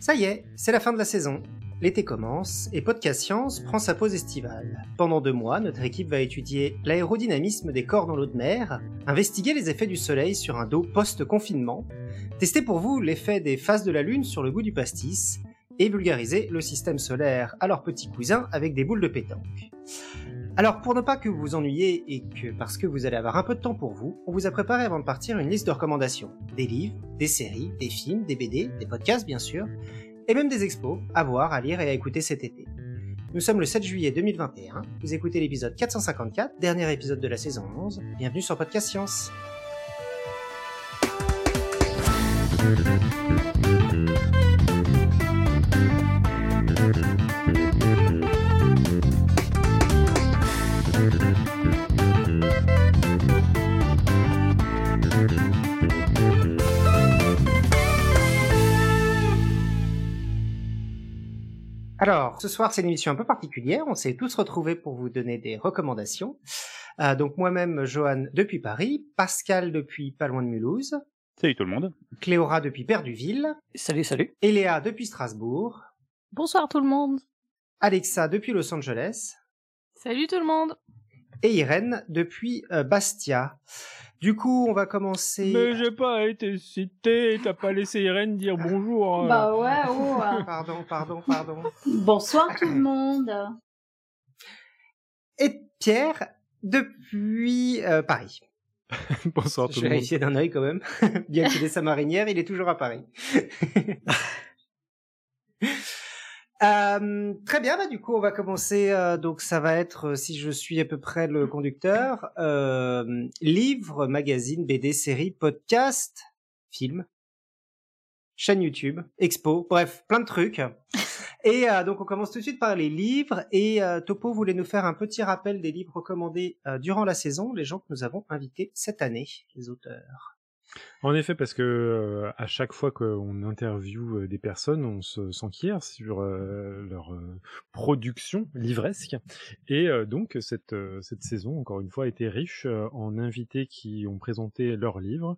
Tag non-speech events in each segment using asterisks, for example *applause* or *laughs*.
Ça y est, c'est la fin de la saison. L'été commence et Podcast Science prend sa pause estivale. Pendant deux mois, notre équipe va étudier l'aérodynamisme des corps dans l'eau de mer, investiguer les effets du soleil sur un dos post-confinement, tester pour vous l'effet des phases de la Lune sur le goût du pastis, et vulgariser le système solaire à leurs petits cousins avec des boules de pétanque. Alors pour ne pas que vous vous ennuyiez et que parce que vous allez avoir un peu de temps pour vous, on vous a préparé avant de partir une liste de recommandations. Des livres, des séries, des films, des BD, des podcasts bien sûr, et même des expos à voir, à lire et à écouter cet été. Nous sommes le 7 juillet 2021, vous écoutez l'épisode 454, dernier épisode de la saison 11, bienvenue sur Podcast Science. Alors, ce soir, c'est une émission un peu particulière. On s'est tous retrouvés pour vous donner des recommandations. Euh, donc moi-même, Johan depuis Paris, Pascal depuis pas loin de Mulhouse. Salut tout le monde. Cléora depuis Perduville. Salut, salut. Et Léa depuis Strasbourg. Bonsoir tout le monde. Alexa depuis Los Angeles. Salut tout le monde. Et Irène depuis euh, Bastia. Du coup, on va commencer. Mais j'ai pas été cité, t'as pas laissé Irène dire bonjour. euh. Bah ouais, oh. hein. Pardon, pardon, pardon. *laughs* Bonsoir tout le monde. Et Pierre depuis euh, Paris. *laughs* Bonsoir tout Je le monde. vérifier d'un œil quand même. *laughs* Bien qu'il ait sa marinière, il est toujours à Paris. Euh, très bien, bah du coup on va commencer. euh, donc ça va être, euh, si je suis à peu près le conducteur, euh, livre, magazine, BD, série, podcast, film, chaîne YouTube, expo, bref, plein de trucs. Et donc on commence tout de suite par les livres. Et Topo voulait nous faire un petit rappel des livres recommandés durant la saison, les gens que nous avons invités cette année, les auteurs. En effet, parce que euh, à chaque fois qu'on interviewe euh, des personnes, on se s'enquiert sur euh, leur production livresque. Et donc cette cette saison, encore une fois, a été riche en invités qui ont présenté leurs livres.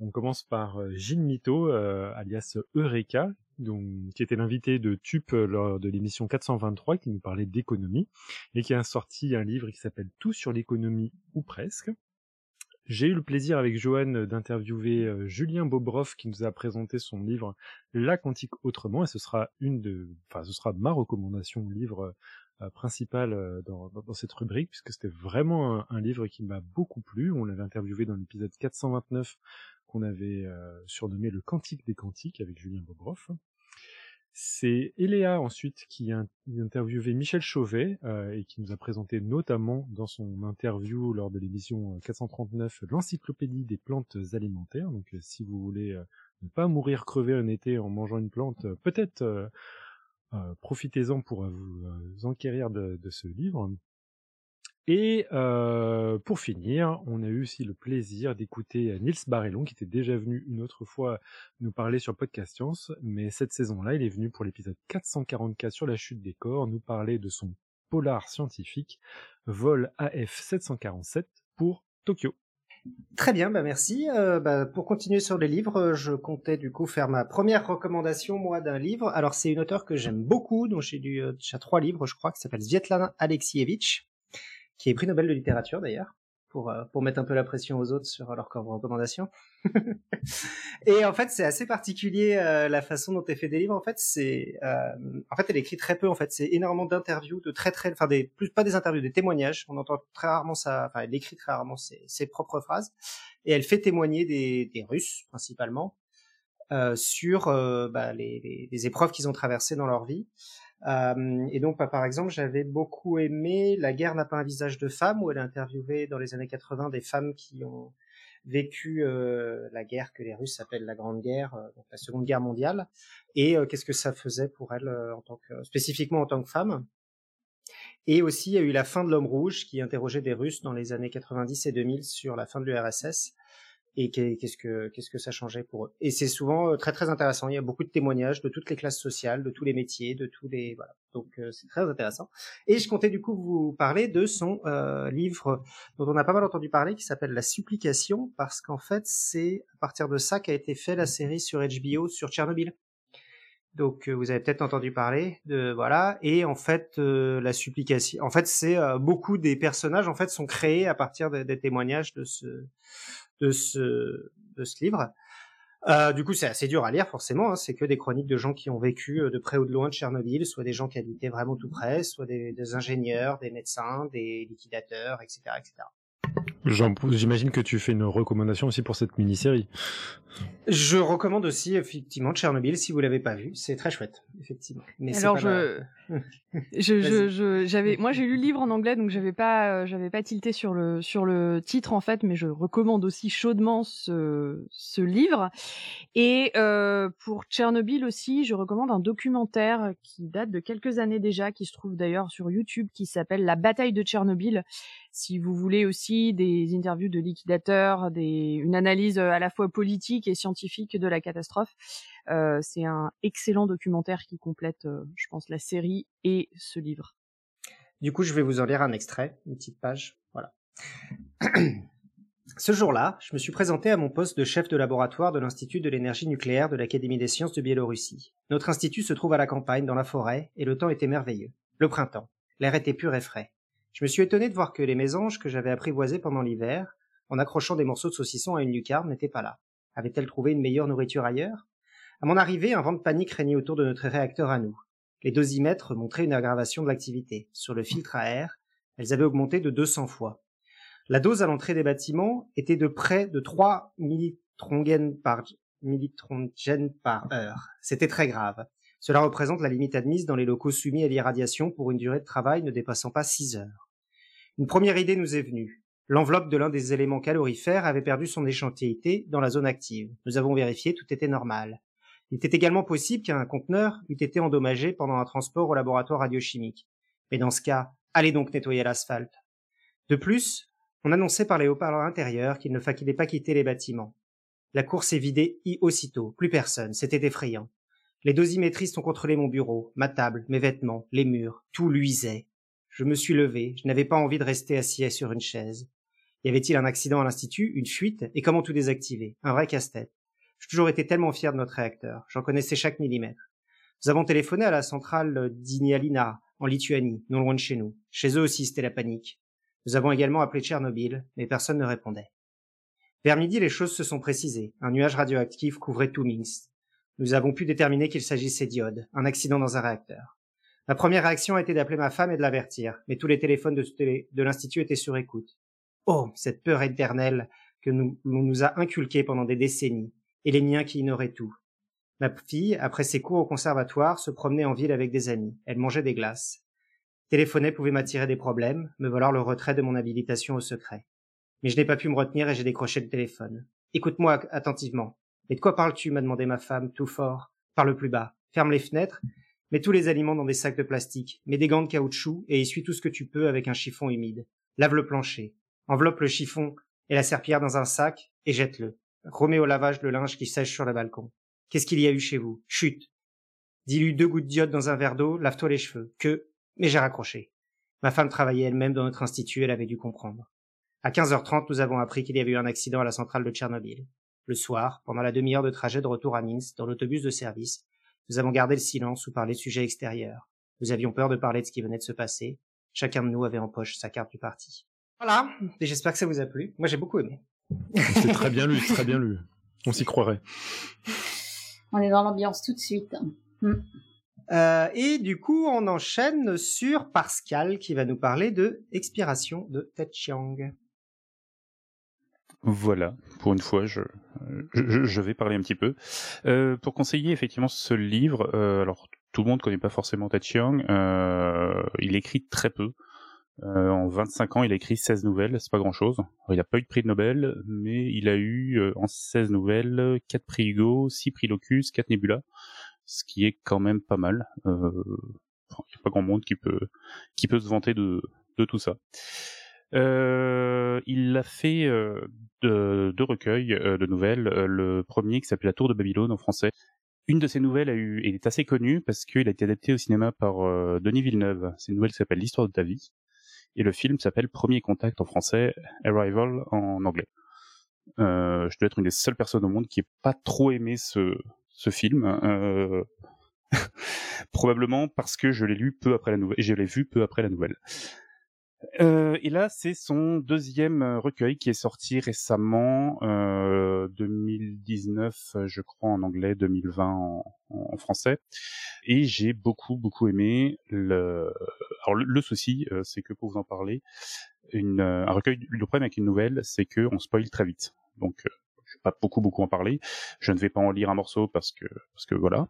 On commence par Gilles Mito, alias Eureka, dont, qui était l'invité de TUP lors de l'émission 423, qui nous parlait d'économie, et qui a sorti un livre qui s'appelle Tout sur l'économie ou presque. J'ai eu le plaisir avec Johan d'interviewer euh, Julien Bobroff qui nous a présenté son livre La quantique autrement et ce sera une de, enfin ce sera ma recommandation livre euh, principale euh, dans, cette rubrique puisque c'était vraiment un, livre qui m'a beaucoup plu. On l'avait interviewé dans l'épisode 429 qu'on avait surnommé le quantique des quantiques avec Julien Bobroff. C'est Eléa ensuite qui a interviewé Michel Chauvet euh, et qui nous a présenté notamment dans son interview lors de l'émission 439 l'encyclopédie des plantes alimentaires. Donc euh, si vous voulez euh, ne pas mourir crever un été en mangeant une plante, euh, peut-être euh, euh, profitez-en pour euh, vous euh, enquérir de ce livre. Et euh, pour finir, on a eu aussi le plaisir d'écouter Nils Barellon, qui était déjà venu une autre fois nous parler sur Podcast Science, mais cette saison-là, il est venu pour l'épisode 444 sur la chute des corps, nous parler de son polar scientifique, vol AF 747 pour Tokyo. Très bien, bah merci. Euh, bah, pour continuer sur les livres, euh, je comptais du coup faire ma première recommandation moi d'un livre. Alors c'est une auteure que j'aime beaucoup, dont j'ai lu euh, trois livres, je crois, qui s'appelle Svetlana Alexievich, qui est prix Nobel de littérature d'ailleurs, pour euh, pour mettre un peu la pression aux autres sur leurs recommandations. *laughs* Et en fait, c'est assez particulier euh, la façon dont elle fait des livres. En fait, c'est euh, en fait elle écrit très peu. En fait, c'est énormément d'interviews, de très très, enfin des plus pas des interviews, des témoignages. On entend très rarement ça. Enfin, elle écrit très rarement ses, ses propres phrases et elle fait témoigner des, des Russes principalement euh, sur euh, bah, les, les, les épreuves qu'ils ont traversées dans leur vie. Euh, et donc, bah, par exemple, j'avais beaucoup aimé La guerre n'a pas un visage de femme, où elle a interviewé dans les années 80 des femmes qui ont vécu euh, la guerre que les Russes appellent la Grande Guerre, euh, donc la Seconde Guerre mondiale, et euh, qu'est-ce que ça faisait pour elles euh, en tant que, spécifiquement en tant que femme? Et aussi, il y a eu la fin de l'homme rouge qui interrogeait des Russes dans les années 90 et 2000 sur la fin de l'URSS et qu'est-ce que ça changeait pour eux? Et c'est souvent très très intéressant. Il y a beaucoup de témoignages de toutes les classes sociales, de tous les métiers, de tous les voilà. Donc c'est très intéressant. Et je comptais du coup vous parler de son livre dont on a pas mal entendu parler, qui s'appelle La Supplication, parce qu'en fait c'est à partir de ça qu'a été fait la série sur HBO sur Tchernobyl. Donc vous avez peut-être entendu parler de voilà et en fait la supplication en fait c'est beaucoup des personnages en fait sont créés à partir des témoignages de ce de ce de ce livre. du coup, c'est assez dur à lire, forcément. Hein. C'est que des chroniques de gens qui ont vécu de près ou de loin de Tchernobyl, soit des gens qui habitaient vraiment tout près, soit des, des ingénieurs, des médecins, des liquidateurs, etc., etc. J'imagine que tu fais une recommandation aussi pour cette mini-série. Je recommande aussi effectivement Tchernobyl si vous l'avez pas vu, c'est très chouette effectivement. Mais alors *laughs* je... je, je, j'avais, moi j'ai lu le livre en anglais donc j'avais pas, euh, j'avais pas tilté sur le sur le titre en fait, mais je recommande aussi chaudement ce ce livre. Et euh, pour Tchernobyl aussi, je recommande un documentaire qui date de quelques années déjà, qui se trouve d'ailleurs sur YouTube, qui s'appelle La bataille de Tchernobyl. Si vous voulez aussi des interviews de liquidateurs, des, une analyse à la fois politique et scientifique de la catastrophe. Euh, c'est un excellent documentaire qui complète, euh, je pense, la série et ce livre. Du coup, je vais vous en lire un extrait, une petite page. Voilà. *clears throat* Ce jour-là, je me suis présenté à mon poste de chef de laboratoire de l'Institut de l'énergie nucléaire de l'Académie des sciences de Biélorussie. Notre institut se trouve à la campagne, dans la forêt, et le temps était merveilleux. Le printemps. L'air était pur et frais. Je me suis étonné de voir que les mésanges que j'avais apprivoisés pendant l'hiver, en accrochant des morceaux de saucisson à une lucarne, n'étaient pas là. Avait-elle trouvé une meilleure nourriture ailleurs? À mon arrivée, un vent de panique régnait autour de notre réacteur à nous. Les dosimétres montraient une aggravation de l'activité. Sur le filtre à air, elles avaient augmenté de 200 fois. La dose à l'entrée des bâtiments était de près de 3 millitrongen par, par heure. C'était très grave. Cela représente la limite admise dans les locaux soumis à l'irradiation pour une durée de travail ne dépassant pas 6 heures. Une première idée nous est venue. L'enveloppe de l'un des éléments calorifères avait perdu son échantillité dans la zone active. Nous avons vérifié, tout était normal. Il était également possible qu'un conteneur eût été endommagé pendant un transport au laboratoire radiochimique. Mais dans ce cas, allez donc nettoyer l'asphalte. De plus, on annonçait par les haut-parleurs intérieurs qu'il ne fallait pas quitter les bâtiments. La cour s'est vidée aussitôt, plus personne, c'était effrayant. Les dosimétristes ont contrôlé mon bureau, ma table, mes vêtements, les murs, tout luisait. Je me suis levé, je n'avais pas envie de rester assis sur une chaise. Y avait-il un accident à l'Institut, une fuite, et comment tout désactiver? Un vrai casse-tête. J'ai toujours été tellement fier de notre réacteur, j'en connaissais chaque millimètre. Nous avons téléphoné à la centrale d'Ignalina, en Lituanie, non loin de chez nous. Chez eux aussi, c'était la panique. Nous avons également appelé Tchernobyl, mais personne ne répondait. Vers midi, les choses se sont précisées. Un nuage radioactif couvrait tout Minsk. Nous avons pu déterminer qu'il s'agissait d'iode, un accident dans un réacteur. Ma première réaction a été d'appeler ma femme et de l'avertir, mais tous les téléphones de, l'Institut étaient sur écoute. Oh, cette peur éternelle que l'on nous a inculquée pendant des décennies, et les miens qui ignoraient tout. Ma fille, après ses cours au conservatoire, se promenait en ville avec des amis. Elle mangeait des glaces. Téléphoner pouvait m'attirer des problèmes, me valoir le retrait de mon habilitation au secret. Mais je n'ai pas pu me retenir et j'ai décroché le téléphone. Écoute-moi attentivement. Et de quoi parles-tu? m'a demandé ma femme, tout fort. Parle plus bas. Ferme les fenêtres. Mets tous les aliments dans des sacs de plastique. Mets des gants de caoutchouc et essuie tout ce que tu peux avec un chiffon humide. Lave le plancher. Enveloppe le chiffon et la serpillière dans un sac et jette-le. Remets au lavage le linge qui sèche sur le balcon. Qu'est-ce qu'il y a eu chez vous? Chut Dilue deux gouttes d'iode dans un verre d'eau, lave-toi les cheveux. Que Mais j'ai raccroché. Ma femme travaillait elle-même dans notre institut, elle avait dû comprendre. À 15h30, nous avons appris qu'il y avait eu un accident à la centrale de Tchernobyl. Le soir, pendant la demi-heure de trajet de retour à Minsk, dans l'autobus de service, nous avons gardé le silence ou parlé de sujets extérieurs. Nous avions peur de parler de ce qui venait de se passer. Chacun de nous avait en poche sa carte du parti. Voilà, et j'espère que ça vous a plu. Moi, j'ai beaucoup aimé. C'est très bien lu, très bien lu. On s'y croirait. On est dans l'ambiance tout de suite. Hmm. Euh, et du coup, on enchaîne sur Pascal qui va nous parler de Expiration de Ted Chiang. Voilà, pour une fois, je, je, je vais parler un petit peu. Euh, pour conseiller effectivement ce livre, euh, alors tout le monde connaît pas forcément Ted Chiang, euh, il écrit très peu. Euh, en 25 ans, il a écrit 16 nouvelles, c'est pas grand-chose. Il n'a pas eu de prix de Nobel, mais il a eu euh, en 16 nouvelles 4 prix Hugo, 6 prix Locus, 4 Nebula, ce qui est quand même pas mal. Euh, il n'y a pas grand monde qui peut qui peut se vanter de, de tout ça. Euh, il a fait deux, deux recueils de nouvelles. le premier qui s'appelle La Tour de Babylone en français. Une de ces nouvelles a eu, est assez connue parce qu'il a été adapté au cinéma par Denis Villeneuve. C'est une nouvelle qui s'appelle L'histoire de ta vie. Et le film s'appelle Premier contact en français, Arrival en anglais. Euh, je dois être une des seules personnes au monde qui n'ait pas trop aimé ce, ce film. Euh, *laughs* probablement parce que je l'ai lu peu après la nouvelle, je l'ai vu peu après la nouvelle. Euh, et là, c'est son deuxième recueil qui est sorti récemment, euh, 2019, je crois en anglais, 2020 en, en français. Et j'ai beaucoup beaucoup aimé le. Alors le, souci, euh, c'est que pour vous en parler, une, un recueil, le problème avec une nouvelle, c'est que on spoil très vite. Donc euh, je vais pas beaucoup beaucoup en parler. Je ne vais pas en lire un morceau parce que parce que voilà.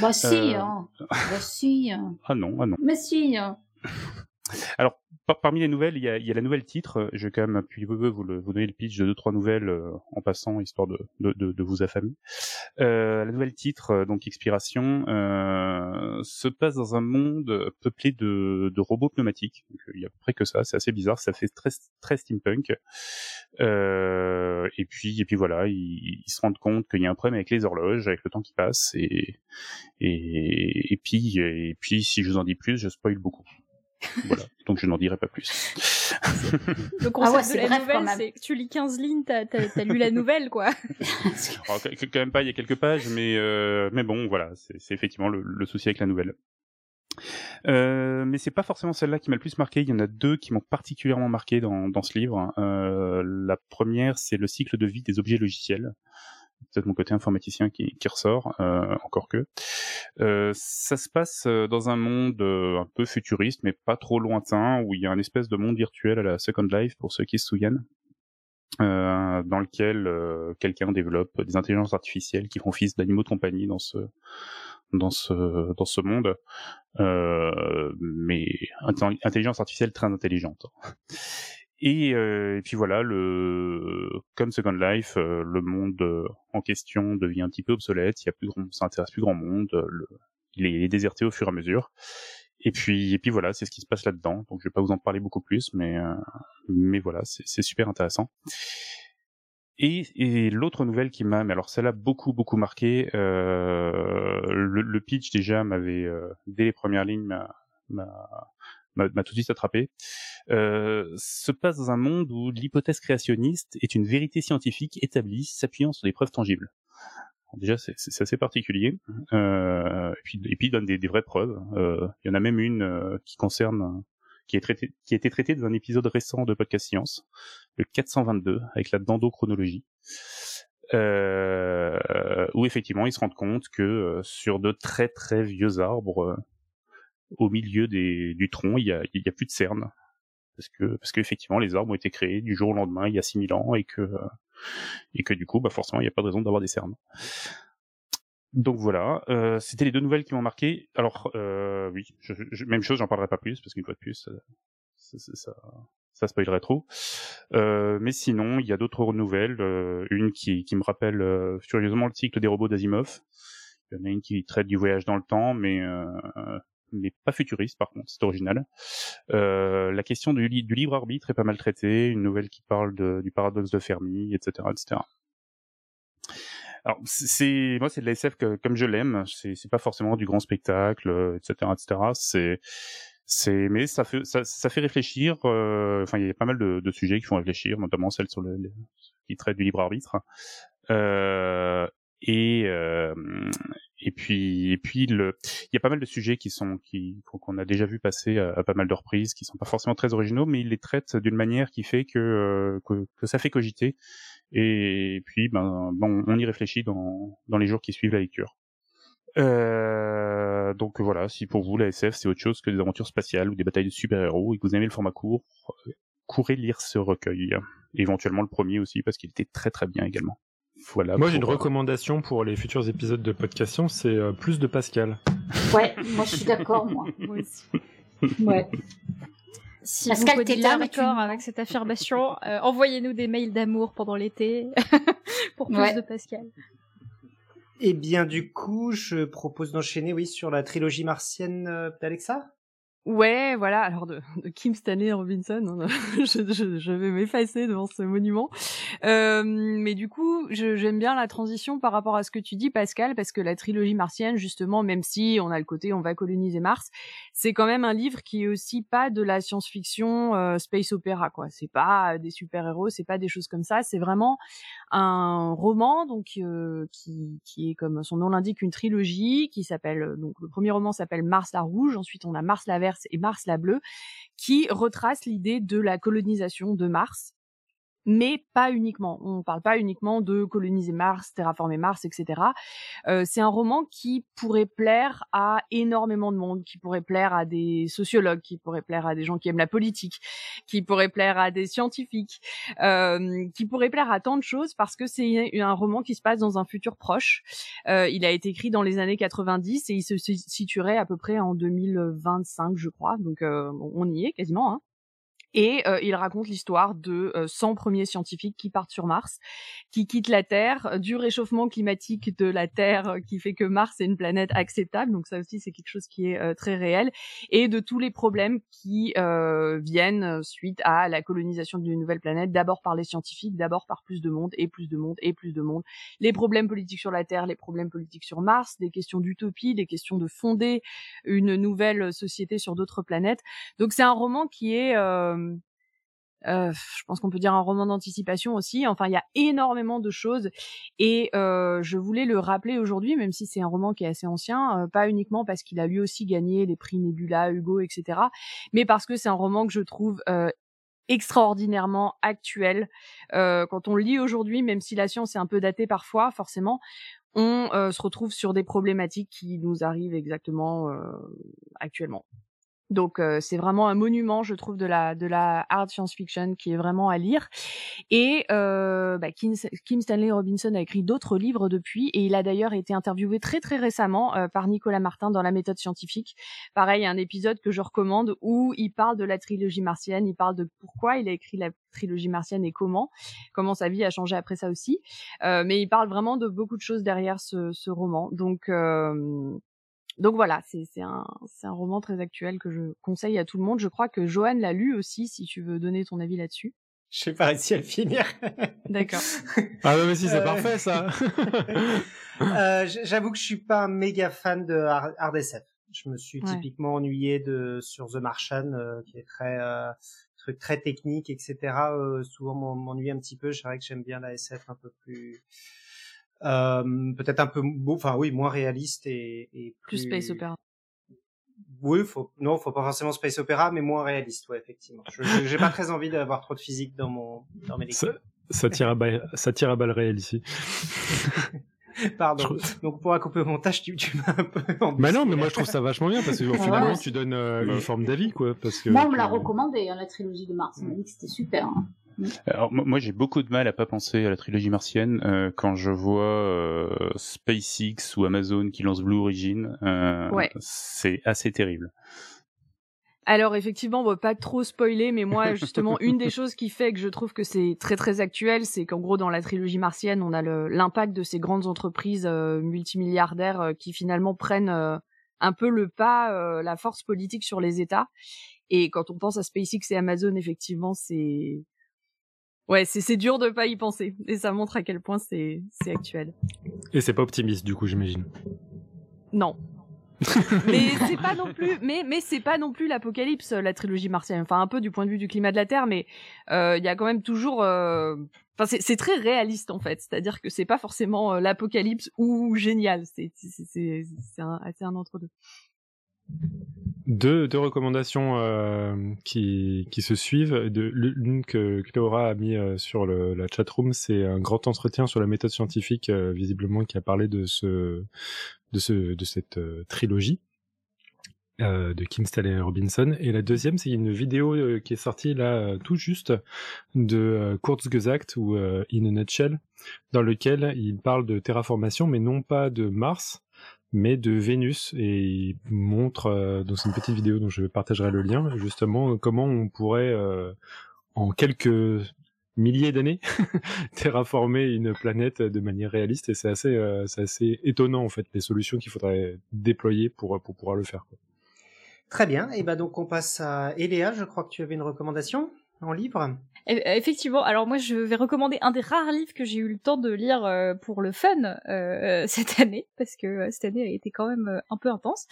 Bah si, euh... hein. bah si. Hein. Ah non, ah non. Mais si. Hein. Alors, parmi les nouvelles, il y a, y a la nouvelle titre. Je vais quand même puis vous, vous, vous donner le pitch de deux trois nouvelles euh, en passant, histoire de, de, de, vous affamer. Euh, la nouvelle titre, euh, donc Expiration, euh, se passe dans un monde peuplé de, de robots pneumatiques. Il y a à peu près que ça. C'est assez bizarre. Ça fait très, très steampunk. et puis, et puis voilà, ils, ils se rendent compte qu'il y a un problème avec les horloges, avec le temps qui passe. Et, et, et puis, et puis, si je vous en dis plus, je spoil beaucoup voilà. Donc je n'en dirai pas plus. *laughs* Le concept ah ouais, de la nouvelle, c'est que tu lis 15 lignes, t'as as, lu la nouvelle, quoi. *laughs* Alors, quand même pas, il y a quelques pages, mais euh, mais bon, voilà, c'est effectivement le, le, souci avec la nouvelle. Euh, mais c'est pas forcément celle-là qui m'a le plus marqué. Il y en a deux qui m'ont particulièrement marqué dans, dans ce livre. Euh, la première, c'est le cycle de vie des objets logiciels peut-être mon côté informaticien qui, qui ressort, euh, encore que. Euh, ça se passe euh, dans un monde euh, un peu futuriste, mais pas trop lointain, où il y a un espèce de monde virtuel à la Second Life, pour ceux qui se souviennent. Euh, dans lequel quelqu'un développe des intelligences artificielles qui font fils d'animaux de compagnie dans ce dans ce dans ce monde, euh, mais intelligence artificielle très intelligente. Et, euh, et, puis voilà, le comme Second Life, euh, le monde euh, en question devient un petit peu obsolète. Il y a plus grand, ça intéresse plus grand monde. Le, il, est, il, est, déserté au fur et à mesure. Et puis et puis voilà, c'est ce qui se passe là-dedans. Donc je vais pas vous en parler beaucoup plus, mais mais voilà, c'est super intéressant. Et, et l'autre nouvelle qui m'a, mais alors celle-là beaucoup beaucoup marqué, le, le, pitch déjà m'avait dès les premières lignes m'a m'a tout de suite attrapé, euh, se passe dans un monde où l'hypothèse créationniste est une vérité scientifique établie s'appuyant sur des preuves tangibles. déjà, c'est assez particulier. Euh, et puis, et puis, il donne des, des vraies preuves. Euh, il y en a même une euh, qui concerne, qui est traitée, qui a été traitée dans un épisode récent de Podcast Science, le 422, avec la dendrochronologie. Euh, où effectivement ils se rendent compte que euh, sur de très très vieux arbres, au milieu des, du tronc, il y a, il y a plus de cernes. Parce que, parce qu'effectivement, les arbres ont été créés du jour au lendemain, il y a 6000 ans, et que, et que du coup, bah, forcément, il n'y a pas de raison d'avoir des cernes. Donc voilà, euh, c'était les deux nouvelles qui m'ont marqué. Alors euh, oui, je, je, même chose, j'en parlerai pas plus parce qu'une fois de plus, ça, ça, ça, ça spoilerait trop. Euh, mais sinon, il y a d'autres nouvelles. Euh, une qui, qui me rappelle euh, furieusement le cycle des robots d'Asimov. Il y en a une qui traite du voyage dans le temps, mais euh, mais pas futuriste par contre, c'est original. Euh, la question du, du, libre arbitre est pas mal traitée, une nouvelle qui parle du paradoxe de Fermi, etc., etc. Alors c'est moi c'est de la SF comme je l'aime, c'est pas forcément du grand spectacle, etc., etc. C'est c'est mais ça fait ça, fait réfléchir. Euh, enfin il y a pas mal de, sujets qui font réfléchir, notamment celle sur qui traite du libre arbitre. Euh, et euh, et puis et puis il y a pas mal de sujets qui sont qui qu'on a déjà vu passer à, pas mal de reprises qui sont pas forcément très originaux mais il les traite d'une manière qui fait que, euh, que, que ça fait cogiter et puis ben on y réfléchit dans dans les jours qui suivent la lecture euh, donc voilà, si pour vous la SF c'est autre chose que des aventures spatiales ou des batailles de super-héros et que vous aimez le format court, courez lire ce recueil. Éventuellement le premier aussi parce qu'il était très très bien également. Voilà. Moi, j'ai une recommandation pour les futurs épisodes de Podcast c'est euh, plus de Pascal. Ouais, moi je suis d'accord, moi. *laughs* moi aussi. Ouais. Si Pascal, vous là d'accord avec cette affirmation, *laughs* euh, envoyez-nous des mails d'amour pendant l'été *laughs* pour plus de Pascal. Eh bien, du coup, je propose d'enchaîner, oui, sur la trilogie martienne euh, d'Alexa. Ouais, voilà. Alors de, Kim Stanley Robinson, hein, *laughs* je, vais m'effacer devant ce monument. Euh, mais du coup, j'aime bien la transition par rapport à ce que tu dis, Pascal, parce que la trilogie martienne, justement, même si on a le côté on va coloniser Mars, c'est quand même un livre qui est aussi pas de la science-fiction euh, space opéra, quoi. C'est pas des super-héros, c'est pas des choses comme ça. C'est vraiment un roman, donc euh, qui, qui est comme son nom l'indique une trilogie, qui s'appelle donc le premier roman s'appelle Mars la rouge, ensuite on a Mars la verte et Mars la bleue, qui retrace l'idée de la colonisation de Mars mais pas uniquement. On ne parle pas uniquement de coloniser Mars, terraformer Mars, etc. Euh, c'est un roman qui pourrait plaire à énormément de monde, qui pourrait plaire à des sociologues, qui pourrait plaire à des gens qui aiment la politique, qui pourrait plaire à des scientifiques, euh, qui pourrait plaire à tant de choses parce que c'est un roman qui se passe dans un futur proche. Euh, il a été écrit dans les années 90 et il se situerait à peu près en 2025, je crois. Donc on y est quasiment. Hein. Et euh, il raconte l'histoire de 100 euh, premiers scientifiques qui partent sur Mars, qui quittent la Terre, euh, du réchauffement climatique de la Terre qui fait que Mars est une planète acceptable, donc ça aussi c'est quelque chose qui est très réel, et de tous les problèmes qui viennent suite à la colonisation d'une nouvelle planète, d'abord par les scientifiques, d'abord par plus de monde, et plus de monde, et plus de monde, les problèmes politiques sur la Terre, les problèmes politiques sur Mars, des questions d'utopie, des questions de fonder une nouvelle société sur d'autres planètes. Donc c'est un roman qui est euh, je pense qu'on peut dire un roman d'anticipation aussi. Enfin, il y a énormément de choses et euh, je voulais le rappeler aujourd'hui, même si c'est un roman qui est assez ancien, euh, pas uniquement parce qu'il a lui aussi gagné les prix Nebula, Hugo, etc., mais parce que c'est un roman que je trouve extraordinairement actuel. quand on lit aujourd'hui, même si la science est un peu datée parfois, forcément, on se retrouve sur des problématiques qui nous arrivent exactement actuellement. Donc euh, c'est vraiment un monument, je trouve, de la de la hard science fiction qui est vraiment à lire. Et euh, bah, Kim, Stanley Robinson a écrit d'autres livres depuis, et il a d'ailleurs été interviewé très très récemment euh, par Nicolas Martin dans La méthode scientifique. Pareil, un épisode que je recommande où il parle de la trilogie martienne, il parle de pourquoi il a écrit la trilogie martienne et comment, comment sa vie a changé après ça aussi. mais il parle vraiment de beaucoup de choses derrière ce, ce roman. Donc donc voilà, c'est un, un roman très actuel que je conseille à tout le monde. Je crois que Johan l'a lu aussi, si tu veux donner ton avis là-dessus. Je sais pas réussi à le finir. D'accord. *laughs* ah mais si, c'est euh, parfait ça. *laughs* euh, J'avoue que je suis pas un méga fan de Hard SF. Je me suis typiquement ennuyé de sur The Martian, euh, qui est très euh, truc très technique, etc. Euh, souvent m'ennuie un petit peu. Je dirais que j'aime bien la SF un peu plus euh, peut-être un peu, enfin oui, moins réaliste et, et plus... space opéra. Oui, faut, non, faut pas forcément space opéra, mais moins réaliste, ouais, effectivement. Je, j'ai pas très envie d'avoir trop de physique dans mon, dans mes lectures. Ça, tire à balle, ça tire à balle réel ici. *laughs* Pardon. Donc pour couper au montage, tu, tu m'as un peu. *laughs* Bah non, mais moi je trouve ça vachement bien parce que finalement tu donnes euh, une forme d'avis quoi. Parce que. Moi on me l'a recommandé hein, la trilogie de Mars. On m'a dit que c'était super. Hein. Alors moi j'ai beaucoup de mal à pas penser à la trilogie martienne euh, quand je vois euh, SpaceX ou Amazon qui lance Blue Origin. Euh, C'est assez terrible. Alors effectivement, on va pas trop spoiler, mais moi justement, une des *laughs* choses qui fait que je trouve que c'est très très actuel, c'est qu'en gros dans la trilogie martienne, on a l'impact de ces grandes entreprises euh, multimilliardaires euh, qui finalement prennent euh, un peu le pas, la force politique sur les États. Et quand on pense à SpaceX et Amazon, effectivement, c'est Ouais, c'est dur de pas y penser. Et ça montre à quel point c'est actuel. Et c'est pas optimiste, du coup, j'imagine. Non. *laughs* mais c'est pas non plus, mais mais c'est pas non plus l'apocalypse, la trilogie martienne. Enfin, un peu du point de vue du climat de la Terre, mais euh, il y a quand même toujours. Euh... Enfin, c'est très réaliste en fait. C'est-à-dire que c'est pas forcément euh, l'apocalypse ou génial. C'est c'est un, un entre deux. Deux, recommandations euh, qui, se suivent. L'une que Cléora a mis euh, sur le, la chatroom, c'est un grand entretien sur la méthode scientifique, euh, visiblement, qui a parlé de, ce, de, ce, de cette trilogie de Kim Stanley Robinson. Et la deuxième, c'est une vidéo qui est sortie là tout juste de Kurzgesagt ou In a Nutshell, dans lequel il parle de terraformation, mais non pas de Mars, mais de Vénus et il montre euh, dans une petite vidéo dont je partagerai le lien justement comment on pourrait euh, en quelques milliers d'années *laughs* terraformer une planète de manière réaliste et c'est assez euh, c'est assez étonnant en fait les solutions qu'il faudrait déployer pour pour pouvoir le faire. Très bien. Et ben donc on passe à Eléa. Je crois que tu avais une recommandation en livre. Effectivement, alors moi je vais recommander un des rares livres que j'ai eu le temps de lire euh, pour le fun euh, *laughs* cette année, parce que euh, cette année a été quand même un peu intense.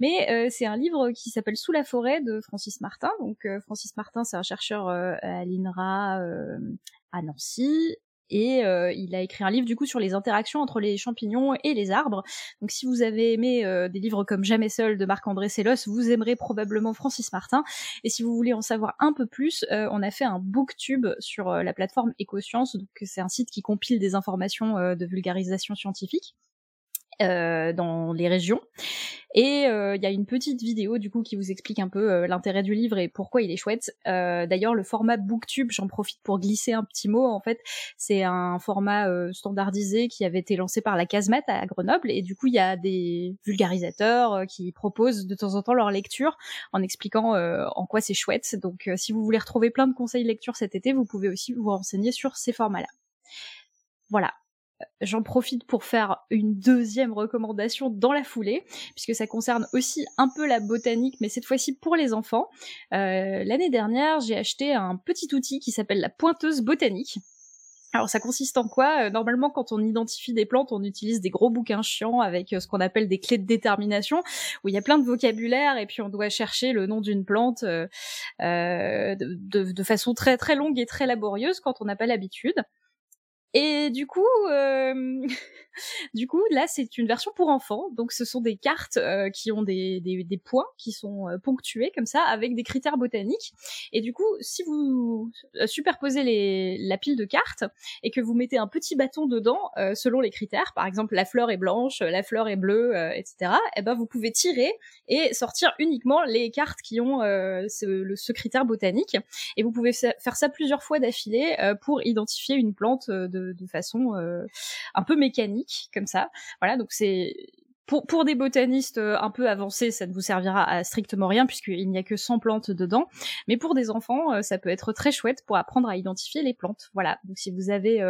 Mais c'est un livre qui s'appelle Sous la forêt de Francis Martin. Donc Francis Martin, c'est un chercheur à l'INRA à Nancy et euh, il a écrit un livre du coup sur les interactions entre les champignons et les arbres. Donc si vous avez aimé euh, des livres comme Jamais seul de Marc-André Sellos, vous aimerez probablement Francis Martin. Et si vous voulez en savoir un peu plus, euh, on a fait un booktube sur la plateforme Ecoscience, donc c'est un site qui compile des informations de vulgarisation scientifique. Euh, dans les régions. Et euh, il y a une petite vidéo du coup qui vous explique un peu euh, l'intérêt du livre et pourquoi il est chouette. D'ailleurs, le format BookTube, j'en profite pour glisser un petit mot. En fait, c'est un format standardisé qui avait été lancé par la Casemate à Grenoble et du coup il y a des vulgarisateurs qui proposent de temps en temps leur lecture en expliquant en quoi c'est chouette. Donc, si vous voulez retrouver plein de conseils lecture cet été, vous pouvez aussi vous renseigner sur ces formats-là. Voilà, j'en profite pour faire une deuxième recommandation dans la foulée, puisque ça concerne aussi un peu la botanique, mais cette fois-ci pour les enfants. Euh, l'année dernière, j'ai acheté un petit outil qui s'appelle la pointeuse botanique. Alors ça consiste en quoi? Euh, Normalement, quand on identifie des plantes, on utilise des gros bouquins chiants avec euh, ce qu'on appelle des clés de détermination, où il y a plein de vocabulaire et puis on doit chercher le nom d'une plante de, de, façon très très longue et très laborieuse quand on n'a pas l'habitude. Et du coup, euh, *laughs* du coup, là, c'est une version pour enfants. Donc, ce sont des cartes euh, qui ont des, points qui sont euh, ponctués comme ça, avec des critères botaniques. Et du coup, si vous superposez les, la pile de cartes et que vous mettez un petit bâton dedans, selon les critères, par exemple, la fleur est blanche, la fleur est bleue, etc. Et eh ben, vous pouvez tirer et sortir uniquement les cartes qui ont ce, critère botanique. Et vous pouvez faire ça plusieurs fois d'affilée pour identifier une plante de façon euh, un peu mécanique comme ça. Voilà, donc c'est pour, des botanistes euh, un peu avancés, ça ne vous servira à strictement rien puisqu'il n'y a que 100 plantes dedans. Mais pour des enfants, euh, ça peut être très chouette pour apprendre à identifier les plantes. Voilà. Donc si vous avez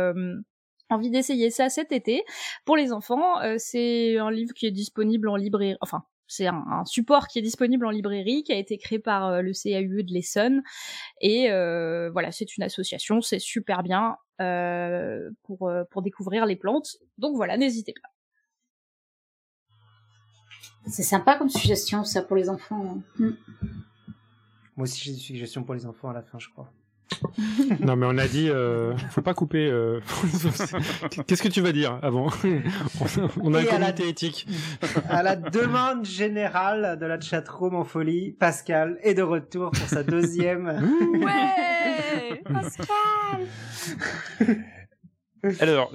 envie d'essayer ça cet été, pour les enfants, c'est un livre qui est disponible en librairie. Enfin, c'est un, support qui est disponible en librairie, qui a été créé par euh, le CAUE de l'Essonne. Et euh, voilà, c'est une association, c'est super bien euh, pour, pour découvrir les plantes. Donc voilà, n'hésitez pas. C'est sympa comme suggestion, ça, pour les enfants. Hmm. Moi aussi, j'ai des suggestions pour les enfants à la fin, je crois. *laughs* non, mais on a dit, euh, faut pas couper. Euh, *laughs* qu'est-ce que tu vas dire avant? On a un comité éthique. À la demande générale de la chatroom en folie, Pascal est de retour pour sa deuxième. *laughs* ouais, Pascal. *laughs* Alors,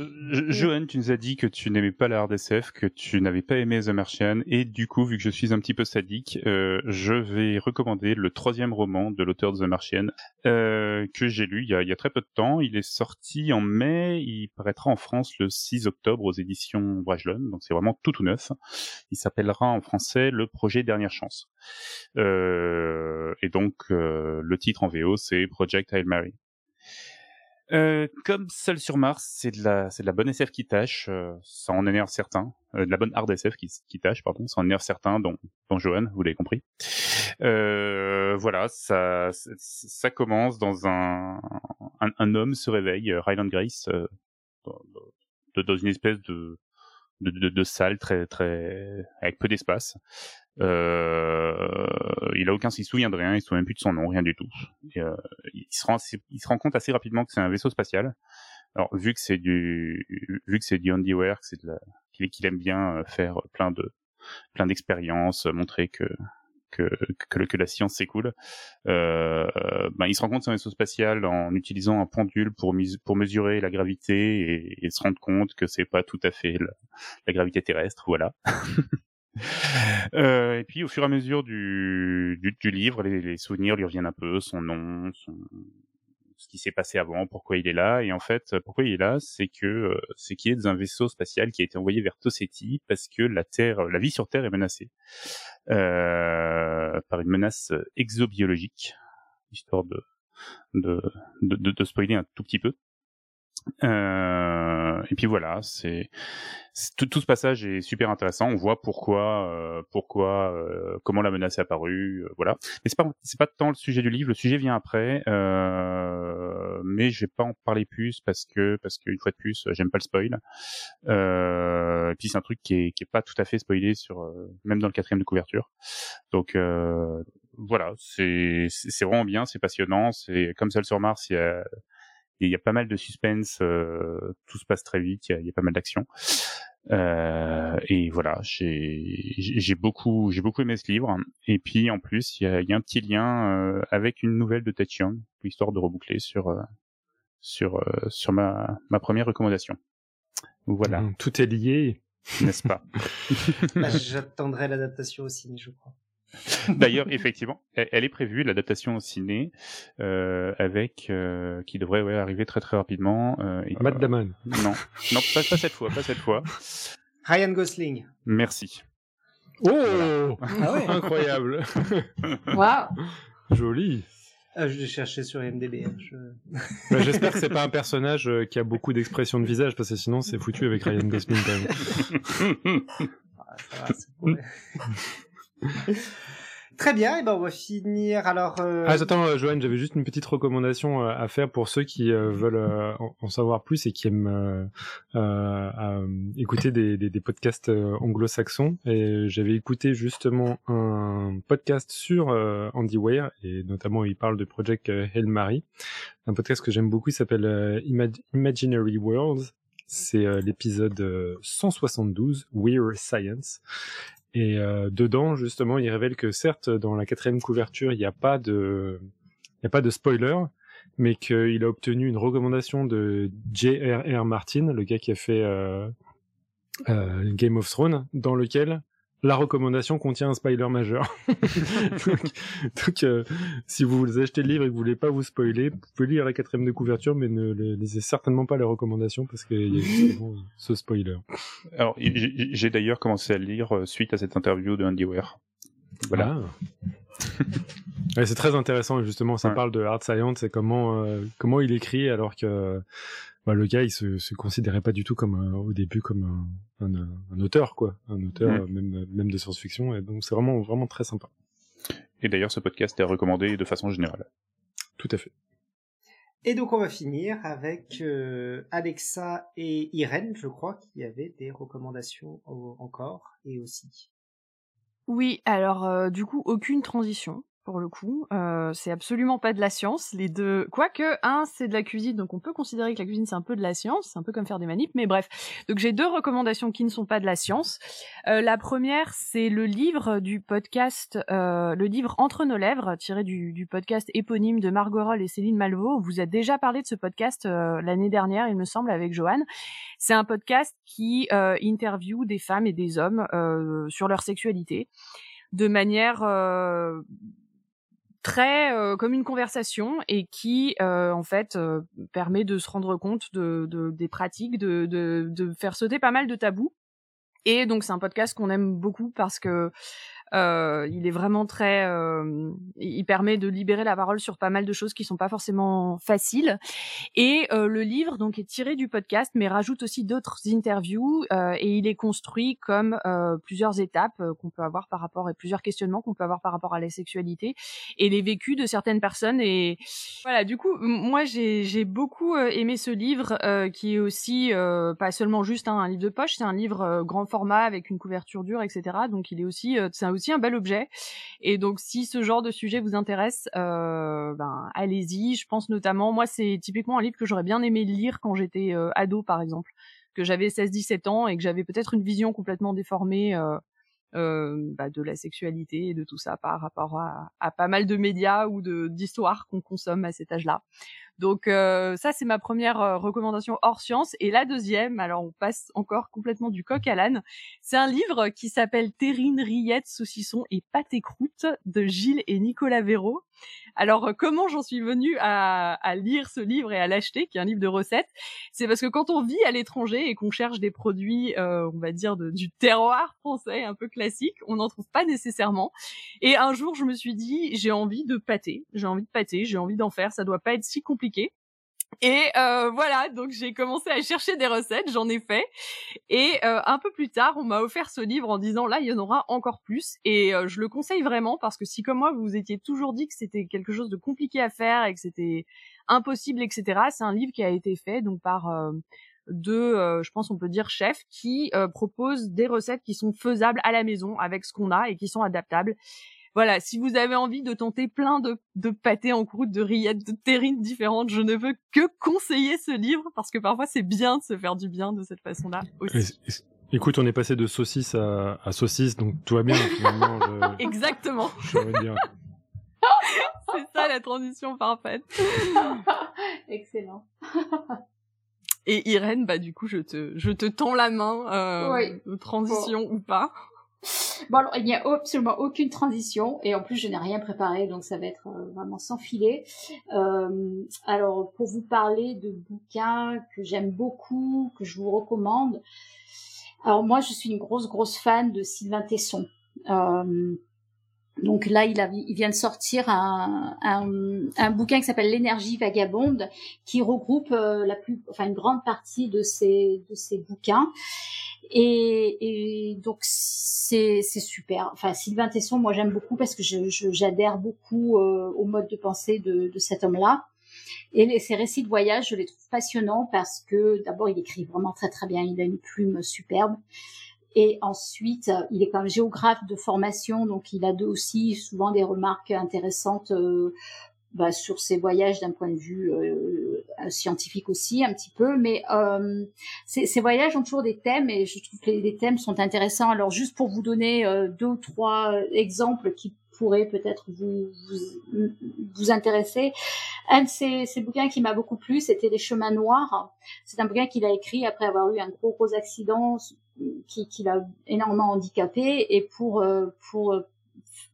Johan, tu nous as dit que tu n'aimais pas la RDSF, que tu n'avais pas aimé The Martian, et du coup, vu que je suis un petit peu sadique, euh, je vais recommander le troisième roman de l'auteur de The Martian, euh, que j'ai lu il y, a, il y, a, très peu de temps. Il est sorti en mai, il paraîtra en France le 6 octobre aux éditions Brajlon, donc c'est vraiment tout tout neuf. Il s'appellera en français Le Projet Dernière Chance. Euh, et donc, euh, le titre en VO, c'est Project Hail Mary. Euh, comme Seul sur Mars, c'est de la, de la bonne SF qui tâche, euh, ça en énerve certains, euh, de la bonne hard SF qui, qui tâche, pardon, ça en énerve certains, dont, dont Johan, vous l'avez compris. Euh, voilà, ça, ça commence dans un, un, homme se réveille, Ryland Grace, dans, dans, une espèce de, de, de, de, salle très, très, avec peu d'espace. Euh, il a aucun, il se souvient de rien, il se souvient plus de son nom, rien du tout. Euh, il se rend, il se rend compte assez rapidement que c'est un vaisseau spatial. Alors vu que c'est du, vu que c'est du handiwork, c'est qu'il aime bien euh, faire plein de, plein d'expériences, montrer que que, que, que, la science cool. Euh, ben, il se rend compte c'est un vaisseau spatial en utilisant un pendule pour, pour mesurer la gravité et, et se rendre compte que c'est pas tout à fait la, la gravité terrestre. Voilà. *laughs* Euh, et puis au fur et à mesure du, du, du livre, les, les, souvenirs lui reviennent un peu, son nom, son, ce qui s'est passé avant, pourquoi il est là. Et en fait, pourquoi il est là, c'est que euh, c'est qu'il est un vaisseau spatial qui a été envoyé vers Toseti parce que la Terre, la vie sur Terre est menacée euh, par une menace exobiologique, histoire de de, de, de spoiler un tout petit peu. Euh, et puis voilà, c'est tout, tout, ce passage est super intéressant. On voit pourquoi, euh, pourquoi, euh, comment la menace est apparue, euh, voilà. Mais c'est pas, c'est pas tant le sujet du livre. Le sujet vient après, euh, mais je vais pas en parler plus parce que, parce qu'une fois de plus, j'aime pas le spoil. et puis c'est un truc qui est, qui est pas tout à fait spoilé sur, même dans le quatrième de couverture. Donc voilà, c'est, c'est vraiment bien, c'est passionnant. C'est comme Seul sur Mars, il y a il y a pas mal de suspense, euh, tout se passe très vite, il y a, pas mal d'action. Euh, et voilà, j'ai beaucoup j'ai beaucoup aimé ce livre. Et puis en plus, il y a, y a, un petit lien euh, avec une nouvelle de Ted histoire de reboucler sur euh, sur euh, sur ma ma première recommandation. Voilà. Mmh, tout est lié, n'est-ce pas? *laughs* Bah, J'attendrai l'adaptation aussi, je crois. *laughs* D'ailleurs, effectivement, elle, est prévue l'adaptation au ciné euh, avec euh, qui devrait ouais, arriver très très rapidement. Euh, et, Matt Damon. Non, non, pas, pas, cette fois, pas cette fois. Ryan Gosling. Merci. Oh, ah ouais. incroyable. *laughs* Waouh. Joli. Ah, je l'ai cherché sur MDB. Hein, je... *laughs* bah, J'espère que c'est pas un personnage euh, qui a beaucoup d'expressions de visage parce que sinon c'est foutu avec Ryan Gosling quand même. ah, ça va, *laughs* Très bien, et ben on va finir alors. Euh... Ah, attends, euh, Joanne, j'avais juste une petite recommandation euh, à faire pour ceux qui euh, veulent en, savoir plus et qui aiment écouter des, des, des podcasts anglo-saxons. Et j'avais écouté justement un podcast sur Andy Weir et notamment il parle de Project Hail Mary, un podcast que j'aime beaucoup. Il s'appelle Imaginary Worlds. C'est l'épisode 172, Weird Science. Et euh, dedans, justement, il révèle que certes, dans la quatrième couverture, il n'y a pas de, il a pas de spoiler, mais qu'il a obtenu une recommandation de J.R.R. Martin, le gars qui a fait euh, euh, Game of Thrones, dans lequel la recommandation contient un spoiler majeur. *laughs* donc, euh, si vous achetez le livre et que vous voulez pas vous spoiler, vous pouvez lire la quatrième de couverture, mais ne lisez certainement pas les recommandations parce qu'il y a justement ce spoiler. Alors, j'ai d'ailleurs commencé à le lire euh, suite à cette interview de Andy Weir. Voilà. Ah. *laughs* c'est très intéressant justement. Ça parle de hard science et comment euh, comment il écrit alors que bah, le gars il se, se considérait pas du tout comme euh, au début comme un, un, un, auteur quoi, un auteur mm. même même de science-fiction et donc c'est vraiment vraiment très sympa. Et d'ailleurs ce podcast est recommandé de façon générale. Tout à fait. Et donc on va finir avec euh, Alexa et Irène, je crois, qui avaient des recommandations encore et aussi. Oui, alors euh, du coup aucune transition pour le coup. Euh, c'est absolument pas de la science. Les deux, quoique un, c'est de la cuisine, donc on peut considérer que la cuisine c'est un peu de la science, c'est un peu comme faire des manips, mais bref. Donc j'ai deux recommandations qui ne sont pas de la science. Euh, la première, c'est le livre du podcast, euh, le livre Entre nos lèvres, tiré du, du podcast éponyme de Margot Roll et Céline Malvaux. Vous a déjà parlé de ce podcast euh, l'année dernière, il me semble, avec Johan. C'est un podcast qui euh, interview des femmes et des hommes euh, sur leur sexualité de manière très euh, comme une conversation et qui euh, en fait euh, permet de se rendre compte de, de des pratiques, de, de, de faire sauter pas mal de tabous. Et donc c'est un podcast qu'on aime beaucoup parce que euh, il est vraiment très, euh, il permet de libérer la parole sur pas mal de choses qui sont pas forcément faciles. Et euh, le livre donc est tiré du podcast, mais rajoute aussi d'autres interviews et il est construit comme plusieurs étapes qu'on peut avoir par rapport et plusieurs questionnements qu'on peut avoir par rapport à la sexualité et les vécus de certaines personnes. Et voilà, du coup, moi j'ai beaucoup aimé ce livre qui est aussi pas seulement juste hein, un livre de poche, c'est un livre grand format avec une couverture dure, etc. Donc il est aussi, c'est un bel objet. Et donc, si ce genre de sujet vous intéresse, euh, ben allez-y. Je pense notamment, moi, c'est typiquement un livre que j'aurais bien aimé lire quand j'étais euh, ado, par exemple, que j'avais 16-17 ans et que j'avais peut-être une vision complètement déformée. Euh, bah, de la sexualité et de tout ça par rapport à, à pas mal de médias ou de d'histoires qu'on consomme à cet âge-là. Donc euh, ça c'est ma première euh, recommandation hors science et la deuxième, alors on passe encore complètement du coq à l'âne, c'est un livre qui s'appelle Terrine, rillettes, saucisson et pâté croûte de Gilles et Nicolas Véraud. Alors euh, comment j'en suis venue à, lire ce livre et à l'acheter, qui est un livre de recettes? C'est parce que quand on vit à l'étranger et qu'on cherche des produits, on va dire du terroir français un peu classique, on n'en trouve pas nécessairement. Et un jour, je me suis dit, j'ai envie de pâter, j'ai envie de pâter, j'ai envie d'en faire, ça doit pas être si compliqué. Et euh, voilà, donc j'ai commencé à chercher des recettes, j'en ai fait. Et euh, un peu plus tard, on m'a offert ce livre en disant là, il y en aura encore plus. Et euh, je le conseille vraiment parce que si comme moi, vous vous étiez toujours dit que c'était quelque chose de compliqué à faire et que c'était impossible, etc., c'est un livre qui a été fait donc par deux, je pense on peut dire chefs, qui proposent des recettes qui sont faisables à la maison avec ce qu'on a et qui sont adaptables voilà, si vous avez envie de tenter plein de, de pâtés en croûte, de rillettes, de terrines différentes, je ne veux que conseiller ce livre parce que parfois c'est bien de se faire du bien de cette façon-là aussi. Écoute, on est passé de saucisse à, à saucisse, donc tout va bien finalement. *laughs* Exactement. *laughs* c'est ça la transition parfaite. *laughs* Excellent. Et Irène, bah du coup, je te, je te tends la main, euh, transition ou pas. Bon, alors, il n'y a absolument aucune transition, et en plus, je n'ai rien préparé, donc ça va être euh, vraiment sans filet. Euh, alors, pour vous parler de bouquins que j'aime beaucoup, que je vous recommande, alors moi, je suis une grosse, grosse fan de Sylvain Tesson. Euh, donc là, il, vient de sortir un, un, un bouquin qui s'appelle L'énergie vagabonde, qui regroupe la plus, enfin une grande partie de ces de ces bouquins. Et, et donc c'est super. Enfin Sylvain Tesson, moi j'aime beaucoup parce que j'adhère beaucoup euh, au mode de pensée de, de cet homme-là. Et les, ses récits de voyage, je les trouve passionnants parce que d'abord il écrit vraiment très très bien, il a une plume superbe. Et ensuite, il est quand même géographe de formation, donc il a aussi souvent des remarques intéressantes euh, bah, sur ses voyages d'un point de vue euh, scientifique aussi un petit peu. Mais euh, ces, voyages ont toujours des thèmes et je trouve que les, thèmes sont intéressants. Alors juste pour vous donner euh, deux ou trois exemples qui pourraient peut-être vous, vous, vous, intéresser. Un de ces, ces bouquins qui m'a beaucoup plu, c'était Les chemins noirs. C'est un bouquin qu'il a écrit après avoir eu un gros gros accident qui, qui l'a énormément handicapé et pour euh, pour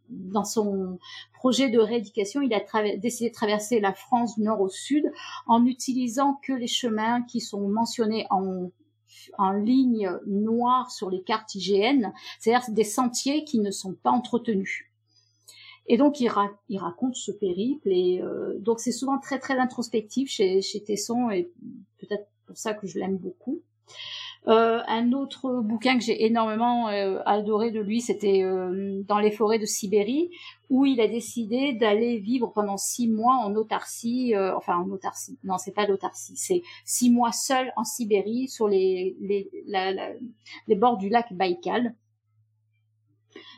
dans son projet de rééducation, il a décidé de traverser la France du nord au sud en utilisant que les chemins qui sont mentionnés en en ligne noire sur les cartes IGN, c'est-à-dire des sentiers qui ne sont pas entretenus. Et donc il, il raconte ce périple et euh, donc c'est souvent très très introspectif chez, chez Tesson et peut-être pour ça que je l'aime beaucoup. Euh, un autre bouquin que j'ai énormément euh, adoré de lui, c'était euh, Dans les forêts de Sibérie, où il a décidé d'aller vivre pendant six mois en autarcie, enfin en autarcie, non c'est pas l'autarcie, c'est six mois seul en Sibérie sur les, les, les bords du lac Baïkal.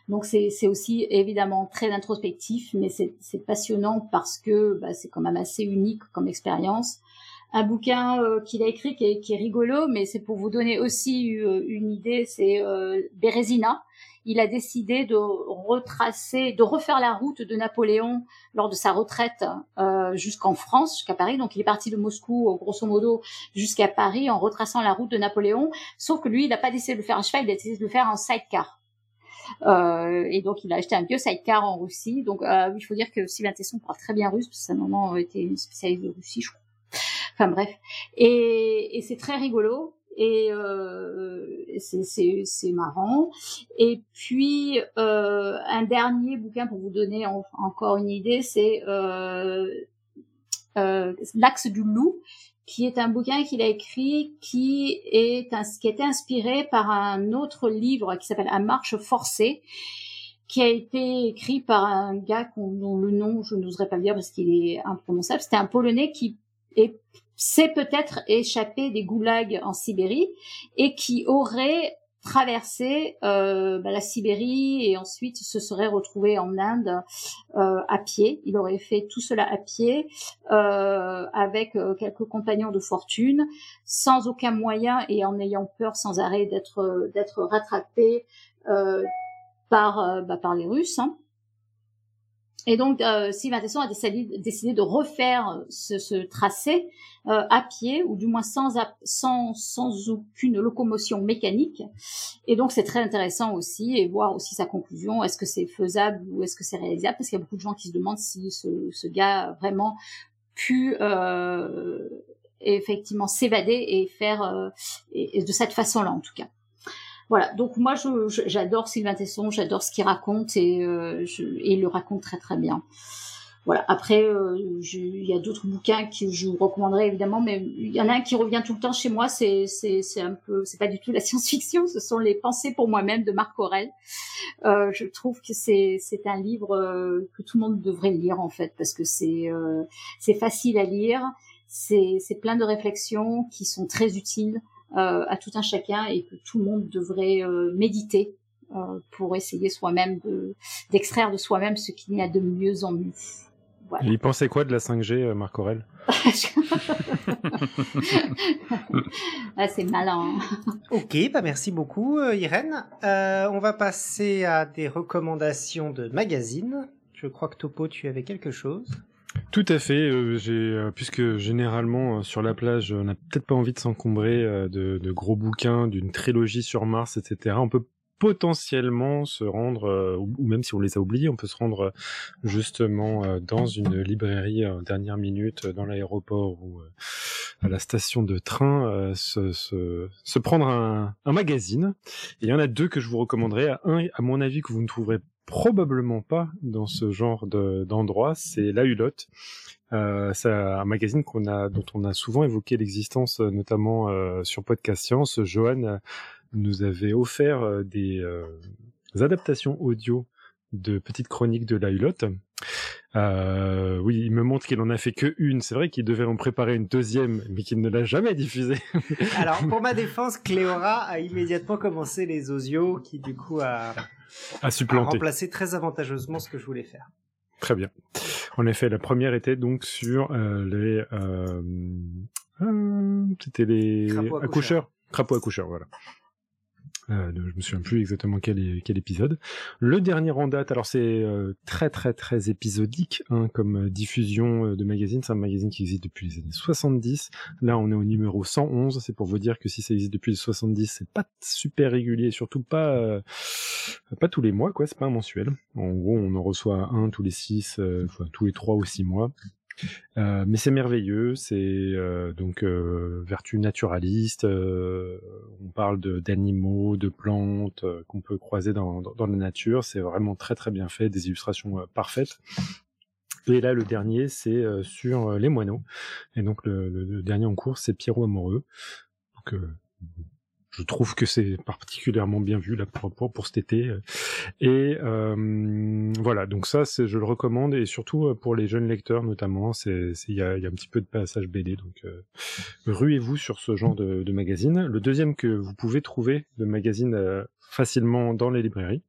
Donc c'est aussi évidemment très introspectif, mais c'est passionnant parce que bah, c'est quand même assez unique comme expérience un bouquin euh, qu'il a écrit qui est, qui est rigolo, mais c'est pour vous donner aussi euh, une idée, c'est euh, Bérésina. Il a décidé de retracer, de refaire la route de Napoléon lors de sa retraite euh, jusqu'en France, jusqu'à Paris. Donc il est parti de Moscou, grosso modo, jusqu'à Paris en retraçant la route de Napoléon. Sauf que lui, il n'a pas décidé de le faire en cheval, il a décidé de le faire en sidecar. Euh, et donc il a acheté un vieux sidecar en Russie. Donc euh, il faut dire que Sylvain Tesson parle très bien russe, parce que sa maman était une spécialiste de Russie, je crois. Bref. Et, c'est très rigolo et euh, c'est marrant. Et puis euh, un dernier bouquin pour vous donner encore une idée, c'est euh, euh, l'axe du loup, qui est un bouquin qu'il a écrit qui est qui a été inspiré par un autre livre qui s'appelle Un marche forcée qui a été écrit par un gars dont le nom je n'oserais pas le dire parce qu'il est imprononçable. C'était un Polonais qui est s'est peut-être échappé des goulags en Sibérie et qui aurait traversé euh, bah, la Sibérie et ensuite se serait retrouvé en Inde euh, à pied. Il aurait fait tout cela à pied euh, avec quelques compagnons de fortune, sans aucun moyen et en ayant peur sans arrêt d'être d'être rattrapé par bah, par les Russes. Hein. Et donc, euh, Sylvain Tesson a décidé, de refaire ce, ce tracé euh, à pied, ou du moins sans, sans, sans aucune locomotion mécanique. Et donc, c'est très intéressant aussi, et voir aussi sa conclusion. Est-ce que c'est faisable ou est-ce que c'est réalisable? Parce qu'il y a beaucoup de gens qui se demandent si ce, ce gars a vraiment pu euh, effectivement s'évader et faire euh, et de cette façon-là, en tout cas. Voilà, donc moi j'adore Sylvain Tesson, j'adore ce qu'il raconte et, euh, je, et il le raconte très très bien. voilà. Après, euh, il y a d'autres bouquins que je vous recommanderais évidemment, mais il y en a un qui revient tout le temps chez moi. C'est un peu, c'est pas du tout la *laughs* science-fiction. Ce sont les pensées pour moi-même de Marc Aurel. Euh, je trouve que c'est un livre euh, que tout le monde devrait lire en fait parce que c'est c'est facile à lire. C'est plein de réflexions qui sont très utiles à tout un chacun et que tout le monde devrait méditer pour essayer soi-même de d'extraire de soi-même ce qu'il y a de mieux en nous. Il pensait quoi de la 5G, euh, Marc Aurel *laughs* ah, C'est malin. ok, bah merci beaucoup euh, Irène. Euh, on va passer à des recommandations de magazines. Je crois que Topo, tu avais quelque chose. Tout à fait. j'ai, puisque généralement sur la plage, on n'a peut-être pas envie de s'encombrer de, de, gros bouquins, d'une trilogie sur Mars, etc. On peut potentiellement se rendre, euh, ou même si on les a oubliés, on peut se rendre euh, justement euh, dans une librairie en dernière minute dans l'aéroport ou à la station de train, se, se, se, prendre un, un magazine. Il y en a deux que je vous recommanderais. Un, à mon avis, que vous ne trouverez probablement pas dans ce genre d'endroit, c'est La Hulotte. Euh, c'est un magazine qu'on a, dont on a souvent évoqué l'existence, notamment euh, sur Podcast Science. Johan nous avait offert euh, des, euh, adaptations audio de petites chroniques de la Hulotte. Euh, oui, il me montre qu'il en a fait que une. C'est vrai qu'il devait en préparer une deuxième, mais qu'il ne l'a jamais diffusée. *laughs* Alors, pour ma *laughs* défense, Cléora a immédiatement commencé les osios, qui du coup a, a, remplacé très avantageusement ce que je voulais faire. Très bien. En effet, la première était donc sur les, euh, c'était les accoucheurs, crapauds accoucheurs, voilà. Euh, je me souviens plus exactement quel, épisode. Le dernier en date, alors c'est euh, très très très épisodique hein, comme euh, diffusion euh, de magazine. C'est un magazine qui existe depuis les années 70. Là, on est au numéro 111. C'est pour vous dire que si ça existe depuis les 70, c'est pas super régulier, surtout pas pas tous les mois, quoi. C'est pas un mensuel. En gros, on en reçoit un tous les six, enfin tous les trois ou six mois. Euh, mais c'est merveilleux, c'est euh, donc euh, vertu naturaliste. on parle d'animaux, de, plantes qu'on peut croiser dans, la nature. C'est vraiment très très bien fait, des illustrations parfaites. Et là, le dernier, c'est sur les moineaux. Et donc le, le, dernier en cours, c'est Pierrot amoureux. Donc je trouve que c'est particulièrement bien vu là pour, pour, cet été. Et euh, voilà, donc ça, je le recommande et surtout euh, pour les jeunes lecteurs notamment, c'est il y a, y a, un petit peu de passage BD, donc euh, ruez-vous sur ce genre de, de, magazine. Le deuxième que vous pouvez trouver de magazine euh, facilement dans les librairies,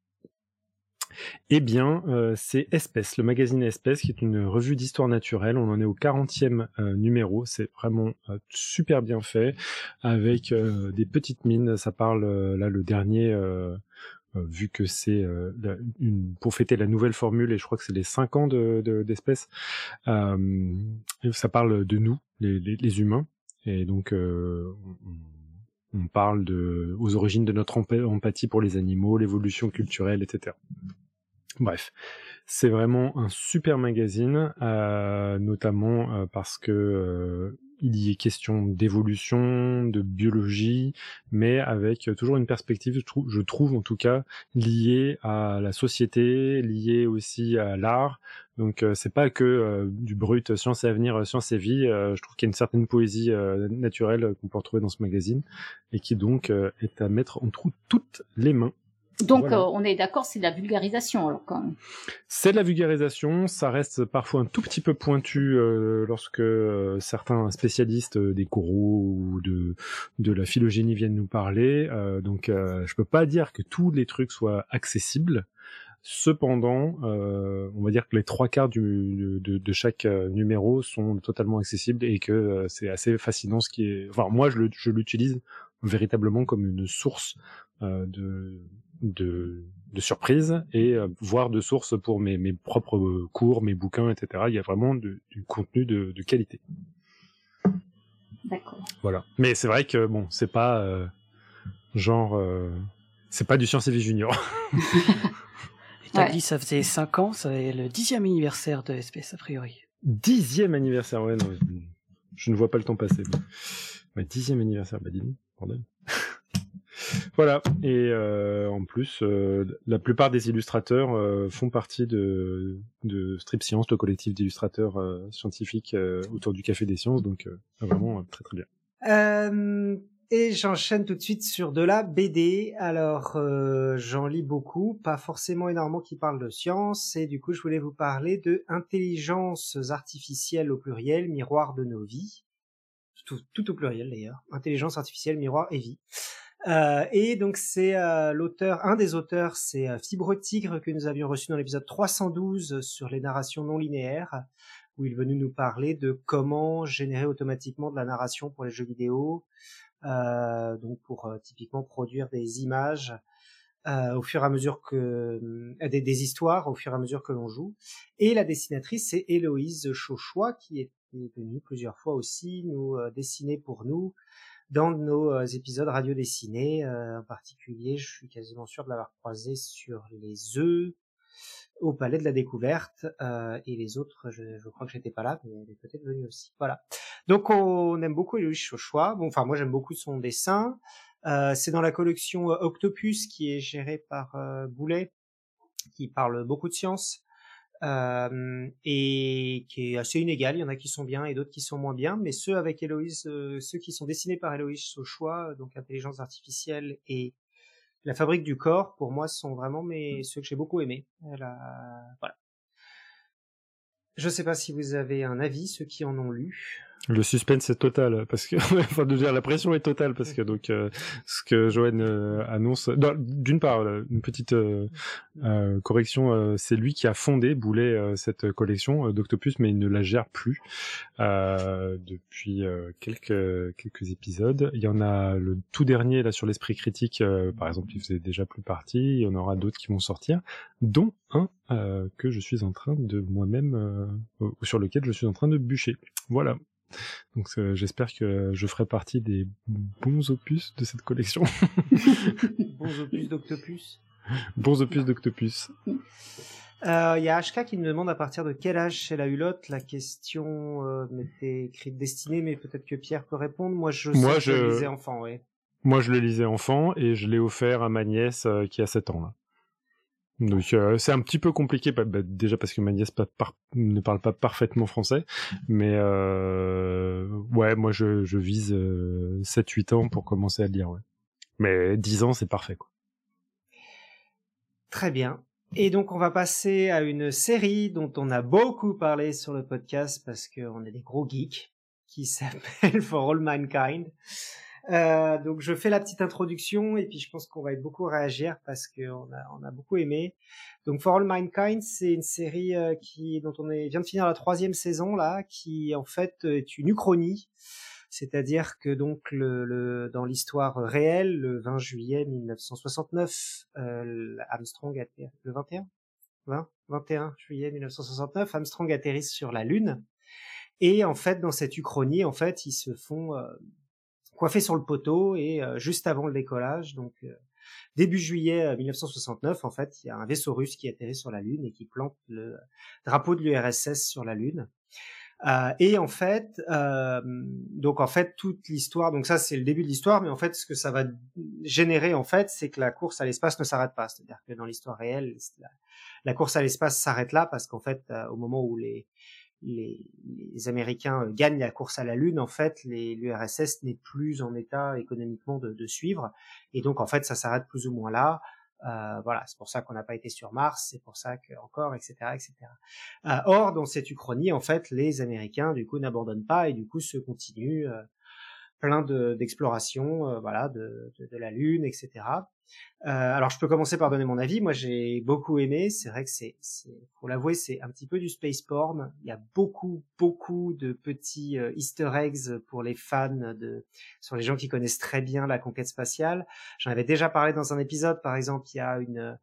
eh bien, euh, c'est Espèce, le magazine Espèce, qui est une revue d'histoire naturelle. On en est au 40e euh, numéro. C'est vraiment euh, super bien fait, avec des petites mines. Ça parle, là, le dernier, vu que c'est pour fêter la nouvelle formule, et je crois que c'est les 5 ans d'Espèce, de, ça parle de nous, les, humains. Et donc, on parle aux origines de notre empathie pour les animaux, l'évolution culturelle, etc. Bref, c'est vraiment un super magazine, euh, notamment euh, parce que euh, il y est question d'évolution, de biologie, mais avec toujours une perspective, je trouve, en tout cas, liée à la société, liée aussi à l'art. Donc c'est pas que du brut science et avenir, science et vie. je trouve qu'il y a une certaine poésie naturelle qu'on peut retrouver dans ce magazine et qui donc est à mettre entre toutes les mains. Donc euh, on est d'accord, c'est de la vulgarisation alors quand même. C'est de la vulgarisation, ça reste parfois un tout petit peu pointu euh, lorsque euh, certains spécialistes des coraux ou de de la phylogénie viennent nous parler. donc je peux pas dire que tous les trucs soient accessibles. Cependant, on va dire que les trois quarts du, de, de, chaque numéro sont totalement accessibles et que c'est assez fascinant ce qui est. Enfin, moi, je l'utilise véritablement comme une source de de, de surprise et euh, voire de source pour mes, mes propres cours, mes bouquins, etc. Il y a vraiment du contenu de, de qualité. D'accord. Voilà. Mais c'est vrai que bon, c'est pas euh, genre, euh, c'est pas du Science et Vie Junior. *laughs* et t'as dit ça faisait 5 ans, ça est le dixième anniversaire de SPS a priori. Dixième anniversaire, ouais, non, je ne vois pas le temps passer. Mais dixième anniversaire, bah dis bordel. *laughs* Voilà. Et en plus, la plupart des illustrateurs font partie de, Strip Science, le collectif d'illustrateurs scientifiques autour du Café des Sciences. Donc vraiment très très bien. Et j'enchaîne tout de suite sur de la BD. Alors, euh, j'en lis beaucoup, pas forcément énormément qui parlent de science, et du coup, je voulais vous parler de intelligence artificielle au pluriel, miroir de nos vies. Tout au pluriel d'ailleurs. Intelligence artificielle, miroir et vie. Euh, et donc c'est euh, l'auteur, un des auteurs, c'est euh, Fibre Tigre que nous avions reçu dans l'épisode 312 sur les narrations non linéaires, où il est venu nous parler de comment générer automatiquement de la narration pour les jeux vidéo, euh, donc pour euh, typiquement produire des images euh, au fur et à mesure que des, des, histoires au fur et à mesure que l'on joue. Et la dessinatrice c'est Héloïse Chauchois qui est venue plusieurs fois aussi nous dessiner pour nous dans nos épisodes radio dessinés. en particulier, je suis quasiment sûr de l'avoir croisé sur les œufs, au Palais de la Découverte euh, et les autres, je, crois que j'étais pas là, mais elle est peut-être venue aussi. Voilà. Donc on aime beaucoup Louis Chauchois. Bon, enfin moi j'aime beaucoup son dessin. Euh, c'est dans la collection euh, Octopus qui est gérée par euh, Boulet, qui parle beaucoup de science euh, et qui est assez inégal. Il y en a qui sont bien et d'autres qui sont moins bien, mais ceux avec Héloïse, ceux qui sont dessinés par Héloïse Chauchois, donc intelligence artificielle et la fabrique du corps, pour moi, sont vraiment mes mmh. ceux que j'ai beaucoup aimés. voilà. Je sais pas si vous avez un avis, ceux qui en ont lu. Le suspense est total parce que *laughs* enfin la pression est totale parce que donc euh, ce que Joanne euh, annonce d'une part euh, une petite euh, correction c'est lui qui a fondé Boulet cette collection d'Octopus mais il ne la gère plus depuis quelques quelques épisodes. Il y en a le tout dernier là sur l'esprit critique par exemple il faisait déjà plus partie. Il y en aura d'autres qui vont sortir dont un que je suis en train de moi-même sur lequel je suis en train de bûcher. Voilà donc j'espère que je ferai partie des bons opus de cette collection. *laughs* bons opus d'Octopus. Bons opus d'Octopus. Euh, il y a HK qui me demande à partir de quel âge c'est la hulotte. La question euh, m'était écrite destinée, mais peut-être que Pierre peut répondre. Moi, je Moi, je... le lisais enfant, oui. Moi, je le lisais enfant et je l'ai offert à ma nièce euh, qui a 7 ans. Là. Donc euh, c'est un petit peu compliqué, bah, bah, déjà parce que ma ne parle pas parfaitement français, mais euh, ouais, moi je, vise 7-8 euh, ans pour commencer à lire, ouais. Mais 10 ans c'est parfait, quoi. Très bien. Et donc on va passer à une série dont on a beaucoup parlé sur le podcast parce qu'on est des gros geeks, qui *laughs* s'appelle For All Mankind. Euh, donc je fais la petite introduction et puis je pense qu'on va être beaucoup réagir parce qu'on a, on a beaucoup aimé. Donc For All Mankind, c'est une série euh, qui dont on est, vient de finir la troisième saison là, qui en fait est une uchronie. C'est-à-dire que donc le, le dans l'histoire réelle, le 20 juillet 1969, euh, Armstrong atterrit, le 21, 20, 21 juillet 1969, Armstrong atterrit sur la Lune. Et en fait, dans cette uchronie, en fait, ils se font euh, coiffé sur le poteau et euh, juste avant le décollage, donc euh, début juillet 1969, euh, en fait, il y a un vaisseau russe qui atterrit sur la Lune et qui plante le drapeau de l'URSS sur la Lune. et en fait, donc en fait toute l'histoire, donc ça c'est le début de l'histoire, mais en fait ce que ça va générer en fait, c'est que la course à l'espace ne s'arrête pas. C'est-à-dire que dans l'histoire réelle, la, la, course à l'espace s'arrête là parce qu'en fait, au moment où les les, les, Américains euh, gagnent la course à la Lune, en fait, l'URSS n'est plus en état économiquement de, de, suivre, et donc en fait, ça s'arrête plus ou moins là. Euh, voilà, c'est pour ça qu'on n'a pas été sur Mars, c'est pour ça que encore, etc., etc. Euh, or, dans cette uchronie, en fait, les Américains du coup n'abandonnent pas et du coup se continuent euh, plein d'explorations, euh, voilà, de, de, de, la Lune, etc. Euh, alors je peux commencer par donner mon avis. Moi j'ai beaucoup aimé. C'est vrai que c'est, pour l'avouer, c'est un petit peu du space porn. Il y a beaucoup, beaucoup de petits euh, Easter eggs pour les fans de, sur les gens qui connaissent très bien la conquête spatiale. J'en avais déjà parlé dans un épisode. Par exemple, il y a une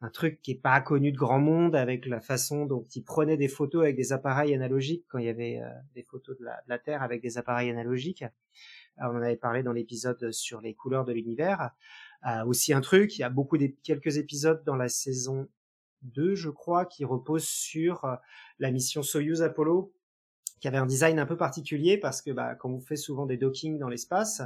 un truc qui est pas connu de grand monde avec la façon dont ils prenaient des photos avec des appareils analogiques quand il y avait des photos de la, de la Terre avec des appareils analogiques on en avait parlé dans l'épisode sur les couleurs de l'univers. Euh, aussi un truc, il y a beaucoup des quelques épisodes dans la saison 2, je crois, qui reposent sur euh, la mission Soyuz Apollo qui avait un design un peu particulier parce que bah, quand on fait souvent des dockings dans l'espace,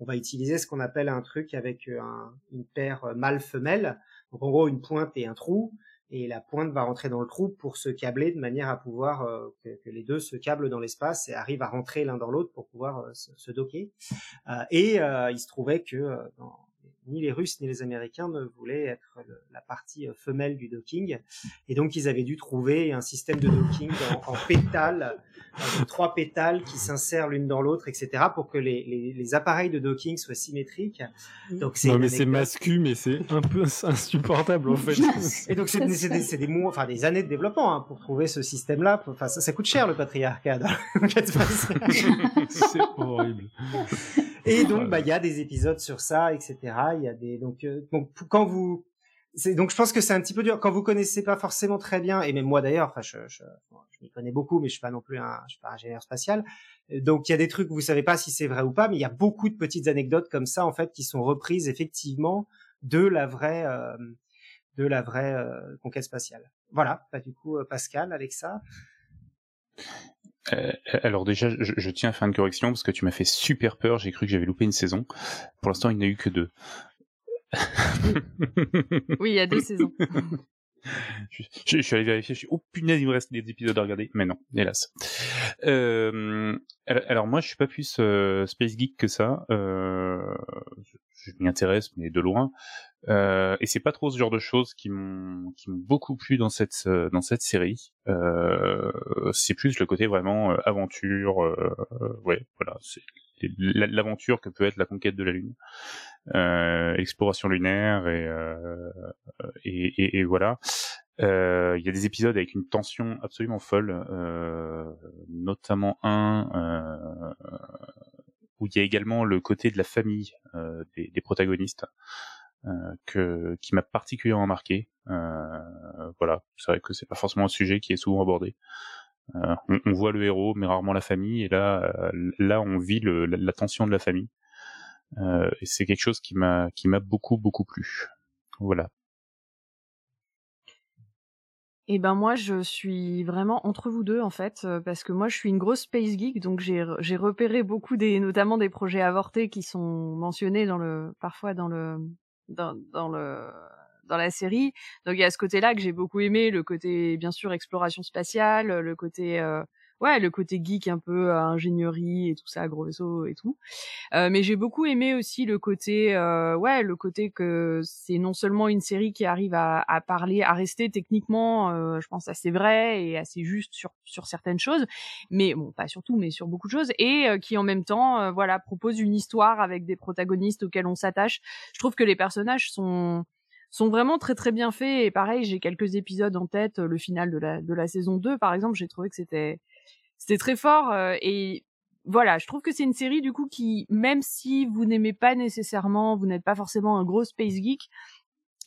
on va utiliser ce qu'on appelle un truc avec une paire mâle-femelle. Donc en gros une pointe et un trou et la pointe va rentrer dans le trou pour se câbler de manière à pouvoir euh, que, les deux se câblent dans l'espace et arrivent à rentrer l'un dans l'autre pour pouvoir euh, se, se, docker. Euh, et il se trouvait que dans, ni les Russes ni les Américains ne voulaient être la partie euh, femelle du docking. Et donc, ils avaient dû trouver un système de docking en, en pétales, euh, trois pétales qui s'insèrent l'une dans l'autre, etc., pour que les, les, les, appareils de docking soient symétriques. Donc, c'est non, mais c'est mascu, mais c'est un peu *laughs* insupportable, en fait. *laughs* Et donc, c'est des, des, des, mois, enfin, des années de développement hein, pour trouver ce système-là. Enfin, ça, ça coûte cher, le patriarcat. *laughs* c'est horrible. Et *laughs* donc, bah, il y a des épisodes sur ça, etc. Il y a des donc euh, donc quand vous c'est donc je pense que c'est un petit peu dur. Quand vous connaissez pas forcément très bien et même moi d'ailleurs enfin je je, je m'y connais beaucoup mais je suis pas non plus un je suis pas ingénieur spatial. Donc il y a des trucs où vous savez pas si c'est vrai ou pas mais il y a beaucoup de petites anecdotes comme ça en fait qui sont reprises effectivement de la vraie euh, de la vraie euh, conquête spatiale. Voilà. Bah, du coup Pascal avec ça euh, alors déjà, je, je, tiens à faire une correction parce que tu m'as fait super peur. J'ai cru que j'avais loupé une saison. Pour l'instant, il n'y a eu que deux. oui, il y a deux saisons. *laughs* *laughs* je, je, suis allé vérifier. Je suis oh punaise, il me reste des épisodes à regarder. Mais non, hélas. Euh, alors moi, je suis pas plus euh, space geek que ça. Euh, je m'y intéresse, mais de loin. Euh, et c'est pas trop ce genre de choses qui m'ont beaucoup plu dans cette euh, dans cette série. Euh, c'est plus le côté vraiment aventure. ouais, voilà, c'est l'aventure que peut être la conquête de la lune, exploration lunaire et et, et, et, voilà. Il y a des épisodes avec une tension absolument folle, notamment un où il y a également le côté de la famille euh, des, des, protagonistes euh, que qui m'a particulièrement marqué. Euh, voilà, c'est vrai que c'est pas forcément un sujet qui est souvent abordé. On, on, voit le héros, mais rarement la famille, et là, là, on vit le, la, tension de la famille. et c'est quelque chose qui m'a qui m'a beaucoup beaucoup plu. Voilà. Et ben moi je suis vraiment entre vous deux en fait parce que moi je suis une grosse space geek donc j'ai j'ai repéré beaucoup des notamment des projets avortés qui sont mentionnés dans le parfois dans le dans, dans le dans la série. Donc il y a ce côté-là que j'ai beaucoup aimé, le côté bien sûr exploration spatiale, le côté euh, ouais, le côté geek un peu euh, ingénierie et tout ça, gros vaisseau et tout. Euh, mais j'ai beaucoup aimé aussi le côté, euh, ouais, le côté que c'est non seulement une série qui arrive à, à parler, à rester techniquement, euh, je pense assez vrai et assez juste sur sur certaines choses, mais bon, pas surtout, mais sur beaucoup de choses, et qui en même temps, voilà, propose une histoire avec des protagonistes auxquels on s'attache. Je trouve que les personnages sont sont vraiment très très bien faits et pareil j'ai quelques épisodes en tête le final de la de la saison 2 par exemple j'ai trouvé que c'était c'était très fort euh, et voilà, je trouve que c'est une série du coup qui, même si vous n'aimez pas nécessairement, vous n'êtes pas forcément un gros space geek,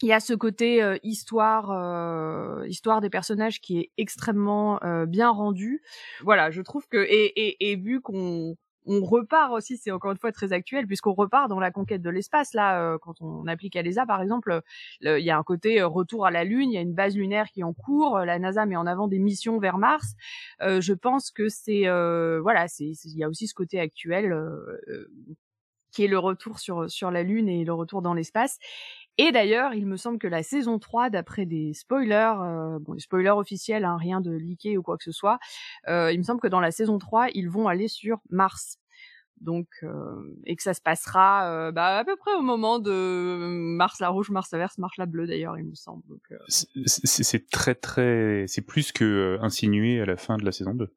il y a ce côté euh, histoire, euh, histoire des personnages qui est extrêmement euh, bien rendu. Voilà, je trouve que et, et, et vu qu'on on repart aussi, c'est encore une fois très actuel, puisqu'on repart dans la conquête de l'espace. Là, euh, quand on applique l'ESA, par exemple, il y a un côté euh, retour à la Lune, il y a une base lunaire qui est en cours, la NASA met en avant des missions vers Mars. Euh, je pense que c'est voilà, c'est il y a aussi ce côté actuel qui est le retour sur sur la Lune et le retour dans l'espace. Et d'ailleurs, il me semble que la saison 3, d'après des spoilers, euh, bon, des spoilers officiels, hein, rien de leaké ou quoi que ce soit, euh, il me semble que dans la saison 3, ils vont aller sur Mars. Donc, euh, et que ça se passera euh, bah, à peu près au moment de Mars la rouge, Mars la verte, Mars la bleue d'ailleurs, il me semble. Euh. C'est très très, c'est plus que euh, insinué à la fin de la saison 2.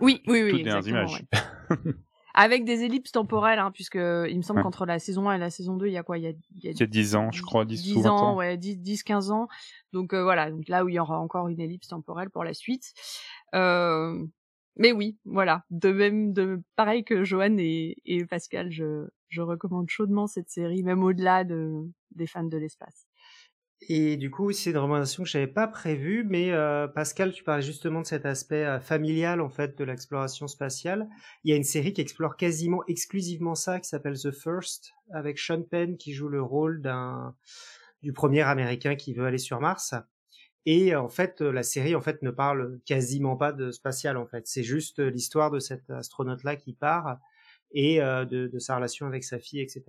Oui, oui, oui. Toutes les images. Ouais. *laughs* avec des ellipses temporelles, hein, puisque il me semble ouais. qu'entre la saison 1 et la saison 2, il y a quoi? Il y a, il y a, il y a 10 ans, je crois, 10, 10 ou 20 ans, ans. ouais, 10, 10, 15 ans. Donc euh, voilà, donc là où il y aura encore une ellipse temporelle pour la suite. Euh, mais oui, voilà, de même, de pareil que Johan et, et Pascal, je, je recommande chaudement cette série, même au-delà de, des fans de l'espace. Et du coup, c'est une recommandation que j'avais pas prévue, mais euh, Pascal, tu parlais justement de cet aspect euh, familial en fait de l'exploration spatiale. Il y a une série qui explore quasiment exclusivement ça, qui s'appelle The First, avec Sean Penn qui joue le rôle d'un du premier Américain qui veut aller sur Mars. Et en fait, la série en fait ne parle quasiment pas de spatial en fait. C'est juste l'histoire de cet astronaute là qui part et de, de, sa relation avec sa fille, etc.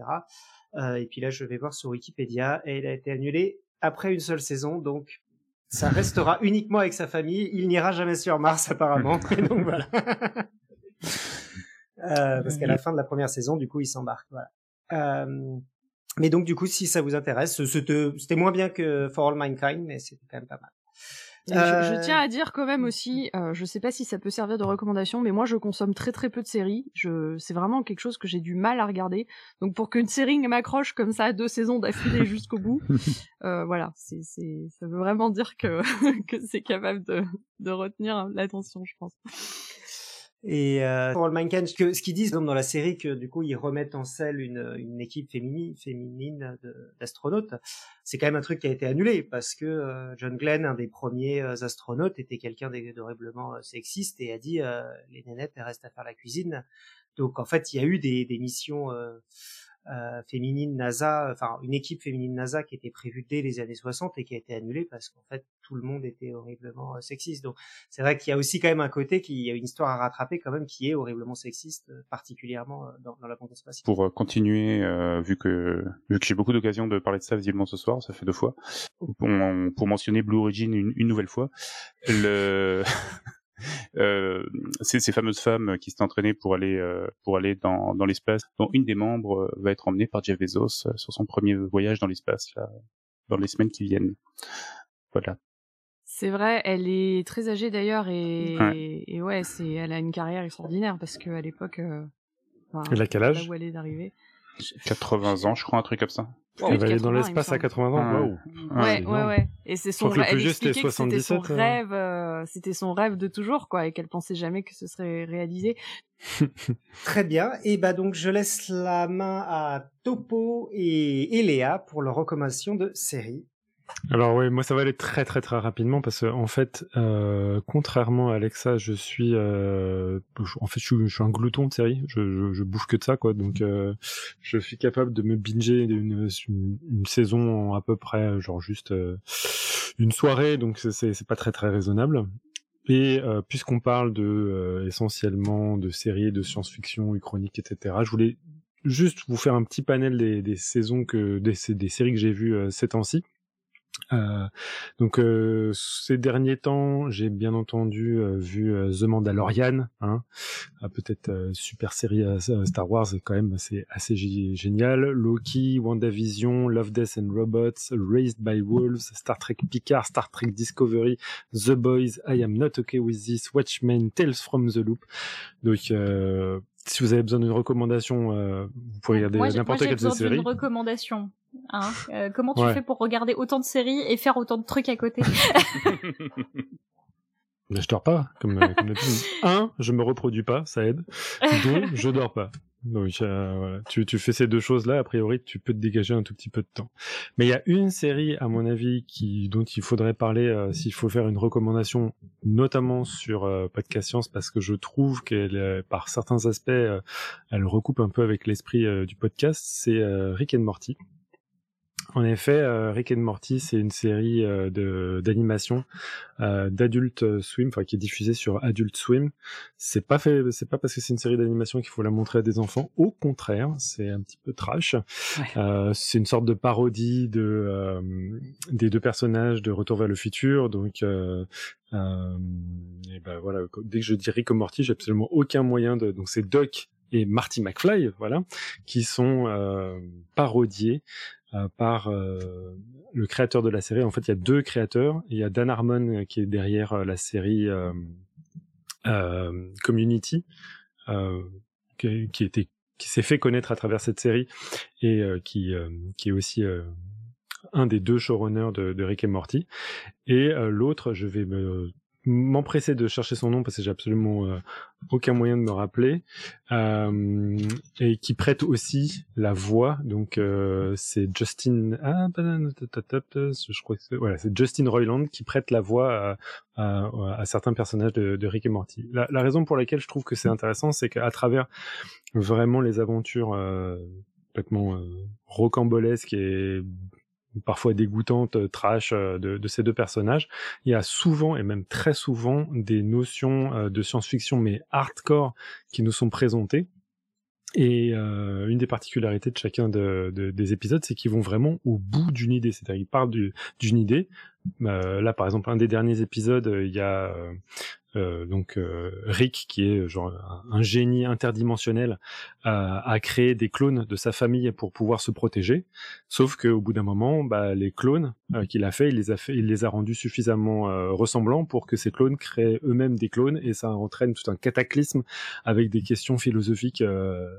et puis là, je vais voir sur Wikipédia et elle a été annulée après une seule saison, donc ça restera *laughs* uniquement avec sa famille. Il n'ira jamais sur Mars apparemment. *laughs* Et donc voilà. *laughs* euh, parce qu'à la fin de la première saison, du coup, il s'embarque. Voilà. Euh, mais donc du coup, si ça vous intéresse, c'était moins bien que For All Mankind, mais c'était quand même pas mal. Je, je, tiens à dire quand même aussi, euh, je sais pas si ça peut servir de recommandation, mais moi je consomme très très peu de séries. Je, c'est vraiment quelque chose que j'ai du mal à regarder. Donc pour qu'une série m'accroche comme ça deux saisons d'affilée *laughs* jusqu'au bout, euh, voilà, c'est, c'est, ça veut vraiment dire que *laughs* que c'est capable de, de retenir l'attention, je pense. Et euh, pour All que, ce qu'ils disent dans la série que du coup ils remettent en selle une, une équipe féminine, féminine d'astronautes, c'est quand même un truc qui a été annulé parce que euh, John Glenn, un des premiers euh, astronautes, était quelqu'un d'horriblement euh, sexiste et a dit les nénettes elles restent à faire la cuisine. Donc en fait il y a eu des, des missions euh, féminine NASA, enfin une équipe féminine NASA qui était prévue dès les années 60 et qui a été annulée parce qu'en fait tout le monde était horriblement euh, sexiste. Donc c'est vrai qu'il y a aussi quand même un côté qui y a une histoire à rattraper quand même qui est horriblement sexiste, euh, particulièrement dans, la bande spatiale. Pour continuer, vu que vu que j'ai beaucoup d'occasions de parler de ça visiblement ce soir, ça fait deux fois, pour, pour mentionner Blue Origin une, une nouvelle fois, le *laughs* euh, ces, ces, fameuses femmes qui s'est entraînées pour aller euh, pour aller dans, dans l'espace, dont une des membres euh, va être emmenée par Jeff Bezos sur son premier voyage dans l'espace là, dans les semaines qui viennent. Voilà. C'est vrai, elle est très âgée d'ailleurs et ouais, et ouais c'est elle a une carrière extraordinaire parce que à l'époque. Euh, elle a quel âge? où elle est d'arriver. 80 ans, je crois, un truc comme ça. Elle va aller dans l'espace à 80 ans. Wow. Ouais, ouais, ouais. Et c'est son rêve. Elle expliquait que c'était son euh. rêve, euh, c'était son rêve de toujours, quoi, et qu'elle pensait jamais que ce serait réalisé. *laughs* Très bien. Et bah donc je laisse la main à Topo et, et Léa pour leur recommandation de série. Alors oui, moi ça va aller très très très rapidement parce que en fait, euh, contrairement à Alexa, je suis, euh, en fait, je suis, un glouton de série. Je, je, bouffe que de ça, quoi. Donc, euh, je suis capable de me binger une, saison à peu près, genre juste une soirée. Donc, c'est pas très très raisonnable. Et puisqu'on parle de essentiellement de séries de science-fiction, chroniques, etc., je voulais juste vous faire un petit panel des, des saisons que des, des séries que j'ai vues ces temps-ci. Euh, donc euh, ces derniers temps, j'ai bien entendu euh, vu The Mandalorian, hein, peut-être super série Star Wars quand même, c'est assez génial. Loki, WandaVision, Love, Death and Robots, Raised by Wolves, Star Trek Picard, Star Trek Discovery, The Boys, I Am Not Okay with This, Watchmen, Tales from the Loop. Donc si vous avez besoin d'une recommandation, vous pouvez regarder n'importe quelle série. Moi, j'ai besoin d'une recommandation. Hein euh, comment tu fais pour regarder autant de séries et faire autant de trucs à côté? *laughs* Mais je dors pas, comme, euh, comme Un, je me reproduis pas, ça aide. Deux, *laughs* je dors pas. Donc euh, voilà, tu, tu fais ces deux choses-là, a priori, tu peux te dégager un tout petit peu de temps. Mais il y a une série, à mon avis, qui dont il faudrait parler euh, s'il faut faire une recommandation, notamment sur euh, Podcast Science, parce que je trouve qu'elle, par certains aspects, elle recoupe un peu avec l'esprit du podcast. C'est Rick and Morty. En effet, euh, Rick and Morty, c'est une série euh, de d'animation euh, d'Adult Swim, enfin qui est diffusée sur Adult Swim. C'est pas fait, c'est pas parce que c'est une série d'animation qu'il faut la montrer à des enfants. Au contraire, c'est un petit peu trash. C'est une sorte de parodie de euh, des deux personnages de Retour vers le futur. Donc euh, et ben voilà, dès que je dis Rick Morty, j'ai absolument aucun moyen de. Donc c'est Doc et Marty McFly, voilà, qui sont euh, parodiés euh, par euh, le créateur de la série. En fait, il y a deux créateurs. Il y a Dan Harmon euh, qui est derrière la série Community, qui, qui, était qui s'est fait connaître à travers cette série et qui qui est aussi un des deux showrunners de, de Rick et Morty. Et l'autre, je vais me m'empresser de chercher son nom parce que j'ai absolument euh, aucun moyen de me rappeler. Euh, et qui prête aussi la voix. Donc euh, c'est Justin ah je crois que c'est voilà c'est Justin Roiland qui prête la voix à, à, certains personnages de, de, Rick et Morty. La, la, raison pour laquelle je trouve que c'est intéressant c'est qu'à travers vraiment les aventures complètement rocambolesques et parfois dégoûtante, trash de, de, ces deux personnages, il y a souvent et même très souvent des notions de science-fiction mais hardcore qui nous sont présentées et euh, une des particularités de chacun de, de, des épisodes, c'est qu'ils vont vraiment au bout d'une idée. C'est-à-dire, ils parlent d'une idée. Euh, là, par exemple, un des derniers épisodes, il y a euh, euh, donc euh, Rick, qui est genre un, génie interdimensionnel, a créé des clones de sa famille pour pouvoir se protéger. Sauf qu'au bout d'un moment, bah, les clones euh, qu'il a fait, il les a fait, il les a rendus suffisamment ressemblants pour que ces clones créent eux-mêmes des clones, et ça entraîne tout un cataclysme avec des questions philosophiques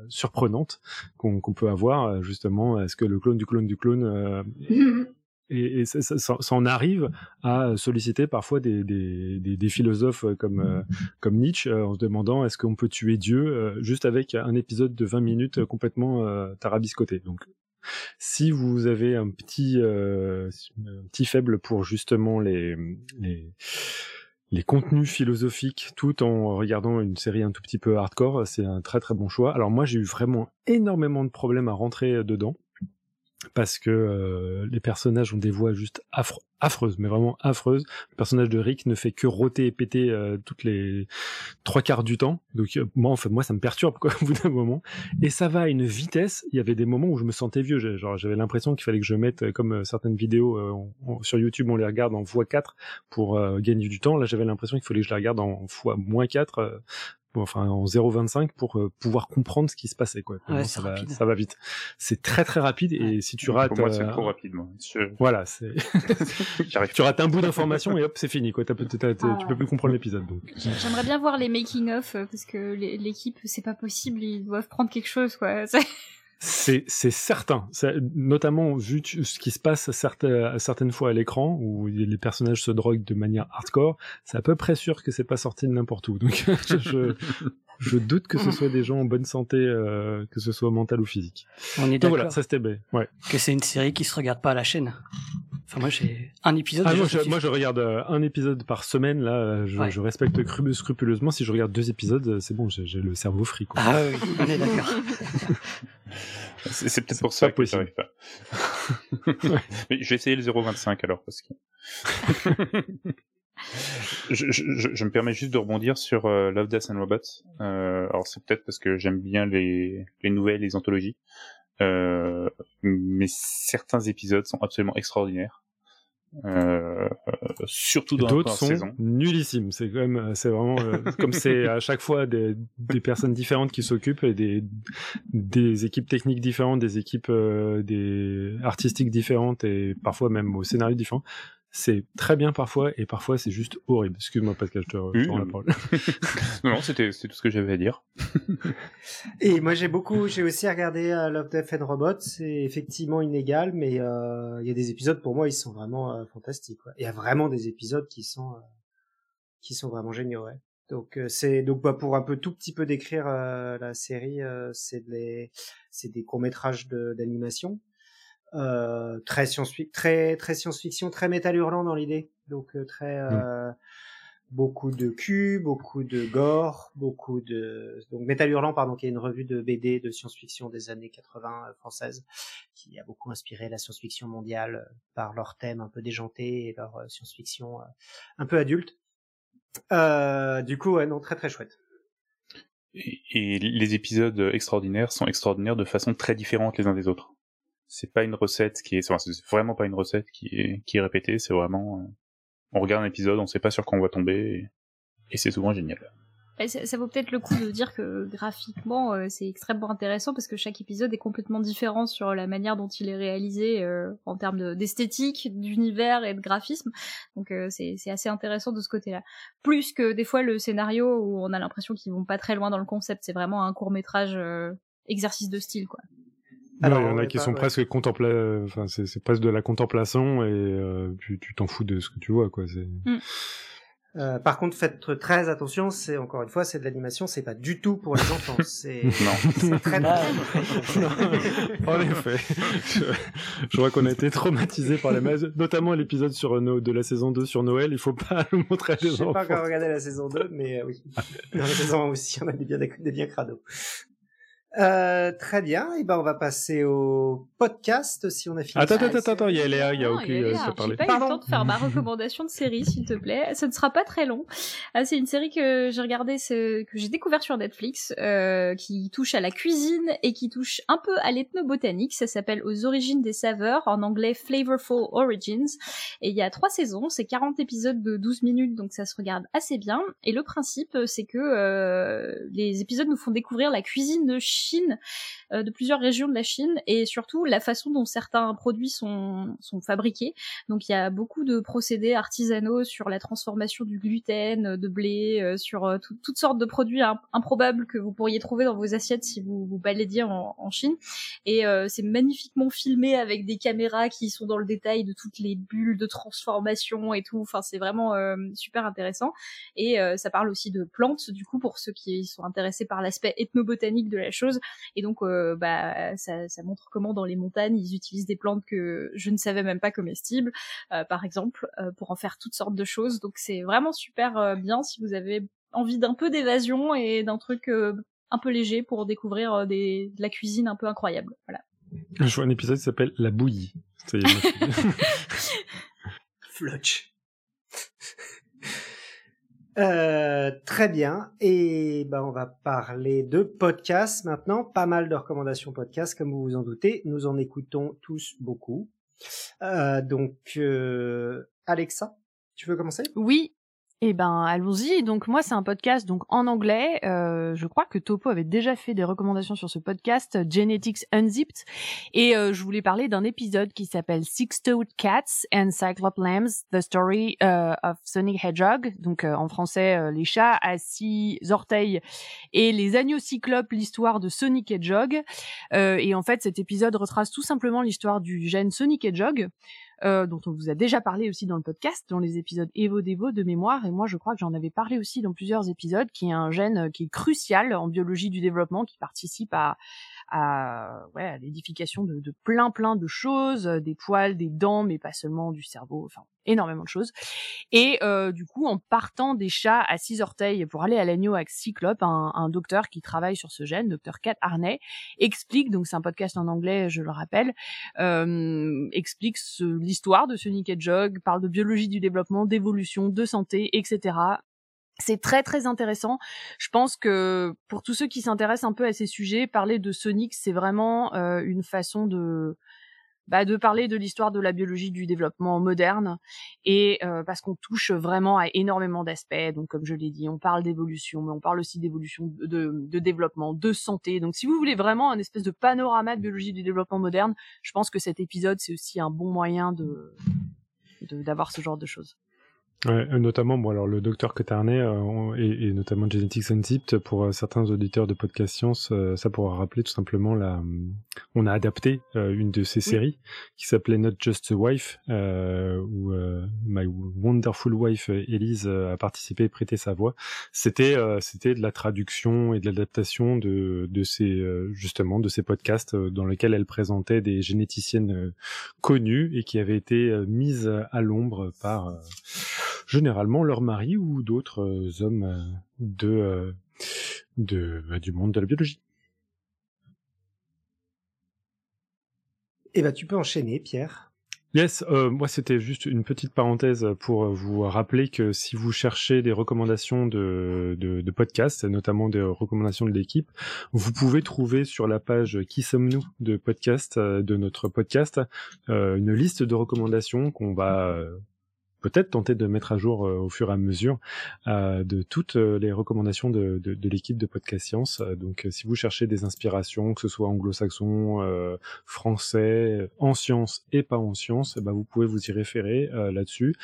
surprenantes qu'on peut avoir. Justement, est-ce que le clone du clone du clone *laughs* et, et ça, ça, ça, en arrive à solliciter parfois des, des, des, des philosophes comme, euh, comme Nietzsche euh, en se demandant est-ce qu'on peut tuer Dieu euh, juste avec un épisode de 20 minutes complètement tarabiscoté. Donc si vous avez un petit, un petit faible pour justement les, les, les contenus philosophiques tout en regardant une série un tout petit peu hardcore, c'est un très très bon choix. Alors moi j'ai eu vraiment énormément de problèmes à rentrer dedans parce que euh, les personnages ont des voix juste affreuses, mais vraiment affreuses. Le personnage de Rick ne fait que roter et péter euh, toutes les trois quarts du temps. Donc euh, moi, en fait, moi, ça me perturbe quoi, *laughs* au bout d'un moment. Et ça va à une vitesse. Il y avait des moments où je me sentais vieux. J'avais l'impression qu'il fallait que je mette, comme certaines vidéos sur YouTube, on les regarde en x4 pour gagner du temps. Là, j'avais l'impression qu'il fallait que je les regarde en x-4 enfin en 0,25 pour euh, pouvoir comprendre ce qui se passait quoi. ça va, ça va vite. C'est très très rapide et si tu rates, pour moi c'est euh, trop rapide. Moi. *laughs* Voilà, c'est. *laughs* tu rates un bout d'information et hop c'est fini quoi. As, ah tu peux plus comprendre l'épisode donc. J'aimerais bien voir les making of euh, parce que l'équipe c'est pas possible, ils doivent prendre quelque chose quoi. *laughs* C'est certain, notamment vu ce qui se passe certaines, certaines fois à l'écran où les personnages se droguent de manière hardcore, c'est à peu près sûr que c'est pas sorti de n'importe où. Donc *laughs* je, je, doute que ce soit des gens en bonne santé, euh, que ce soit mental ou physique. On est d'accord. Voilà, ça c'était bien. Ouais. Que c'est une série qui se regarde pas à la chaîne. Enfin, moi, j'ai un épisode. Ah, moi, je, regarde euh, un épisode par semaine. Là, je, je respecte scrupuleusement. Si je regarde deux épisodes, c'est bon, j'ai le cerveau frit. Quoi. Ah oui, on est d'accord. *laughs* c'est peut-être pour ça que ça pas. *laughs* Mais je vais essayer le 0,25 alors parce que. *laughs* je, je, je, me permets juste de rebondir sur euh, Love, Death and Robots. Euh, alors c'est peut-être parce que j'aime bien les, les nouvelles, les anthologies. Euh, mais certains épisodes sont absolument extraordinaires. Euh, surtout dans d'autres sont saison. nullissimes. C'est quand même, c'est vraiment euh, comme c'est à chaque fois des, des personnes différentes qui s'occupent et des des équipes techniques différentes, des équipes euh, des artistiques différentes et parfois même au scénario différent c'est très bien parfois et parfois c'est juste horrible. Excuse-moi Pascal, je te, rends la parole. *laughs* non, non c'était tout ce que j'avais à dire. *laughs* et moi j'ai beaucoup, j'ai aussi regardé euh, Love, Death and Robots. C'est effectivement inégal, mais euh, il y a des épisodes pour moi ils sont vraiment euh, fantastiques. Il y a vraiment des épisodes qui sont qui sont vraiment géniaux. Ouais. Donc c'est donc bah, pour un peu tout petit peu décrire la série, c'est des c'est des courts métrages d'animation euh, très science-fiction, très très science-fiction, très métal hurlant dans l'idée. Donc euh, très mm. euh, beaucoup de cul, beaucoup de gore, beaucoup de donc métal hurlant pardon qui est une revue de BD de science-fiction des années 80 française qui a beaucoup inspiré la science-fiction mondiale par leur thème un peu déjanté et leur science-fiction un peu adulte. du coup, ouais, non, très très chouette. et les épisodes extraordinaires sont extraordinaires de façon très différente les uns des autres c'est pas une recette qui est, c'est vraiment pas une recette qui est, qui est répétée, c'est vraiment, euh, on regarde un épisode, on sait pas sur quoi on va tomber, et, c'est souvent génial. Ça, ça, vaut peut-être le coup de dire que graphiquement euh, c'est extrêmement intéressant parce que chaque épisode est complètement différent sur la manière dont il est réalisé euh, en termes d'esthétique, d'univers et de graphisme. Donc c'est assez intéressant de ce côté-là. Plus que des fois le scénario où on a l'impression qu'ils vont pas très loin dans le concept. C'est vraiment un court métrage exercice de style quoi. Alors, il y en a qui sont presque contempla... enfin, c'est presque de la contemplation et euh, tu t'en fous de ce que tu vois, quoi. Mm. Euh, par contre, faites très attention. C'est encore une fois, c'est de l'animation. C'est pas du tout pour les enfants. C'est *laughs* non. très non. *laughs* en effet, je, je crois qu'on a été traumatisé par les mails, notamment l'épisode sur euh, de la saison 2 sur Noël. Il faut pas *laughs* le montrer à des enfants. Je sais pas encore regarder la saison 2, mais euh, oui. Dans la saison 1 aussi, on a des bien des, bien crados. Euh, très bien, et ben on va passer au podcast si on a fini. Attends, attends, attends, il y a Léa, il y a aucune euh, ça J'ai pas eu le temps de faire ma recommandation de série, s'il te plaît. Ça ne sera pas très long. Ah, c'est une série que j'ai regardée, que j'ai découvert sur Netflix, euh, qui touche à la cuisine et qui touche un peu à l'ethnobotanique. Ça s'appelle Aux origines des saveurs, en anglais Flavorful Origins. Et il y a trois saisons, c'est 40 épisodes de 12 minutes, donc ça se regarde assez bien. Et le principe, c'est que euh, les épisodes nous font découvrir la cuisine de Chine, euh, de plusieurs régions de la Chine, et surtout la façon dont certains produits sont, sont fabriqués. Donc il y a beaucoup de procédés artisanaux sur la transformation du gluten, de blé, euh, sur euh, toutes sortes de produits improbables que vous pourriez trouver dans vos assiettes si vous vous baladez en, en Chine. Et c'est magnifiquement filmé avec des caméras qui sont dans le détail de toutes les bulles de transformation et tout. Enfin c'est vraiment super intéressant. Et ça parle aussi de plantes, du coup pour ceux qui sont intéressés par l'aspect ethnobotanique de la chose. Et donc, euh, bah, ça, ça, montre comment dans les montagnes, ils utilisent des plantes que je ne savais même pas comestibles, euh, par exemple, euh, pour en faire toutes sortes de choses. Donc, c'est vraiment super bien si vous avez envie d'un peu d'évasion et d'un truc un peu léger pour découvrir des, de la cuisine un peu incroyable. Voilà. Je vois un épisode qui s'appelle La bouillie. *laughs* *laughs* *laughs* Flutch. Euh, très bien. Et ben, on va parler de podcasts maintenant. Pas mal de recommandations podcasts, comme vous vous en doutez. Nous en écoutons tous beaucoup. Euh, donc, euh, Alexa, tu veux commencer? Oui, eh ben, allons-y. Donc moi, c'est un podcast donc en anglais. Euh, je crois que Topo avait déjà fait des recommandations sur ce podcast, Genetics Unzipped, et euh, je voulais parler d'un épisode qui s'appelle Six-Toed Cats and Cyclops Lambs: The Story uh, of Sonic Hedgehog. Donc euh, en français, les chats à six orteils et les agneaux cyclopes, l'histoire de Sonic Hedgehog. et en fait, cet épisode retrace tout simplement l'histoire du gène Sonic Hedgehog. Euh, dont on vous a déjà parlé aussi dans le podcast, dans les épisodes Evo Devo de mémoire, et moi je crois que j'en avais parlé aussi dans plusieurs épisodes, qui est un gène euh, qui est crucial en biologie du développement, qui participe à, à, ouais, à l'édification de, de, plein plein de choses, euh, des poils, des dents, mais pas seulement du cerveau, enfin énormément de choses. Et euh, du coup, en partant des chats à six orteils pour aller à l'agneau à cyclope, un, un, docteur qui travaille sur ce gène, docteur Kat Arnay, explique, donc c'est un podcast en anglais, je le rappelle, euh, explique l'histoire de ce Hedgehog, parle de biologie du développement, d'évolution, de santé, etc c'est très très intéressant. Je pense que pour tous ceux qui s'intéressent un peu à ces sujets, parler de Sonic, c'est vraiment euh, une façon de bah, de parler de l'histoire de la biologie du développement moderne et euh, parce qu'on touche vraiment à énormément d'aspects. Donc comme je l'ai dit, on parle d'évolution, mais on parle aussi d'évolution de, de, développement, de santé. Donc si vous voulez vraiment un espèce de panorama de biologie du développement moderne, je pense que cet épisode c'est aussi un bon moyen de d'avoir ce genre de choses. Ouais, euh, notamment, bon, alors le docteur Cotarnet euh, et, et, notamment Genetics Unzipped pour euh, certains auditeurs de podcast science, ça pourra rappeler tout simplement la. On a adapté une de ces séries qui s'appelait Not Just a Wife, où My Wonderful Wife Elise a participé et prêté sa voix. C'était c'était de la traduction et de l'adaptation de de ces justement de ces podcasts dans lesquels elle présentait des généticiennes connues et qui avaient été mises à l'ombre par généralement leur mari ou d'autres euh, hommes euh, de, euh, de bah, du monde de la biologie. Eh ben, tu peux enchaîner, Pierre. Yes, euh, moi c'était juste une petite parenthèse pour vous rappeler que si vous cherchez des recommandations de, de, de podcasts, notamment des recommandations de l'équipe, vous pouvez trouver sur la page Qui sommes-nous de podcast de notre podcast euh, une liste de recommandations qu'on va peut-être tenter de mettre à jour euh, au fur et à mesure euh, de toutes euh, les recommandations de, de, de l'équipe de Podcast Science. Donc, si vous cherchez des inspirations, que ce soit anglo-saxon, français, en sciences et pas en sciences, bah, vous pouvez vous y référer là-dessus.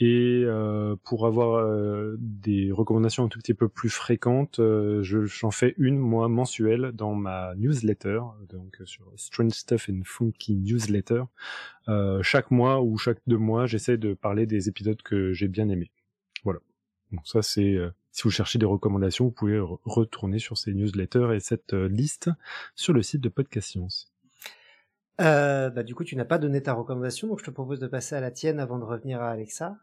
Et euh, pour avoir euh, des recommandations un tout petit peu plus fréquentes, euh, je j'en fais une moi mensuelle dans ma newsletter, donc sur Strange Stuff and Funky Newsletter. chaque mois ou chaque deux mois, j'essaie de parler des épisodes que j'ai bien aimés. Voilà. Donc ça c'est si vous cherchez des recommandations, vous pouvez retourner sur ces newsletters et cette liste sur le site de Podcast Science. Euh, bah, du coup, tu n'as pas donné ta recommandation, donc je te propose de passer à la tienne avant de revenir à Alexa.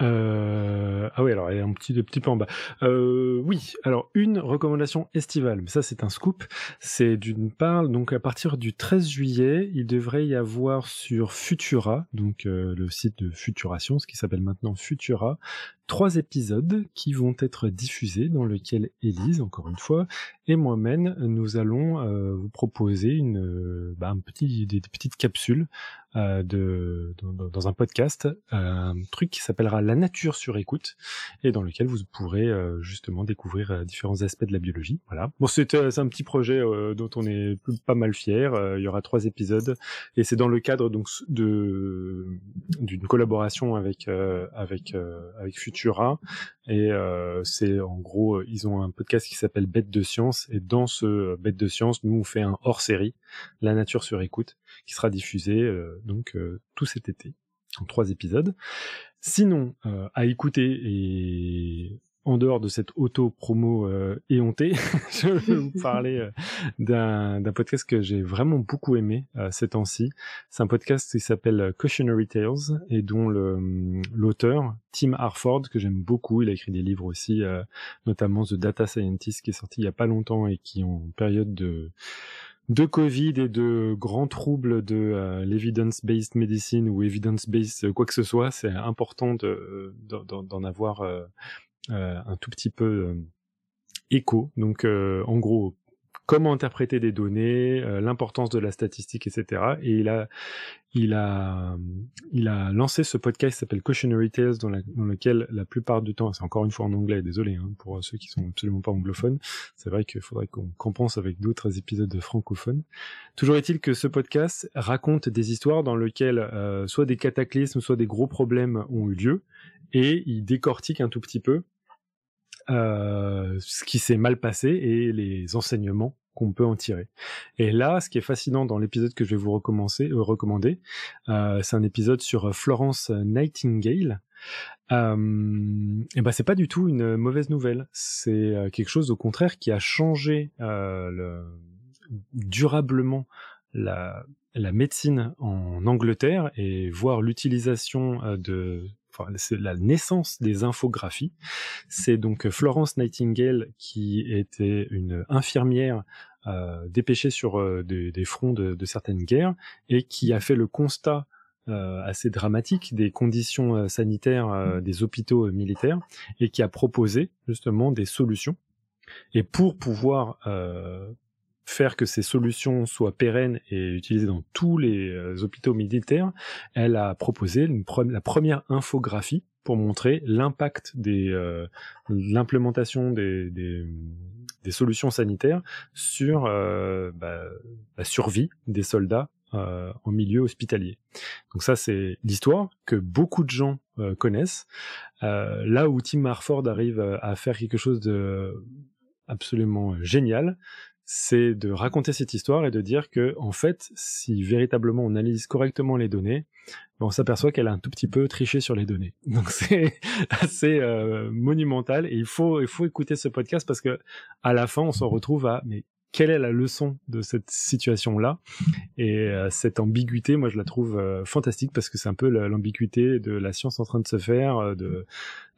Euh, ah oui, alors elle est un petit, petit peu en bas. Euh, oui, alors une recommandation estivale, mais ça c'est un scoop. C'est d'une part, donc à partir du 13 juillet, il devrait y avoir sur Futura, donc le site de Futuration, ce qui s'appelle maintenant Futura, trois épisodes qui vont être diffusés dans lequel Élise, encore une fois, et moi-même, nous allons euh, vous proposer une, euh, bah, un petit, des, petites capsules euh, de, dans, un podcast, un truc qui s'appellera La nature sur écoute, et dans lequel vous pourrez justement découvrir différents aspects de la biologie. Voilà. Bon, c'est un petit projet dont on est pas mal fier. il y aura trois épisodes, et c'est dans le cadre donc d'une collaboration avec avec avec Et c'est en gros ils ont un podcast qui s'appelle Bête de science et dans ce euh, bête de science, nous on fait un hors-série, La nature sur écoute, qui sera diffusé euh, donc euh, tout cet été en trois épisodes. Sinon, à écouter et en dehors de cette auto-promo euh, éhontée, *laughs* je vais vous *laughs* parler euh, d'un, podcast que j'ai vraiment beaucoup aimé euh, ces temps-ci. C'est un podcast qui s'appelle Cautionary Tales et dont le, l'auteur, Tim Harford, que j'aime beaucoup, il a écrit des livres aussi, notamment The Data Scientist, qui est sorti il y a pas longtemps et qui en période de de Covid et de grands troubles de l'evidence-based medicine ou evidence-based quoi que ce soit, c'est important de, d'en avoir euh, un tout petit peu euh, écho. Donc, euh, en gros, comment interpréter des données, l'importance de la statistique, etc. Et il a, il a, il a lancé ce podcast qui s'appelle Cautionary Tales, dans, lequel la plupart du temps, c'est encore une fois en anglais, désolé hein, pour ceux qui sont absolument pas anglophones. C'est vrai qu'il faudrait qu'on compense avec d'autres épisodes francophones. Toujours est-il que ce podcast raconte des histoires dans lesquelles soit des cataclysmes, soit des gros problèmes ont eu lieu, et il décortique un tout petit peu euh, ce qui s'est mal passé et les enseignements qu'on peut en tirer. Et là, ce qui est fascinant dans l'épisode que je vais vous recommencer, euh, recommander, euh, c'est un épisode sur Florence Nightingale. Euh, et ben c'est pas du tout une mauvaise nouvelle. C'est euh, quelque chose au contraire qui a changé le, durablement la, la médecine en Angleterre et voir l'utilisation de c'est la naissance des infographies. C'est donc Florence Nightingale qui était une infirmière euh, dépêchée sur euh, des, fronts de, certaines guerres et qui a fait le constat euh, assez dramatique des conditions sanitaires des hôpitaux militaires et qui a proposé justement des solutions. Et pour pouvoir faire que ces solutions soient pérennes et utilisées dans tous les euh, hôpitaux militaires, elle a proposé la première infographie pour montrer l'impact de euh, l'implémentation des, solutions sanitaires sur euh, bah, la survie des soldats en milieu hospitalier. Donc ça, c'est l'histoire que beaucoup de gens connaissent. là où Tim Harford arrive à faire quelque chose de absolument génial, c'est de raconter cette histoire et de dire que, en fait, si véritablement on analyse correctement les données, ben, on s'aperçoit qu'elle a un tout petit peu triché sur les données. *laughs* Donc c'est assez euh, monumental et il faut il faut écouter ce podcast parce que à la fin on se retrouve à mais quelle est la leçon de cette situation-là? Et euh, cette ambiguïté, moi, je la trouve euh, fantastique parce que c'est un peu l'ambiguïté de la science en train de se faire, euh, de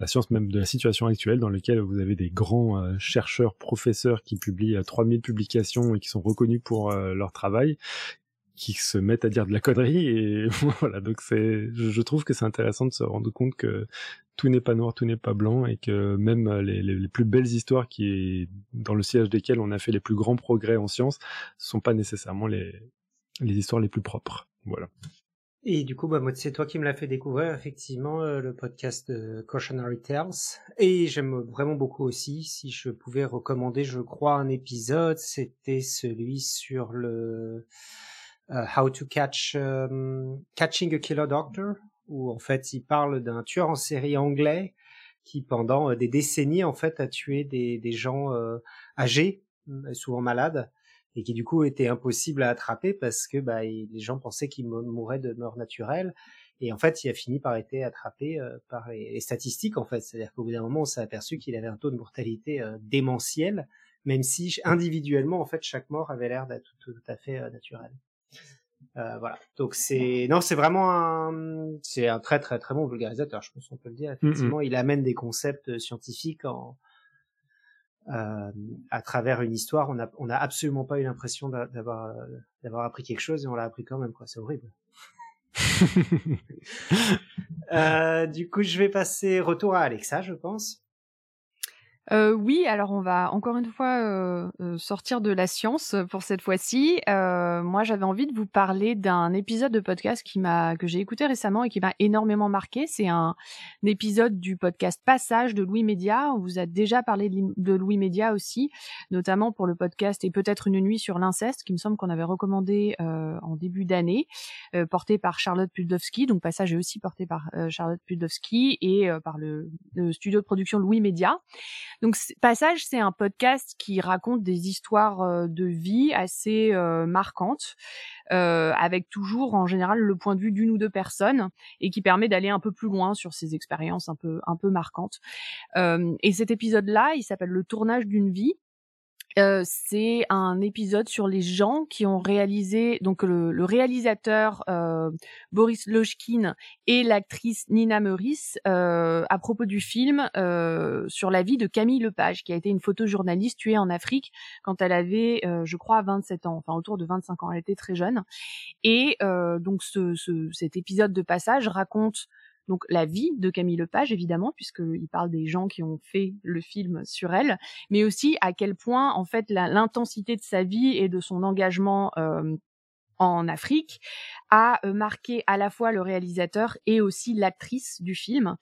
la science même de la situation actuelle dans laquelle vous avez des grands chercheurs, professeurs qui publient 3000 publications et qui sont reconnus pour leur travail qui se mettent à dire de la connerie et *laughs* voilà donc c'est je, trouve que c'est intéressant de se rendre compte que tout n'est pas noir tout n'est pas blanc et que même les, les, plus belles histoires qui dans le siège desquelles on a fait les plus grands progrès en science sont pas nécessairement les les histoires les plus propres voilà et du coup, bah, c'est toi qui me l'as fait découvrir, effectivement, euh, le podcast de Cautionary Tales. Et j'aime vraiment beaucoup aussi, si je pouvais recommander, je crois, un épisode, c'était celui sur le, euh, How to Catch um, Catching a Killer Doctor, où en fait il parle d'un tueur en série anglais qui pendant euh, des décennies en fait a tué des, des gens euh, âgés, souvent malades, et qui du coup était impossible à attraper parce que bah, les gens pensaient qu'il mourrait de mort naturelle. Et en fait, il a fini par être attrapé par les, statistiques, en fait. C'est-à-dire qu'au bout d'un moment, on s'est aperçu qu'il avait un taux de mortalité démentiel, même si individuellement, en fait, chaque mort avait l'air d'être tout, à fait naturel. Euh, voilà. Donc c'est non, c'est vraiment un c'est un très très très bon vulgarisateur, je pense qu'on peut le dire. Effectivement, il amène des concepts scientifiques en euh, à travers une histoire. On a on a absolument pas eu l'impression d'avoir d'avoir appris quelque chose et on l'a appris quand même quoi. C'est horrible. *laughs* euh, du coup, je vais passer retour à Alexa, je pense. Euh, oui, alors on va encore une fois euh, euh, sortir de la science pour cette fois-ci. moi, j'avais envie de vous parler d'un épisode de podcast que j'ai écouté récemment et qui m'a énormément marqué. C'est un, épisode du podcast Passage de Louis Média. On vous a déjà parlé de, Louis Média aussi, notamment pour le podcast et peut-être une nuit sur l'inceste, qui me semble qu'on avait recommandé en début d'année, porté par Charlotte Puldowski. Donc Passage est aussi porté par Charlotte Puldowski et par le studio de production Louis Média. Donc Passage, c'est un podcast qui raconte des histoires euh, de vie assez euh, marquantes, euh, avec toujours en général le point de vue d'une ou deux personnes, et qui permet d'aller un peu plus loin sur ces expériences un peu un peu marquantes. et cet épisode-là, il s'appelle le tournage d'une vie. Euh, c'est un épisode sur les gens qui ont réalisé donc le, réalisateur euh, Boris Lojkin et l'actrice Nina Meurice euh, à propos du film sur la vie de Camille Lepage qui a été une photojournaliste tuée en Afrique quand elle avait je crois 27 ans enfin autour de 25 ans. Elle était très jeune. Et donc ce, cet épisode de passage raconte donc la vie de Camille Lepage évidemment puisqu'il parle des gens qui ont fait le film sur elle, mais aussi à quel point en fait l'intensité de sa vie et de son engagement euh, en Afrique a euh, marqué à la fois le réalisateur et aussi l'actrice du film.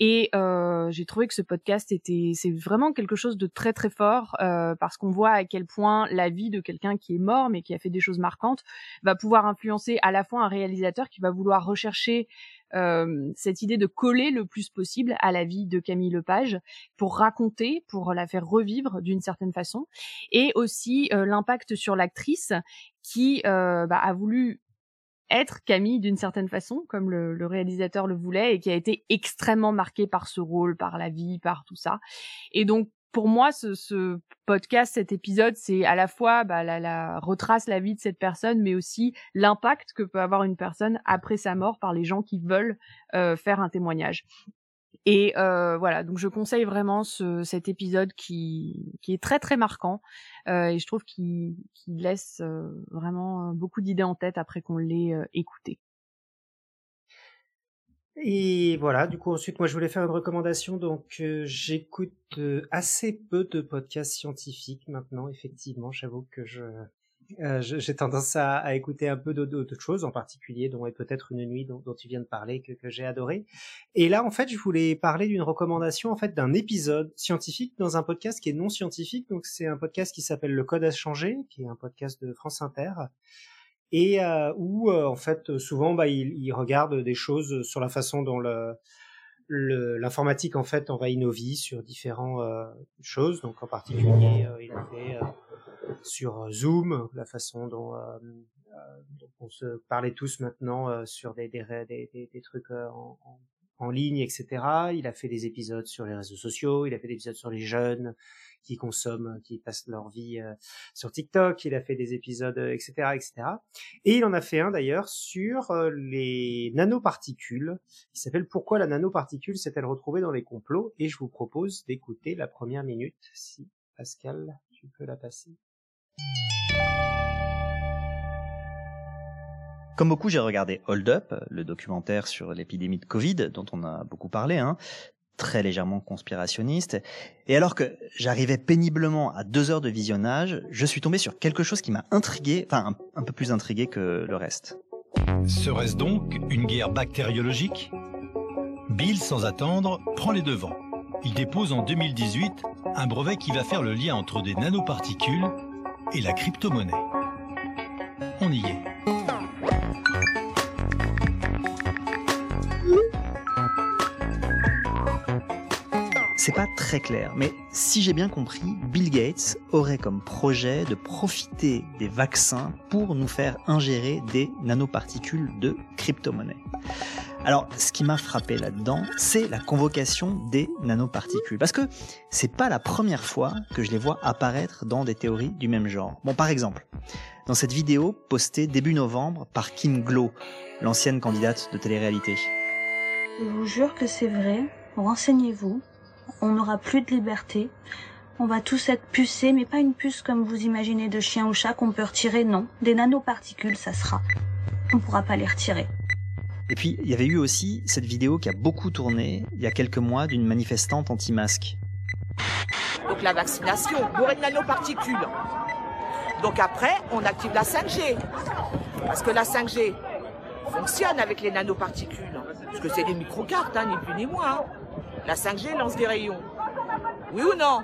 Et euh, j'ai trouvé que ce podcast était, c'est vraiment quelque chose de très très fort euh, parce qu'on voit à quel point la vie de quelqu'un qui est mort mais qui a fait des choses marquantes va pouvoir influencer à la fois un réalisateur qui va vouloir rechercher euh, cette idée de coller le plus possible à la vie de Camille Lepage pour raconter, pour la faire revivre d'une certaine façon, et aussi euh, l'impact sur l'actrice qui euh, bah, a voulu être Camille d'une certaine façon, comme le, le, réalisateur le voulait, et qui a été extrêmement marquée par ce rôle, par la vie, par tout ça. Et donc pour moi, ce, ce, podcast, cet épisode, c'est à la fois bah, la, la, retrace la vie de cette personne, mais aussi l'impact que peut avoir une personne après sa mort par les gens qui veulent euh, faire un témoignage. Et euh, voilà, donc je conseille vraiment ce, cet épisode qui, qui est très très marquant euh, et je trouve qu'il laisse euh, vraiment beaucoup d'idées en tête après qu'on l'ait euh, écouté. Et voilà, du coup ensuite moi je voulais faire une recommandation, donc euh, j'écoute euh, assez peu de podcasts scientifiques maintenant, effectivement, j'avoue que je euh, j'ai tendance à, écouter un peu d'autres choses, en particulier dont est peut-être une nuit dont, dont, tu viens de parler que, que j'ai adoré. Et là en fait je voulais parler d'une recommandation en fait d'un épisode scientifique dans un podcast qui est non scientifique, donc c'est un podcast qui s'appelle Le Code à changer, qui est un podcast de France Inter et euh, où euh, en fait souvent bah, il, il, regarde des choses sur la façon dont le l'informatique en fait envahit nos vies sur différentes euh, choses. Donc en particulier euh, il fait sur Zoom la façon dont, dont, on se parlait tous maintenant sur des, des, des, des trucs en, en, en, ligne etc il a fait des épisodes sur les réseaux sociaux il a fait des épisodes sur les jeunes qui consomment, qui passent leur vie euh, sur TikTok. Il a fait des épisodes, etc., euh, etc. Et il en a fait un d'ailleurs sur euh, les nanoparticules. Il s'appelle Pourquoi la nanoparticule s'est-elle retrouvée dans les complots? Et je vous propose d'écouter la première minute. Si Pascal, tu peux la passer. Comme beaucoup, j'ai regardé Hold Up, le documentaire sur l'épidémie de Covid, dont on a beaucoup parlé, hein, très légèrement conspirationniste. Et alors que j'arrivais péniblement à deux heures de visionnage, je suis tombé sur quelque chose qui m'a intrigué, enfin un, peu plus intrigué que le reste. Serait-ce donc une guerre bactériologique? Bill, sans attendre, prend les devants. Il dépose en 2018 un brevet qui va faire le lien entre des nanoparticules et la crypto-monnaie. On y est. C'est pas très clair, mais si j'ai bien compris, Bill Gates aurait comme projet de profiter des vaccins pour nous faire ingérer des nanoparticules de crypto-monnaie. Alors, ce qui m'a frappé là-dedans, c'est la convocation des nanoparticules. Parce que c'est pas la première fois que je les vois apparaître dans des théories du même genre. Bon, par exemple, dans cette vidéo postée début novembre par Kim Glow, l'ancienne candidate de télé-réalité. Je vous jure que c'est vrai. Renseignez-vous. On n'aura plus de liberté. On va tous être pucés, mais pas une puce comme vous imaginez de chien ou chat qu'on peut retirer, non. Des nanoparticules, ça sera. On pourra pas les retirer. Et puis, il y avait eu aussi cette vidéo qui a beaucoup tourné il y a quelques mois d'une manifestante anti-masque. Donc la vaccination, bourrée de nanoparticules. Donc après, on active la 5G. Parce que la 5G fonctionne avec les nanoparticules. Parce que c'est des microcartes, hein, ni plus ni moins. La 5G lance des rayons. Oui ou non?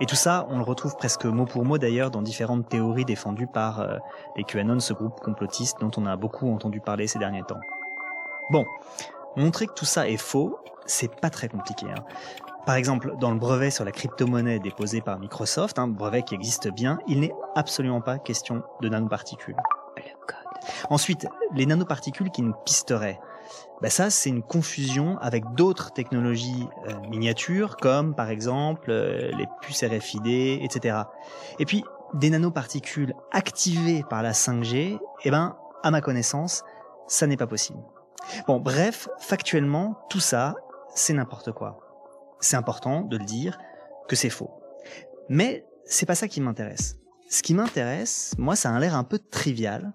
Et tout ça, on le retrouve presque mot pour mot d'ailleurs dans différentes théories défendues par euh, les QAnon, ce groupe complotiste dont on a beaucoup entendu parler ces derniers temps. Bon, montrer que tout ça est faux, c'est pas très compliqué. Hein. Par exemple, dans le brevet sur la crypto-monnaie déposé par Microsoft, un brevet qui existe bien, il n'est absolument pas question de nanoparticules. Ensuite, les nanoparticules qui nous pisteraient. Ben ça, c'est une confusion avec d'autres technologies euh, miniatures, comme par exemple euh, les puces RFID, etc. Et puis, des nanoparticules activées par la 5G, eh ben, à ma connaissance, ça n'est pas possible. Bon, bref, factuellement, tout ça, c'est n'importe quoi. C'est important de le dire que c'est faux. Mais c'est pas ça qui m'intéresse. Ce qui m'intéresse, moi, ça a l'air un peu trivial,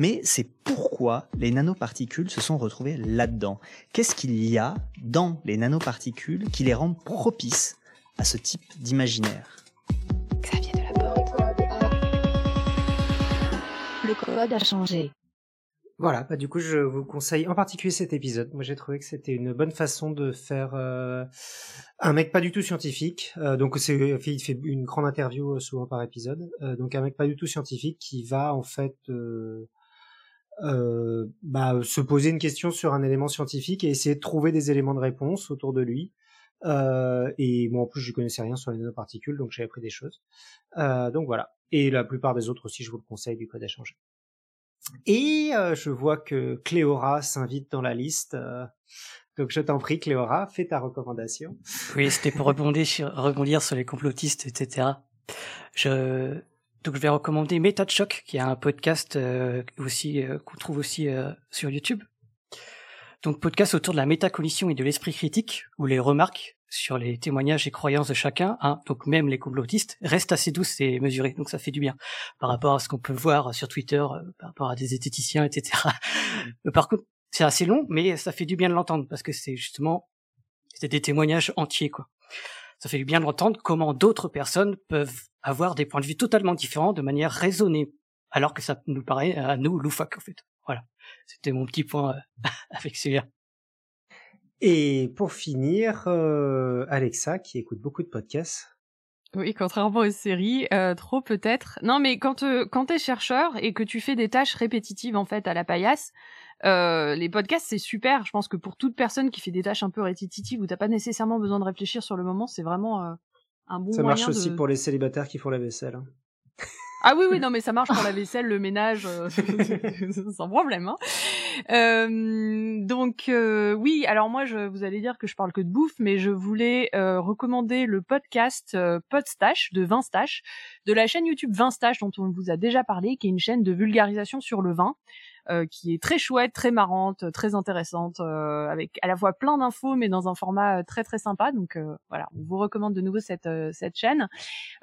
mais c'est pourquoi les nanoparticules se sont retrouvées là-dedans. Qu'est-ce qu'il y a dans les nanoparticules qui les rendent propices à ce type d'imaginaire? Xavier de la Porte. Le code a changé. Voilà, bah du coup je vous conseille en particulier cet épisode. Moi j'ai trouvé que c'était une bonne façon de faire euh, un mec pas du tout scientifique. Euh, donc c'est il fait une grande interview euh, souvent par épisode. Euh, donc un mec pas du tout scientifique qui va en fait euh, bah, se poser une question sur un élément scientifique et essayer de trouver des éléments de réponse autour de lui. Euh, et moi en plus je connaissais rien sur les nanoparticules donc j'ai appris des choses. Euh, donc voilà. Et la plupart des autres aussi je vous le conseille du code à changer. Et euh, je vois que Cléora s'invite dans la liste. Euh, donc je t'en prie Cléora, fais ta recommandation. Oui, c'était pour rebondir sur, rebondir sur les complotistes, etc. Je donc je vais recommander Méta de Choc, qui est un podcast euh, aussi euh, qu'on trouve aussi euh, sur YouTube. Donc podcast autour de la métacognition et de l'esprit critique, où les remarques sur les témoignages et croyances de chacun, hein, donc même les complotistes, restent assez douces et mesurées. Donc ça fait du bien par rapport à ce qu'on peut voir sur Twitter, euh, par rapport à des esthéticiens, etc. *laughs* Par contre, c'est assez long, mais ça fait du bien de l'entendre parce que c'est justement c'est des témoignages entiers, quoi. Ça fait du bien de l'entendre comment d'autres personnes peuvent avoir des points de vue totalement différents de manière raisonnée, alors que ça nous paraît à nous loufoque en fait. Voilà, c'était mon petit point euh, *laughs* avec celui-là. Et pour finir, euh, Alexa qui écoute beaucoup de podcasts. Oui, contrairement aux séries, euh, trop peut-être. Non, mais quand euh, quand t'es chercheur et que tu fais des tâches répétitives en fait à la paillasse, euh, les podcasts c'est super. Je pense que pour toute personne qui fait des tâches un peu répétitives où t'as pas nécessairement besoin de réfléchir sur le moment, c'est vraiment euh, un bon Ça moyen marche aussi de- pour les célibataires qui font la vaisselle. hein. *laughs* Ah oui, oui, non, mais ça marche pour la vaisselle, le ménage, euh, *laughs* sans problème. Hein. Euh, donc euh, oui, alors moi, je, vous allez dire que je parle que de bouffe, mais je voulais recommander le podcast Podstache de Vinstache, de la chaîne YouTube Vinstache dont on vous a déjà parlé, qui est une chaîne de vulgarisation sur le vin. Euh, qui est très chouette, très marrante, très intéressante, euh, avec à la fois plein d'infos, mais dans un format euh, très très sympa. Donc voilà, on vous recommande de nouveau cette cette chaîne.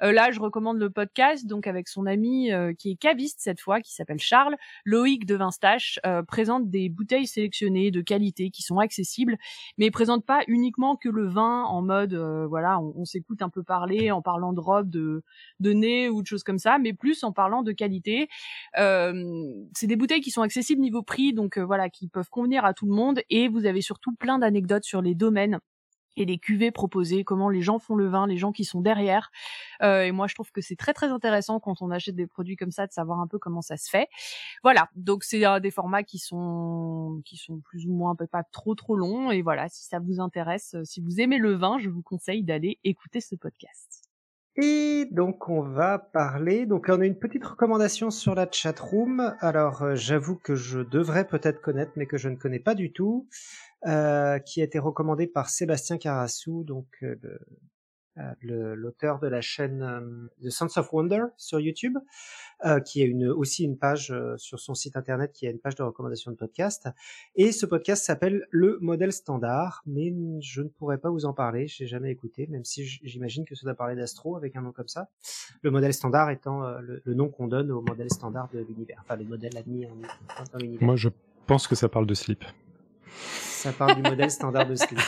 Là, je recommande le podcast, donc avec son ami qui est caviste cette fois, qui s'appelle Charles. Loïc de Vinstache présente des bouteilles sélectionnées de qualité qui sont accessibles, mais présente pas uniquement que le vin en mode voilà, on, s'écoute un peu parler en parlant de robe, de de nez ou de choses comme ça, mais plus en parlant de qualité. C'est des bouteilles qui sont accessibles niveau prix, donc euh, voilà, qui peuvent convenir à tout le monde. Et vous avez surtout plein d'anecdotes sur les domaines et les cuvées proposées, comment les gens font le vin, les gens qui sont derrière. Euh, et moi, je trouve que c'est très très intéressant quand on achète des produits comme ça de savoir un peu comment ça se fait. Voilà, donc c'est des formats qui sont qui sont plus ou moins pas trop trop longs. Et voilà, si ça vous intéresse, euh, si vous aimez le vin, je vous conseille d'aller écouter ce podcast. Et donc on va parler. Donc on a une petite recommandation sur la chatroom. Alors euh, j'avoue que je devrais peut-être connaître, mais que je ne connais pas du tout, euh, qui a été recommandée par Sébastien Carassou, donc euh, l'auteur de la chaîne euh, The Sons of Wonder sur YouTube, euh, qui est une, aussi une page euh, sur son site internet qui a une page de recommandation de podcast. Et ce podcast s'appelle Le Modèle Standard, mais je ne pourrais pas vous en parler, j'ai jamais écouté, même si j'imagine que ça doit parler d'astro avec un nom comme ça. Le modèle standard étant euh, le, le nom qu'on donne au modèle standard de l'univers, enfin le modèle admis en, dans l'univers. Moi, je pense que ça parle de slip. Ça parle du modèle standard de slip.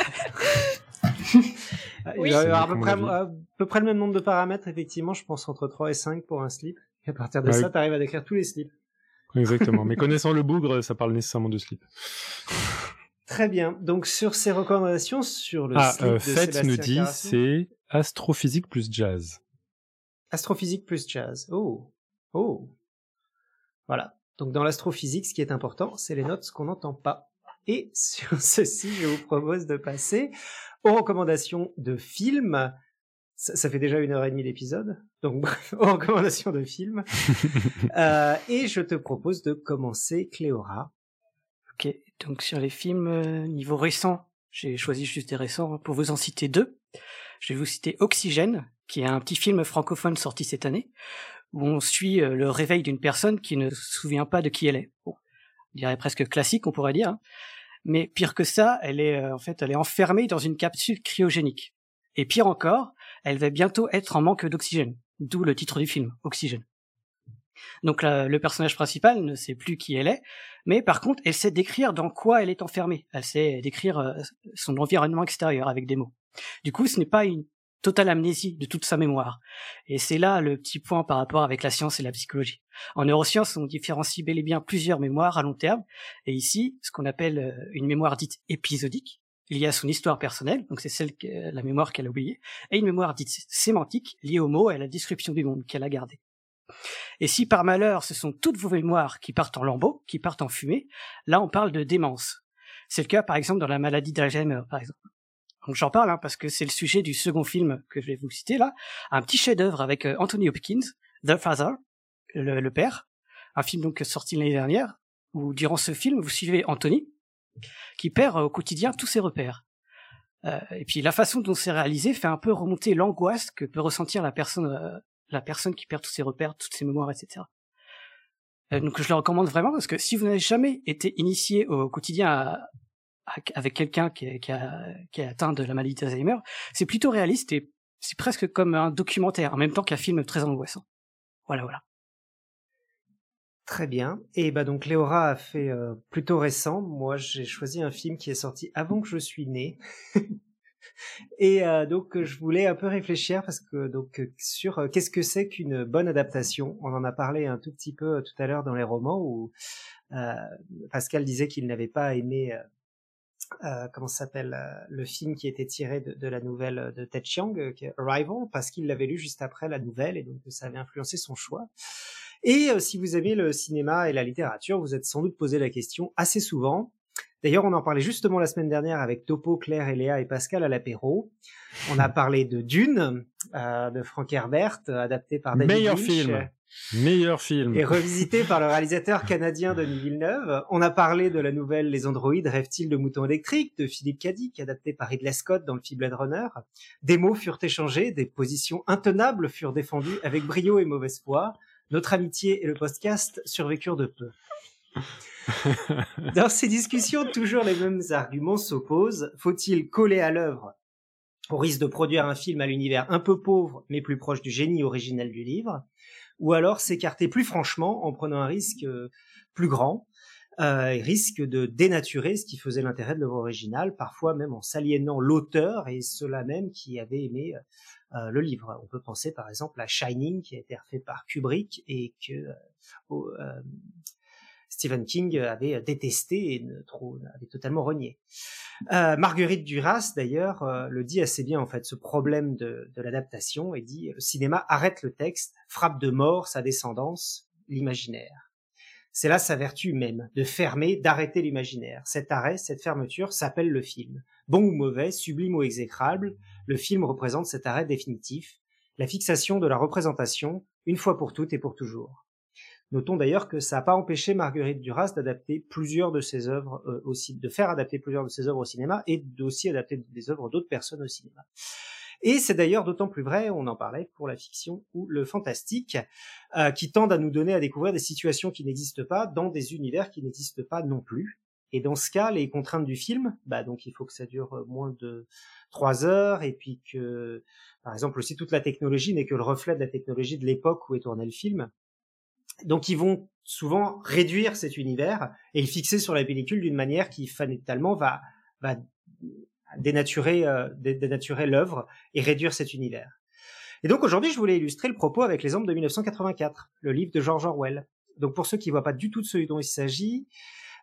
*laughs* Oui. Il va y avoir à peu, près, à peu près le même nombre de paramètres, effectivement, je pense entre 3 et 5 pour un slip. Et à partir de Bah ça, oui. tu arrives à décrire tous les slips. Exactement. Mais *laughs* connaissant le bougre, ça parle nécessairement de slip. Très bien. Donc sur ces recommandations sur le ah, slip euh, de Fête Sébastien nous dit c'est astrophysique plus jazz. Astrophysique plus jazz. Oh. Oh. Voilà. Donc dans l'astrophysique, ce qui est important, c'est les notes qu'on n'entend pas. Et sur *laughs* ceci, je vous propose de passer aux recommandations de films. Ça, ça fait déjà une heure et demie d'épisode. Donc *laughs* bref, aux recommandations de films. *laughs* Euh, et je te propose de commencer, Cléora. Ok, donc sur les films euh, niveau récent, j'ai choisi juste des récents pour vous en citer deux. Je vais vous citer Oxygène, qui est un petit film francophone sorti cette année, où on suit euh, le réveil d'une personne qui ne se souvient pas de qui elle est. Bon, dirait presque classique, on pourrait dire. Mais pire que ça, elle est euh, en fait, elle est enfermée dans une capsule cryogénique. Et pire encore, elle va bientôt être en manque d'oxygène. D'où le titre du film, Oxygène. Donc le personnage principal ne sait plus qui elle est, mais par contre, elle sait décrire dans quoi elle est enfermée. Elle sait décrire euh, son environnement extérieur avec des mots. Du coup, ce n'est pas une totale amnésie de toute sa mémoire. Et c'est là le petit point par rapport avec la science et la psychologie. En neurosciences, on différencie bel et bien plusieurs mémoires à long terme, et ici, ce qu'on appelle euh, une mémoire dite épisodique, liée à son histoire personnelle, donc c'est celle que, la mémoire qu'elle a oubliée, et une mémoire dite sémantique, liée au mot et à la description du monde qu'elle a gardé. Et si par malheur ce sont toutes vos mémoires qui partent en lambeaux, qui partent en fumée, là on parle de démence. C'est le cas par exemple dans la maladie d'Alzheimer, par exemple. Donc j'en parle hein, parce que c'est le sujet du second film que je vais vous citer là, un petit chef-d'œuvre avec euh, Anthony Hopkins, The Father, le, père, un film donc sorti l'année dernière où durant ce film vous suivez Anthony qui perd euh, au quotidien tous ses repères. Euh, et puis la façon dont c'est réalisé fait un peu remonter l'angoisse que peut ressentir la personne, euh, la personne qui perd tous ses repères, toutes ses mémoires, etc. Euh, donc je le recommande vraiment parce que si vous n'avez jamais été initié au quotidien à- avec quelqu'un qui, qui, qui est atteint de la maladie d'Alzheimer, c'est plutôt réaliste et c'est presque comme un documentaire en même temps qu'un film très angoissant. Voilà, voilà. Très bien. Et bah donc Léora a fait euh, plutôt récent. Moi, j'ai choisi un film qui est sorti avant que je suis né. *laughs* Et euh, donc je voulais un peu réfléchir parce que donc sur euh, qu'est-ce que c'est qu'une bonne adaptation? On en a parlé un tout petit peu tout à l'heure dans les romans où Pascal disait qu'il n'avait pas aimé euh, euh, comment s'appelle euh, le film qui était tiré de, de la nouvelle de Ted Chiang, euh, Arrival, parce qu'il l'avait lu juste après la nouvelle et donc ça avait influencé son choix. Et euh, si vous aimez le cinéma et la littérature, vous êtes sans doute posé la question assez souvent. D'ailleurs, on en parlait justement la semaine dernière avec Topo, Claire et Léa et Pascal à l'apéro. On a parlé de Dune, euh, de Frank Herbert, euh, adapté par David Meilleur Lynch, film. euh, Meilleur film. et revisité par le réalisateur canadien Denis Villeneuve. On a parlé de la nouvelle Les androïdes rêvent-ils de moutons électriques de Philippe Cadic, adapté par Ridley Scott dans le film Blade Runner. Des mots furent échangés, des positions intenables furent défendues avec brio et mauvaise foi. Notre amitié et le podcast survécurent de peu. *laughs* Dans ces discussions, toujours les mêmes arguments s'opposent. Faut-il coller à l'œuvre au risque de produire un film à l'univers un peu pauvre mais plus proche du génie originel du livre ou alors s'écarter plus franchement en prenant un risque euh, plus grand, euh, risque de dénaturer ce qui faisait l'intérêt de l'œuvre originale, parfois même en s'aliénant l'auteur et ceux-là même qui avaient aimé euh, le livre. On peut penser par exemple à Shining qui a été refait par Kubrick et que Stephen King avait détesté et trop, avait totalement renié. Euh, Marguerite Duras, d'ailleurs, euh, le dit assez bien, en fait, ce problème de, de l'adaptation, et dit, le cinéma arrête le texte, frappe de mort sa descendance, l'imaginaire. C'est là sa vertu même, de fermer, d'arrêter l'imaginaire. Cet arrêt, cette fermeture s'appelle le film. Bon ou mauvais, sublime ou exécrable, le film représente cet arrêt définitif. la fixation de la représentation, une fois pour toutes et pour toujours. Notons d'ailleurs que ça n'a pas empêché Marguerite Duras d'adapter plusieurs de ses œuvres euh, aussi, de faire adapter plusieurs de ses œuvres au cinéma et d'aussi adapter des œuvres d'autres personnes au cinéma. Et c'est d'ailleurs d'autant plus vrai, on en parlait, pour la fiction ou le fantastique, euh, qui tendent à nous donner à découvrir des situations qui n'existent pas dans des univers qui n'existent pas non plus. Et dans ce cas, les contraintes du film, bah donc il faut que ça dure euh, moins de trois heures, et puis que, par exemple, aussi toute la technologie n'est que le reflet de la technologie de l'époque où est tourné le film. Donc ils vont souvent réduire cet univers et le fixer sur la pellicule d'une manière qui fatalement va, va dénaturer, euh, dénaturer l'œuvre et réduire cet univers. Et donc aujourd'hui, je voulais illustrer le propos avec hommes de 1984, le livre de George Orwell. Donc pour ceux qui ne voient pas du tout de ce dont il s'agit,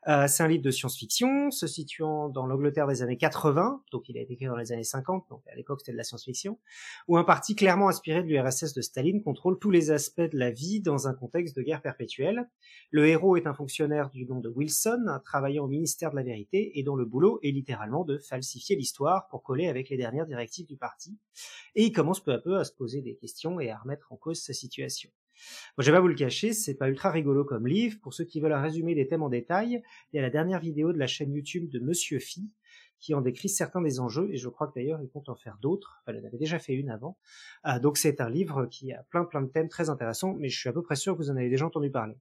euh, c'est un livre de science-fiction se situant dans l'Angleterre des années 80, donc il a été écrit dans les années 50, donc à l'époque c'était de la science-fiction, où un parti clairement inspiré de l'URSS de Staline contrôle tous les aspects de la vie dans un contexte de guerre perpétuelle. Le héros est un fonctionnaire du nom de Wilson, travaillant au ministère de la Vérité et dont le boulot est littéralement de falsifier l'histoire pour coller avec les dernières directives du parti. Et il commence peu à peu à se poser des questions et à remettre en cause sa situation. Bon, je vais pas vous le cacher, c'est pas ultra rigolo comme livre. Pour ceux qui veulent un résumé des thèmes en détail, il y a la dernière vidéo de la chaîne YouTube de Monsieur Phi qui en décrit certains des enjeux, et je crois que d'ailleurs il compte en faire d'autres. Enfin, il en avait déjà fait une avant. Euh, donc c'est un livre qui a plein plein de thèmes très intéressants, mais je suis à peu près sûr que vous en avez déjà entendu parler.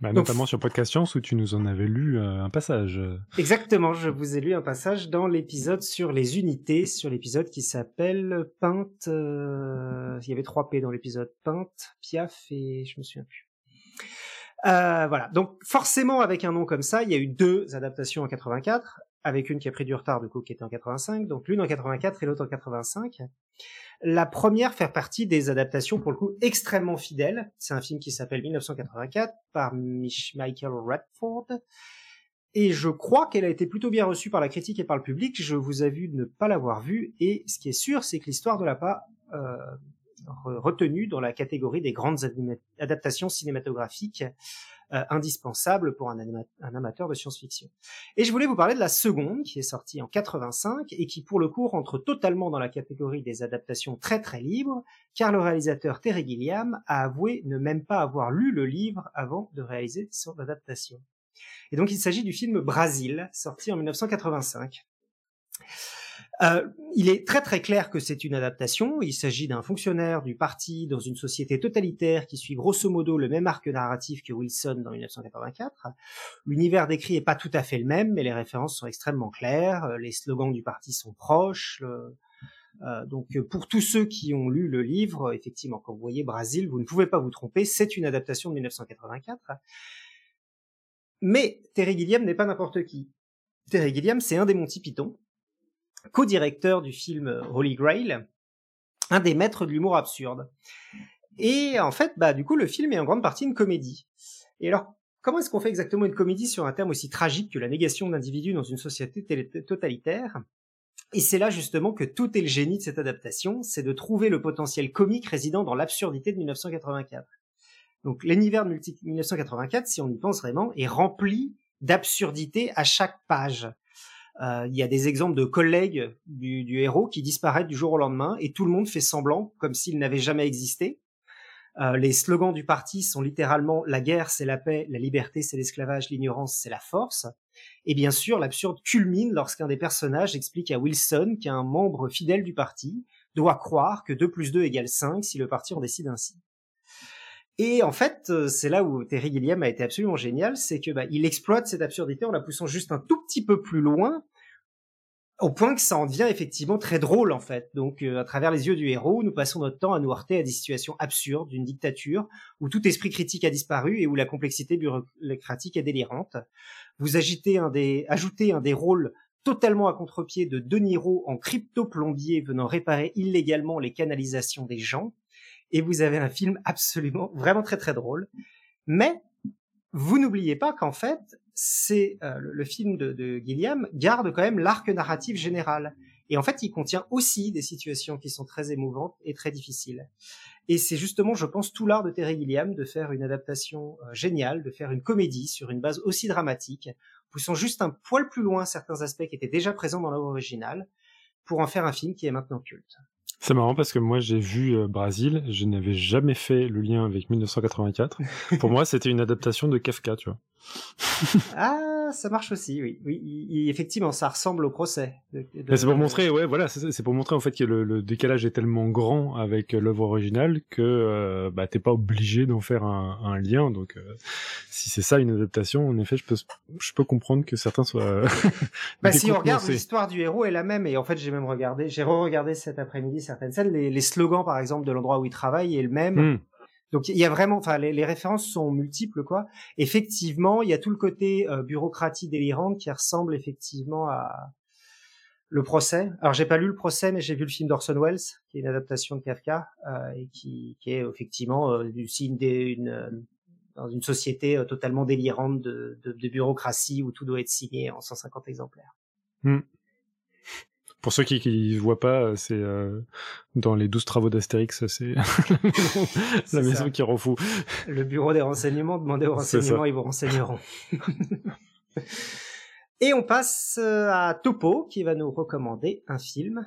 Bah, notamment sur Podcast Science où tu nous en avais lu euh, un passage. Exactement, je vous ai lu un passage dans l'épisode sur les unités, sur l'épisode qui s'appelle Peinte. Euh, il y avait trois P dans l'épisode Peinte, Piaf et je me souviens plus. Euh, voilà, donc forcément avec un nom comme ça, il y a eu deux adaptations en 84, avec une qui a pris du retard du coup qui était en 85, donc l'une en 84 et l'autre en 85. La première fait partie des adaptations pour le coup extrêmement fidèles. C'est un film qui s'appelle 1984 par Michael Radford. Et je crois qu'elle a été plutôt bien reçue par la critique et par le public. Je vous avoue de ne pas l'avoir vue. Et ce qui est sûr, c'est que l'histoire ne l'a pas euh, retenue dans la catégorie des grandes adaptations cinématographiques euh, indispensable pour un, amateur de science-fiction. Et je voulais vous parler de la seconde, qui est sortie en 85 et qui pour le coup rentre totalement dans la catégorie des adaptations très très libres, car le réalisateur Terry Gilliam a avoué ne même pas avoir lu le livre avant de réaliser son adaptation. Et donc il s'agit du film Brasil, sorti en 1985. Euh, il est très très clair que c'est une adaptation. Il s'agit d'un fonctionnaire du parti dans une société totalitaire qui suit grosso modo le même arc narratif que Wilson dans 1984. L'univers décrit est pas tout à fait le même, mais les références sont extrêmement claires. Euh, les slogans du parti sont proches. Euh, donc pour tous ceux qui ont lu le livre, effectivement, quand vous voyez Brésil, vous ne pouvez pas vous tromper, c'est une adaptation de 1984. Mais Terry Gilliam n'est pas n'importe qui. Terry Gilliam, c'est un des Monty Python, co-directeur du film Holy Grail, un des maîtres de l'humour absurde. Et en fait, bah, du coup, le film est en grande partie une comédie. Et alors, comment est-ce qu'on fait exactement une comédie sur un terme aussi tragique que la négation d'individus dans une société totalitaire? Et c'est là justement que tout est le génie de cette adaptation, c'est de trouver le potentiel comique résidant dans l'absurdité de 1984. Donc l'univers de 1984, si on y pense vraiment, est rempli d'absurdité à chaque page. Euh, il y a des exemples de collègues du, héros qui disparaissent du jour au lendemain et tout le monde fait semblant comme s'ils n'avaient jamais existé. Euh, les slogans du parti sont littéralement la guerre c'est la paix, la liberté c'est l'esclavage, l'ignorance c'est la force. Et bien sûr, l'absurde culmine lorsqu'un des personnages explique à Wilson qu'un membre fidèle du parti doit croire que 2 plus 2 égale 5 si le parti en décide ainsi. Et en fait, euh, c'est là où Terry Gilliam a été absolument génial, c'est que bah, il exploite cette absurdité en la poussant juste un tout petit peu plus loin, au point que ça en devient effectivement très drôle en fait. Donc, euh, à travers les yeux du héros, nous passons notre temps à nous heurter à des situations absurdes d'une dictature où tout esprit critique a disparu et où la complexité bureaucratique est délirante. Vous agitez un des, ajoutez un des rôles totalement à contre-pied de De Niro en crypto-plombier venant réparer illégalement les canalisations des gens et vous avez un film absolument, vraiment très très drôle. Mais vous n'oubliez pas qu'en fait, c'est euh, le, film de, de Gilliam garde quand même l'arc narratif général. Et en fait, il contient aussi des situations qui sont très émouvantes et très difficiles. Et c'est justement, je pense, tout l'art de Terry Gilliam de faire une adaptation euh, géniale, de faire une comédie sur une base aussi dramatique, poussant juste un poil plus loin certains aspects qui étaient déjà présents dans l'œuvre originale, pour en faire un film qui est maintenant culte. C'est marrant parce que moi j'ai vu euh, Brasil, je n'avais jamais fait le lien avec 1984. *laughs* Pour moi, c'était une adaptation de Kafka, tu vois. ah, ça marche aussi, oui. Oui, effectivement, ça ressemble au procès. C'est pour montrer, ouais, voilà, c'est pour montrer en fait que le, décalage est tellement grand avec l'œuvre originale que euh, bah, t'es pas obligé d'en faire un, lien. Donc, euh, si c'est ça une adaptation, en effet, je peux, je peux comprendre que certains soient. *laughs* *laughs* bah, si on regarde l'histoire du héros est la même, et en fait, j'ai même regardé, j'ai re-regardé cet après-midi certaines scènes, les, slogans par exemple de l'endroit où il travaille est le même. Hmm. Donc il y a vraiment, enfin les, références sont multiples quoi. Effectivement, il y a tout le côté euh, bureaucratie délirante qui ressemble effectivement à le procès. Alors j'ai pas lu le procès, mais j'ai vu le film d'Orson Welles, qui est une adaptation de Kafka euh, et qui, qui, est effectivement euh, d'une euh, dans une société totalement délirante de, de, de, bureaucratie où tout doit être signé en 150 exemplaires. Hmm. Pour ceux qui ne voient pas, c'est euh, dans les douze travaux d'Astérix, c'est *laughs* la maison, qui rend fou. Le bureau des renseignements, demandez aux renseignements, ils vous renseigneront. *laughs* Et on passe euh, à Topo, qui va nous recommander un film.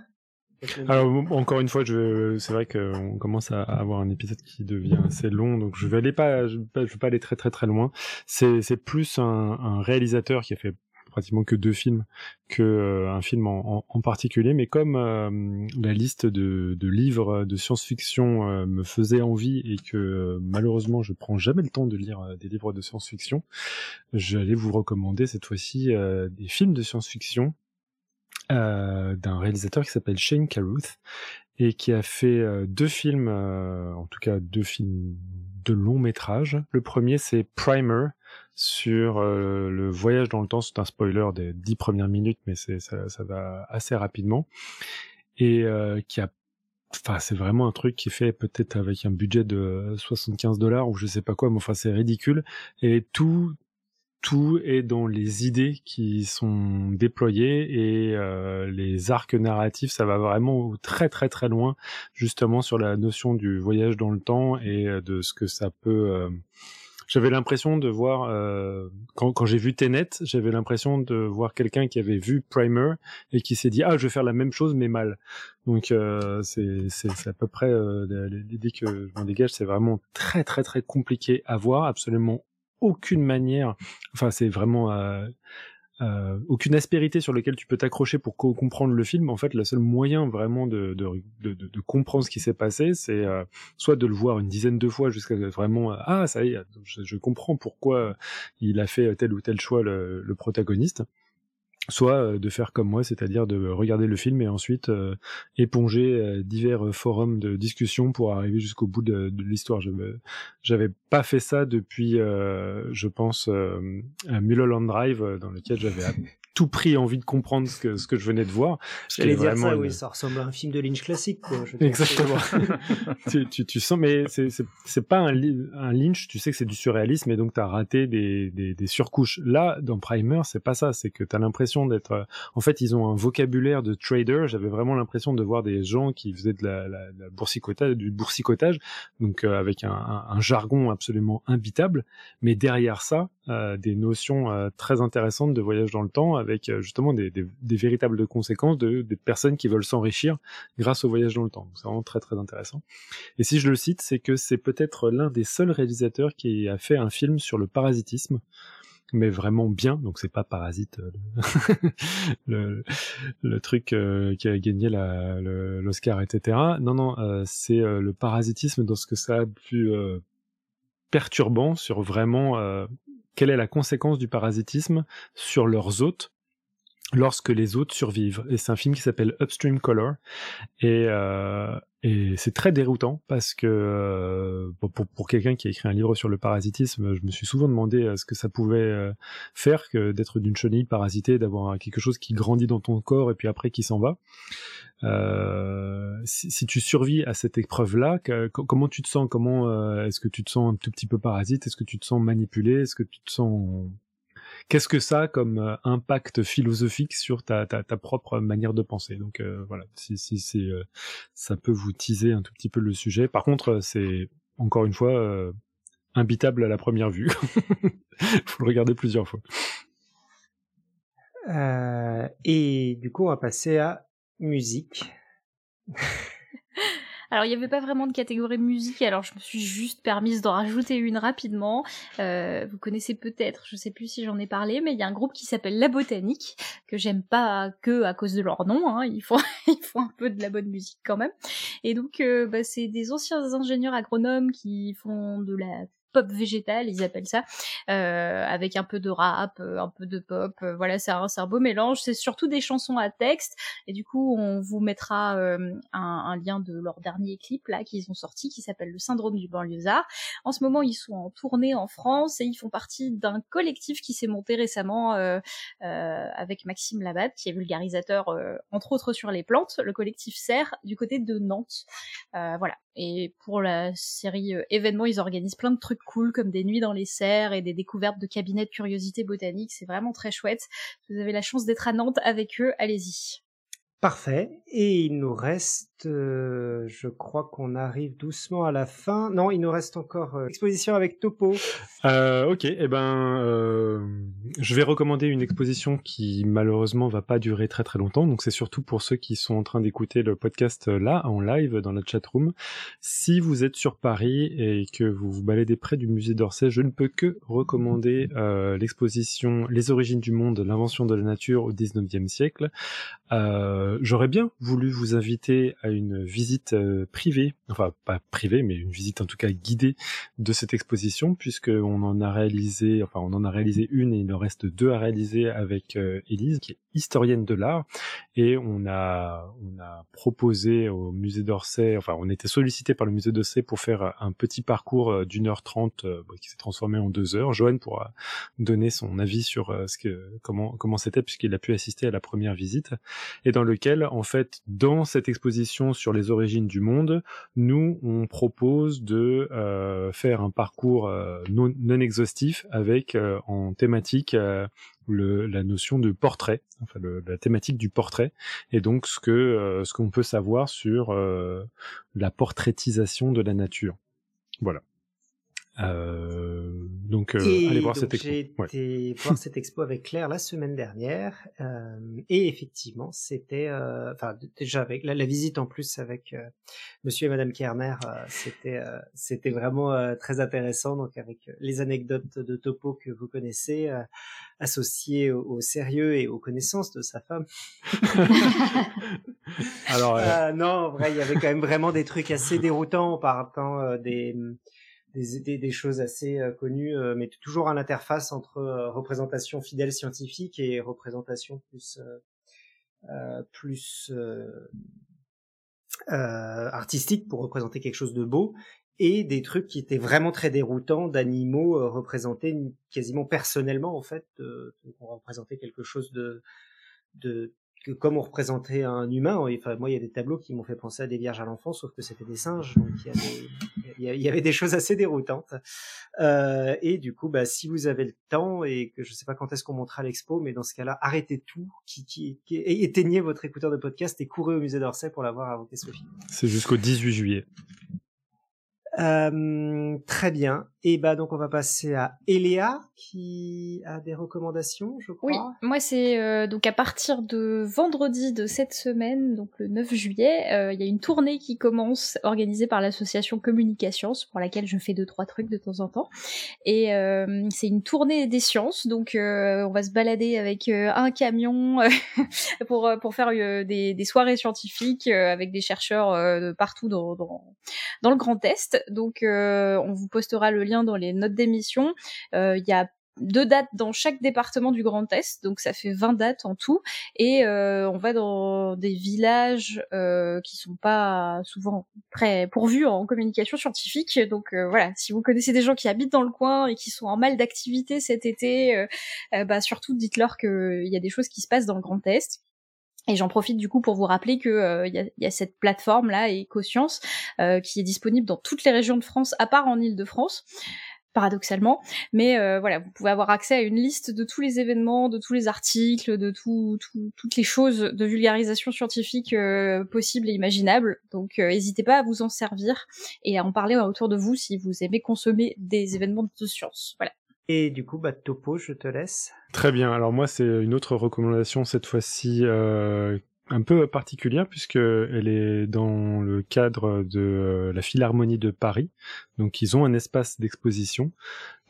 Alors encore une fois, c'est vrai qu'on commence à avoir un épisode qui devient assez long, donc je vais aller pas, je vais pas aller très très très loin. C'est plus un, un réalisateur qui a fait pratiquement que deux films que euh, un film en, particulier. Mais comme euh, la liste de, livres de science-fiction euh, me faisait envie et que malheureusement je prends jamais le temps de lire des livres de science-fiction, j'allais vous recommander cette fois-ci des films de science-fiction d'un réalisateur qui s'appelle Shane Carruth et qui a fait deux films, en tout cas deux films de long métrage. Le premier c'est Primer sur euh, le voyage dans le temps. C'est un spoiler des dix premières minutes, mais c'est ça, ça, va assez rapidement et euh, qui a Enfin, c'est vraiment un truc qui fait peut-être avec un budget de 75 dollars ou je sais pas quoi, mais enfin c'est ridicule. Et tout, tout est dans les idées qui sont déployées et euh, les arcs narratifs, ça va vraiment très très très loin justement sur la notion du voyage dans le temps et de ce que ça peut j'avais l'impression de voir euh, quand, quand j'ai vu Tenet, j'avais l'impression de voir quelqu'un qui avait vu Primer et qui s'est dit ah je vais faire la même chose mais mal. Donc euh, c'est à peu près euh, l'idée que je m'en dégage. C'est vraiment très très très compliqué à voir, absolument aucune manière. Enfin c'est vraiment euh, aucune aspérité sur laquelle tu peux t'accrocher pour comprendre le film. En fait, le seul moyen vraiment de, de, de, de comprendre ce qui s'est passé, c'est euh, soit de le voir une dizaine de fois jusqu'à vraiment euh, ah ça y est, je, je, comprends pourquoi il a fait tel ou tel choix le, le protagoniste soit euh, de faire comme moi, c'est-à-dire de regarder le film et ensuite euh, éponger euh, divers forums de discussion pour arriver jusqu'au bout de, de l'histoire. Je j'avais pas fait ça depuis, je pense, Mulholland Drive, dans lequel j'avais tout prix envie de comprendre ce que, ce que je venais de voir. J'allais dire ça, oui, ça ressemble à un film de Lynch classique, quoi. Exactement. *laughs* *laughs* tu, tu, tu, sens, mais c'est pas un, un, Lynch, tu sais que c'est du surréalisme et donc tu as raté des, des, des, surcouches. Là, dans Primer, c'est pas ça, c'est que tu as l'impression d'être... Euh, en fait, ils ont un vocabulaire de trader, j'avais vraiment l'impression de voir des gens qui faisaient de la, la, la boursicotage, du boursicotage, donc euh, avec un, un, un, jargon absolument imbitable, mais derrière ça, euh, des notions euh, très intéressantes de voyage dans le temps avec euh, justement des, véritables conséquences de des personnes qui veulent s'enrichir grâce au voyage dans le temps. C'est vraiment très très intéressant. Et si je le cite, c'est que c'est peut-être l'un des seuls réalisateurs qui a fait un film sur le parasitisme mais vraiment bien. Donc c'est pas Parasite, *laughs* le, truc qui a gagné l'Oscar, etc. Non, non, c'est le parasitisme dans ce que ça a pu perturbant sur vraiment quelle est la conséquence du parasitisme sur leurs hôtes lorsque les hôtes survivent. Et c'est un film qui s'appelle Upstream Color. Et, euh, et c'est très déroutant parce que euh, pour, pour quelqu'un qui a écrit un livre sur le parasitisme, je me suis souvent demandé euh, ce que ça pouvait euh, faire d'être d'une chenille parasitée, d'avoir quelque chose qui grandit dans ton corps et puis après qui s'en va. Si, si, tu survis à cette épreuve-là, comment tu te sens? Comment est-ce que tu te sens un tout petit peu parasite? Est-ce que tu te sens manipulé? Est-ce que tu te sens qu'est-ce que ça a comme euh, impact philosophique sur ta, ta, ta, propre manière de penser? Donc euh, voilà, si, si, si euh, ça peut vous teaser un tout petit peu le sujet. Par contre, c'est encore une fois imbitable à la première vue. *laughs* Faut le regarder plusieurs fois. et du coup, on va passer à musique. *laughs* Alors il n'y avait pas vraiment de catégorie musique, alors je me suis juste permise d'en rajouter une rapidement. Euh, vous connaissez peut-être, je sais plus si j'en ai parlé, mais il y a un groupe qui s'appelle La Botanique que j'aime pas que à cause de leur nom. Hein. Ils font *laughs* un peu de la bonne musique quand même. Et donc euh, bah, c'est des anciens ingénieurs agronomes qui font de la pop végétal, ils appellent ça, euh, avec un peu de rap, euh, un peu de pop. euh, voilà, c'est un, beau mélange. C'est surtout des chansons à texte. Et du coup, on vous mettra euh, un, lien de leur dernier clip là qu'ils ont sorti, qui s'appelle Le syndrome du banlieusard. En ce moment, ils sont en tournée en France et ils font partie d'un collectif qui s'est monté récemment euh, euh, avec Maxime Labatte, qui est vulgarisateur entre autres sur les plantes. Le collectif Serre du côté de Nantes. Voilà. Et pour la série événements, ils organisent plein de trucs cool comme des nuits dans les serres et des découvertes de cabinets de curiosité botanique. C'est vraiment très chouette. Vous avez la chance d'être à Nantes avec eux, allez-y. Parfait. Et il nous reste, euh, je crois qu'on arrive doucement à la fin. Non, il nous reste encore euh, exposition avec Topo. Euh, ok, eh ben, euh, je vais recommander une exposition qui malheureusement va pas durer très très longtemps. Donc c'est surtout pour ceux qui sont en train d'écouter le podcast là en live dans la chat room. Si vous êtes sur Paris et que vous vous baladez près du musée d'Orsay, je ne peux que recommander l'exposition Les origines du monde, l'invention de la nature au 19e siècle. J'aurais bien voulu vous inviter à une visite euh, privée, enfin pas privée, mais une visite en tout cas guidée de cette exposition, puisque on en a réalisé, enfin on en a réalisé une et il en reste deux à réaliser avec euh, Élise, qui est historienne de l'art, et on a on a proposé au musée d'Orsay, enfin on était sollicité par le musée d'Orsay pour faire un petit parcours euh, d'une heure trente euh, bon, qui s'est transformé en deux heures. Joanne pourra donner son avis sur euh, ce que comment comment c'était puisqu'il a pu assister à la première visite. Et dans en fait dans cette exposition sur les origines du monde, nous on propose de euh, faire un parcours euh, non, non exhaustif avec euh, en thématique euh, le, la notion de portrait, enfin le- la thématique du portrait, et donc ce que euh, ce qu'on peut savoir sur la portraitisation de la nature. Voilà. Euh, donc euh, allez voir cette expo. J'ai Ouais. été voir cette expo avec Claire la semaine dernière, euh, et effectivement, c'était, euh, enfin déjà avec la, la visite en plus avec euh, Monsieur et Madame Kerner, euh, c'était, euh, c'était vraiment euh, très intéressant. Donc avec les anecdotes de Topo que vous connaissez, euh, associées au, au sérieux et aux connaissances de sa femme. *laughs* Alors, non, en vrai, il y avait quand même vraiment des trucs assez déroutants en partant des, des, des, des choses assez euh, connues, euh, mais toujours à l'interface entre euh, représentation fidèle scientifique et représentation plus euh, euh, plus euh, artistique pour représenter quelque chose de beau et des trucs qui étaient vraiment très déroutants d'animaux représentés quasiment personnellement en fait euh, donc on représentait quelque chose de de que comme on représentait un humain, enfin moi il y a des tableaux qui m'ont fait penser à des vierges à l'enfant, sauf que c'était des singes, donc il y, avait des choses assez déroutantes. Euh, et du coup, bah, si vous avez le temps et que je sais pas quand est-ce qu'on montrera l'expo, mais dans ce cas-là, arrêtez tout, éteignez votre écouteur de podcast et courez au musée d'Orsay pour l'avoir avant Sophie. c'est jusqu'au 18 juillet. Euh, très bien. Et bah donc on va passer à Eléa qui a des recommandations, je crois. Oui, moi c'est euh, donc à partir de vendredi de cette semaine, donc le 9 juillet, euh, il y a une tournée qui commence organisée par l'association Communications pour laquelle je fais deux trois trucs de temps en temps. Et euh, c'est une tournée des sciences, donc euh, on va se balader avec un camion *laughs* pour pour faire des, des soirées scientifiques avec des chercheurs de partout dans, dans dans le Grand Est. Donc euh, on vous postera le lien dans les notes d'émission. Euh, Il y a deux dates dans chaque département du Grand Est, donc ça fait 20 dates en tout, et euh, on va dans des villages euh, qui sont pas souvent très pourvus en communication scientifique, donc voilà, si vous connaissez des gens qui habitent dans le coin et qui sont en mal d'activité cet été, bah surtout dites-leur qu'il y a des choses qui se passent dans le Grand Est. Et j'en profite du coup pour vous rappeler que euh, y, a, cette plateforme là, EcoScience, euh, qui est disponible dans toutes les régions de France, à part en Île-de-France paradoxalement. Mais euh, voilà, vous pouvez avoir accès à une liste de tous les événements, de tous les articles, de tout, tout- toutes les choses de vulgarisation scientifique euh, possibles et imaginables. Donc euh, n'hésitez pas à vous en servir et à en parler autour de vous si vous aimez consommer des événements de science. Voilà. Et du coup, bah Topo, je te laisse. Très bien. Alors moi, c'est une autre recommandation cette fois-ci. euh, un peu particulière puisque elle est dans le cadre de euh, la Philharmonie de Paris. Donc ils ont un espace d'exposition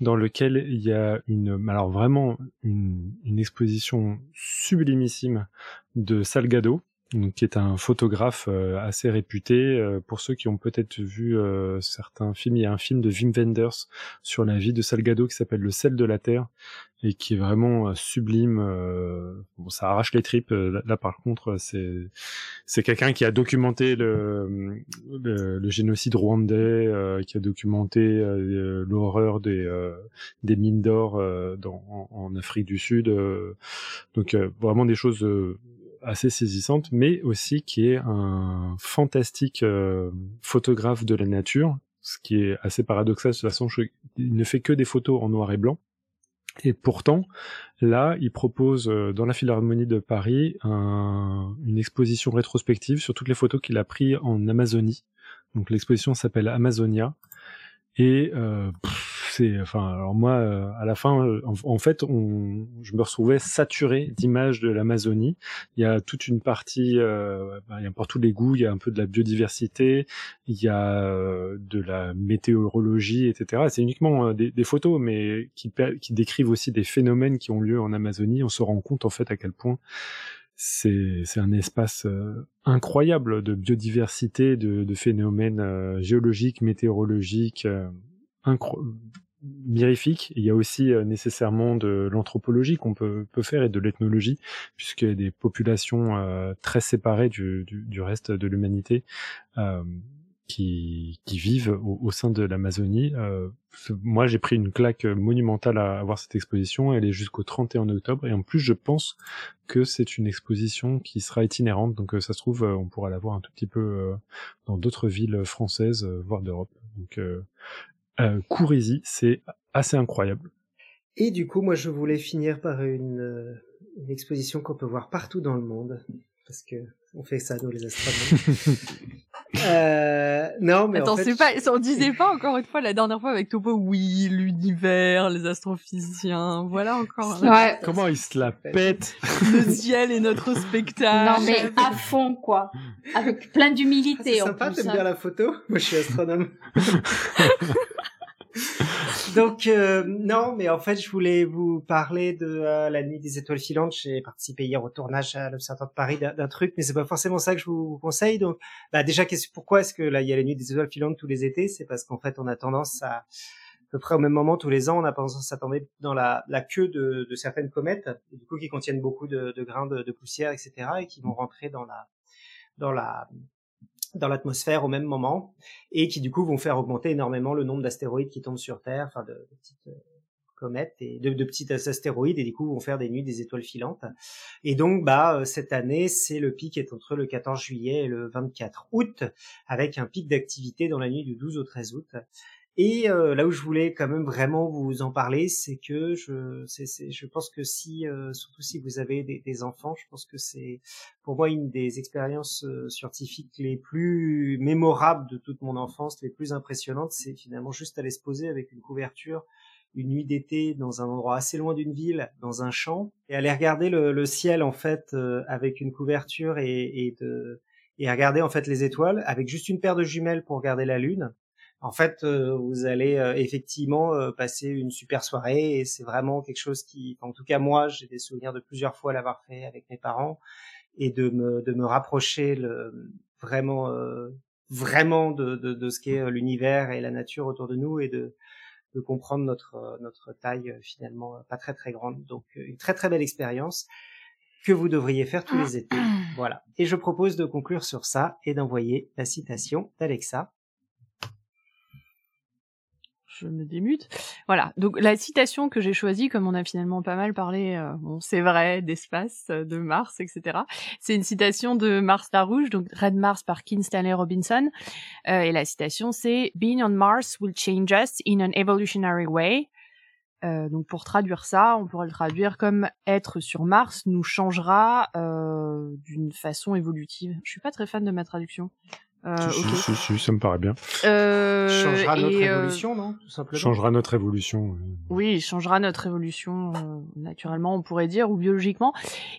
dans lequel il y a une, alors vraiment une, une exposition sublimissime de Salgado, qui est un photographe euh, assez réputé. Euh, pour ceux qui ont peut-être vu euh, certains films, il y a un film de Wim Wenders sur la vie de Salgado qui s'appelle Le sel de la terre et qui est vraiment sublime. bon, ça arrache les tripes. Là, par contre, c'est c'est quelqu'un qui a documenté le, le, génocide rwandais, qui a documenté l'horreur des des mines d'or en, en, Afrique du Sud. donc vraiment des choses assez saisissante, mais aussi qui est un fantastique euh, photographe de la nature, ce qui est assez paradoxal de toute façon. il ne fait que des photos en noir et blanc. Et pourtant, là, il propose euh, dans la Philharmonie de Paris une exposition rétrospective sur toutes les photos qu'il a prises en Amazonie. Donc l'exposition s'appelle Amazonia. Et euh, enfin, alors moi, euh, à la fin, euh, en, fait, je me retrouvais saturé d'images de l'Amazonie. Il y a toute une partie, euh, bah, il y a partout les goûts, il y a un peu de la biodiversité, il y a de la météorologie, etc. C'est uniquement des, photos, mais qui, décrivent aussi des phénomènes qui ont lieu en Amazonie. On se rend compte en fait à quel point c'est un espace incroyable de biodiversité, de, de phénomènes géologiques, météorologiques, mirifique. Il y a aussi euh, nécessairement de l'anthropologie qu'on peut, peut faire et de l'ethnologie, puisqu'il y a des populations euh, très séparées du, du, du reste de l'humanité euh, qui, qui, vivent au, sein de l'Amazonie. Euh, moi, j'ai pris une claque monumentale à, voir cette exposition. Elle est jusqu'au 31 octobre. Et en plus, je pense que c'est une exposition qui sera itinérante. Donc, ça se trouve, on pourra la voir un tout petit peu dans d'autres villes françaises, voire d'Europe. Euh, c'est assez incroyable. Et du coup, moi, je voulais finir par une, euh, une exposition qu'on peut voir partout dans le monde, parce que on fait ça nous les astronomes. *laughs* euh, non, mais attends, en fait, c'est pas, on disait pas encore une fois la dernière fois avec Topo, oui, l'univers, les astrophysiciens, voilà encore. Ouais. Comment il se la pète Le ciel est notre spectacle. Non mais à fond quoi, avec plein d'humilité. Ah, c'est sympa, t'aimes bien la photo? Moi, je suis astronome. *laughs* *laughs* Donc euh, non, mais en fait, je voulais vous parler de euh, la nuit des étoiles filantes. J'ai participé hier au tournage à l'Observatoire de Paris d'un truc, mais c'est pas forcément ça que je vous conseille. Donc, bah, déjà, pourquoi est-ce que là il y a la nuit des étoiles filantes tous les étés? C'est parce qu'en fait, on a tendance à à peu près au même moment tous les ans, on a tendance à s'attendre dans la, la queue de, certaines comètes, du coup qui contiennent beaucoup de, de grains de, de, poussière, etc., et qui vont rentrer dans la dans la dans l'atmosphère au même moment et qui du coup vont faire augmenter énormément le nombre d'astéroïdes qui tombent sur Terre, enfin de, petites euh, comètes et de, petits astéroïdes et du coup vont faire des nuits des étoiles filantes. Et donc bah euh, cette année c'est le pic est entre le 14 juillet et le 24 août avec un pic d'activité dans la nuit du 12 au 13 août et euh, là où je voulais quand même vraiment vous en parler, c'est que je, je pense que si, euh, surtout si vous avez des, des, enfants, je pense que c'est pour moi une des expériences euh, scientifiques les plus mémorables de toute mon enfance, les plus impressionnantes, c'est finalement juste aller se poser avec une couverture une nuit d'été dans un endroit assez loin d'une ville, dans un champ, et aller regarder le, le ciel en fait avec une couverture et, et de et regarder en fait les étoiles avec juste une paire de jumelles pour regarder la lune en fait, euh, vous allez euh, effectivement euh, passer une super soirée et c'est vraiment quelque chose qui, en tout cas moi, j'ai des souvenirs de plusieurs fois l'avoir fait avec mes parents et de me de me rapprocher le, vraiment vraiment de, de, de ce qu'est l'univers et la nature autour de nous et de de comprendre notre notre taille finalement pas très très grande. Donc une très très belle expérience que vous devriez faire tous les étés. *clears throat* Voilà. Et je propose de conclure sur ça et d'envoyer la citation d'Alexa je me démute. Voilà. Donc la citation que j'ai choisie, comme on a finalement pas mal parlé, euh, c'est vrai, d'espace, euh, de Mars, etc. C'est une citation de Mars la Rouge, donc Red Mars par Kim Stanley Robinson. Euh, et la citation, c'est Being on Mars will change us in an evolutionary way. Donc pour traduire ça, on pourrait le traduire comme être sur Mars nous changera d'une façon évolutive. Je suis pas très fan de ma traduction. Euh, si, ok. si, si, ça me paraît bien. Euh, Changera notre euh, évolution, non Tout simplement. Changera notre évolution. euh. Oui, changera notre évolution euh, naturellement, on pourrait dire, ou biologiquement.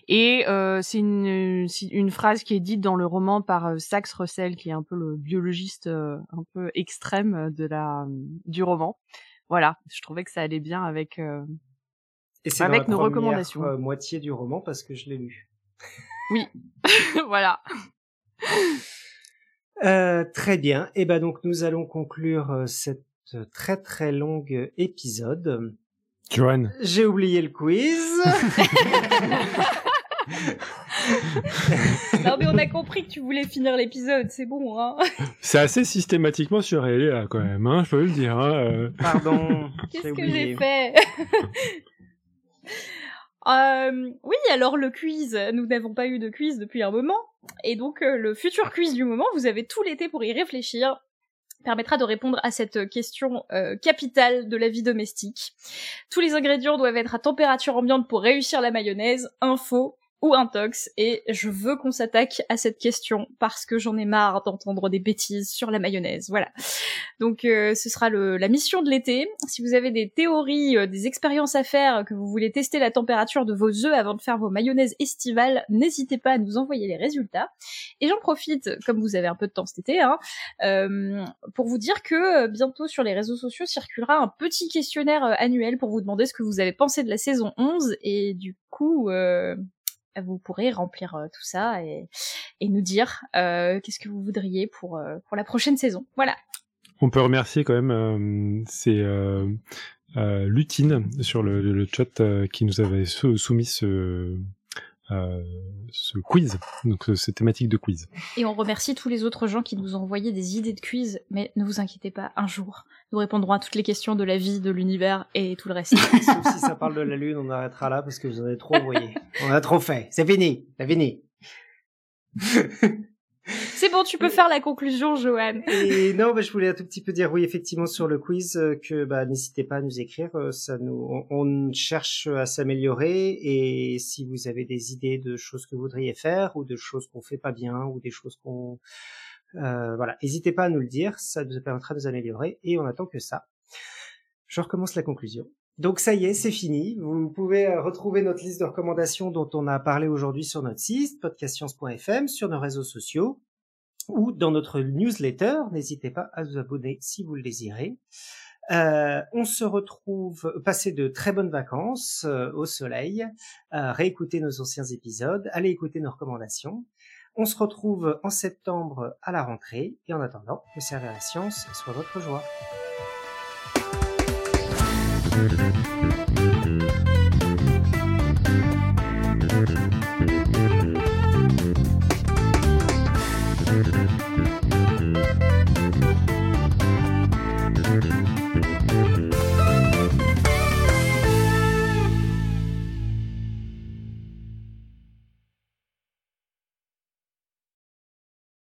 Et euh, c'est une, une phrase qui est dite dans le roman par euh, Sax Russell, qui est un peu le biologiste euh, un peu extrême de la du roman. Voilà, je trouvais que ça allait bien avec euh, Et c'est avec dans la nos première, recommandations. euh, moitié du roman parce que je l'ai lu. Oui, *laughs* voilà. Euh, très bien. Et ben donc nous allons conclure euh, cette très très longue épisode. Johan, J'ai oublié le quiz. *laughs* Non mais on a compris que tu voulais finir l'épisode, c'est bon hein. c'est assez systématiquement sur là quand même, hein, je peux le dire. Hein, euh. Pardon. Qu'est-ce que j'ai fait? *laughs* Euh, oui, alors le quiz, nous n'avons pas eu de quiz depuis un moment, et donc euh, le futur quiz du moment, vous avez tout l'été pour y réfléchir, permettra de répondre à cette question euh, capitale de la vie domestique. Tous les ingrédients doivent être à température ambiante pour réussir la mayonnaise, info ou intox, et je veux qu'on s'attaque à cette question parce que j'en ai marre d'entendre des bêtises sur la mayonnaise. Voilà. Donc euh, ce sera le, la mission de l'été. Si vous avez des théories, euh, des expériences à faire, que vous voulez tester la température de vos œufs avant de faire vos mayonnaises estivales, n'hésitez pas à nous envoyer les résultats. Et j'en profite, comme vous avez un peu de temps cet été, hein, euh, pour vous dire que euh, bientôt sur les réseaux sociaux circulera un petit questionnaire euh, annuel pour vous demander ce que vous avez pensé de la saison 11 et du coup euh, vous pourrez remplir euh, tout ça et, et nous dire euh, qu'est-ce que vous voudriez pour, euh, pour la prochaine saison. Voilà. On peut remercier quand même, euh, c'est euh, euh, Lutine sur le, le chat qui nous avait sou- soumis ce, euh, ce quiz, donc euh, cette thématique de quiz. Et on remercie tous les autres gens qui nous ont envoyé des idées de quiz, mais ne vous inquiétez pas, un jour, nous répondrons à toutes les questions de la vie, de l'univers et tout le reste. *laughs* Sauf si ça parle de la lune, on arrêtera là parce que vous en avez trop envoyé. On a trop fait. C'est fini. C'est fini. *laughs* C'est bon, tu peux faire la conclusion, Johan. Et non, bah, je voulais un tout petit peu dire oui, effectivement, sur le quiz, euh, que bah, n'hésitez pas à nous écrire. euh, Ça nous, on, on cherche à s'améliorer et si vous avez des idées de choses que vous voudriez faire ou de choses qu'on fait pas bien ou des choses qu'on, euh, voilà, n'hésitez pas à nous le dire. Ça nous permettra de nous améliorer et on attend que ça. Je recommence la conclusion. Donc ça y est, c'est fini. Vous pouvez euh, retrouver notre liste de recommandations dont on a parlé aujourd'hui sur notre site, podcastscience.fm, sur nos réseaux sociaux ou dans notre newsletter. N'hésitez pas à vous abonner si vous le désirez. Euh, on se retrouve, passez de très bonnes vacances euh, au soleil, euh, réécoutez nos anciens épisodes, allez écouter nos recommandations. On se retrouve en septembre à la rentrée et en attendant, que servir la science soit votre joie.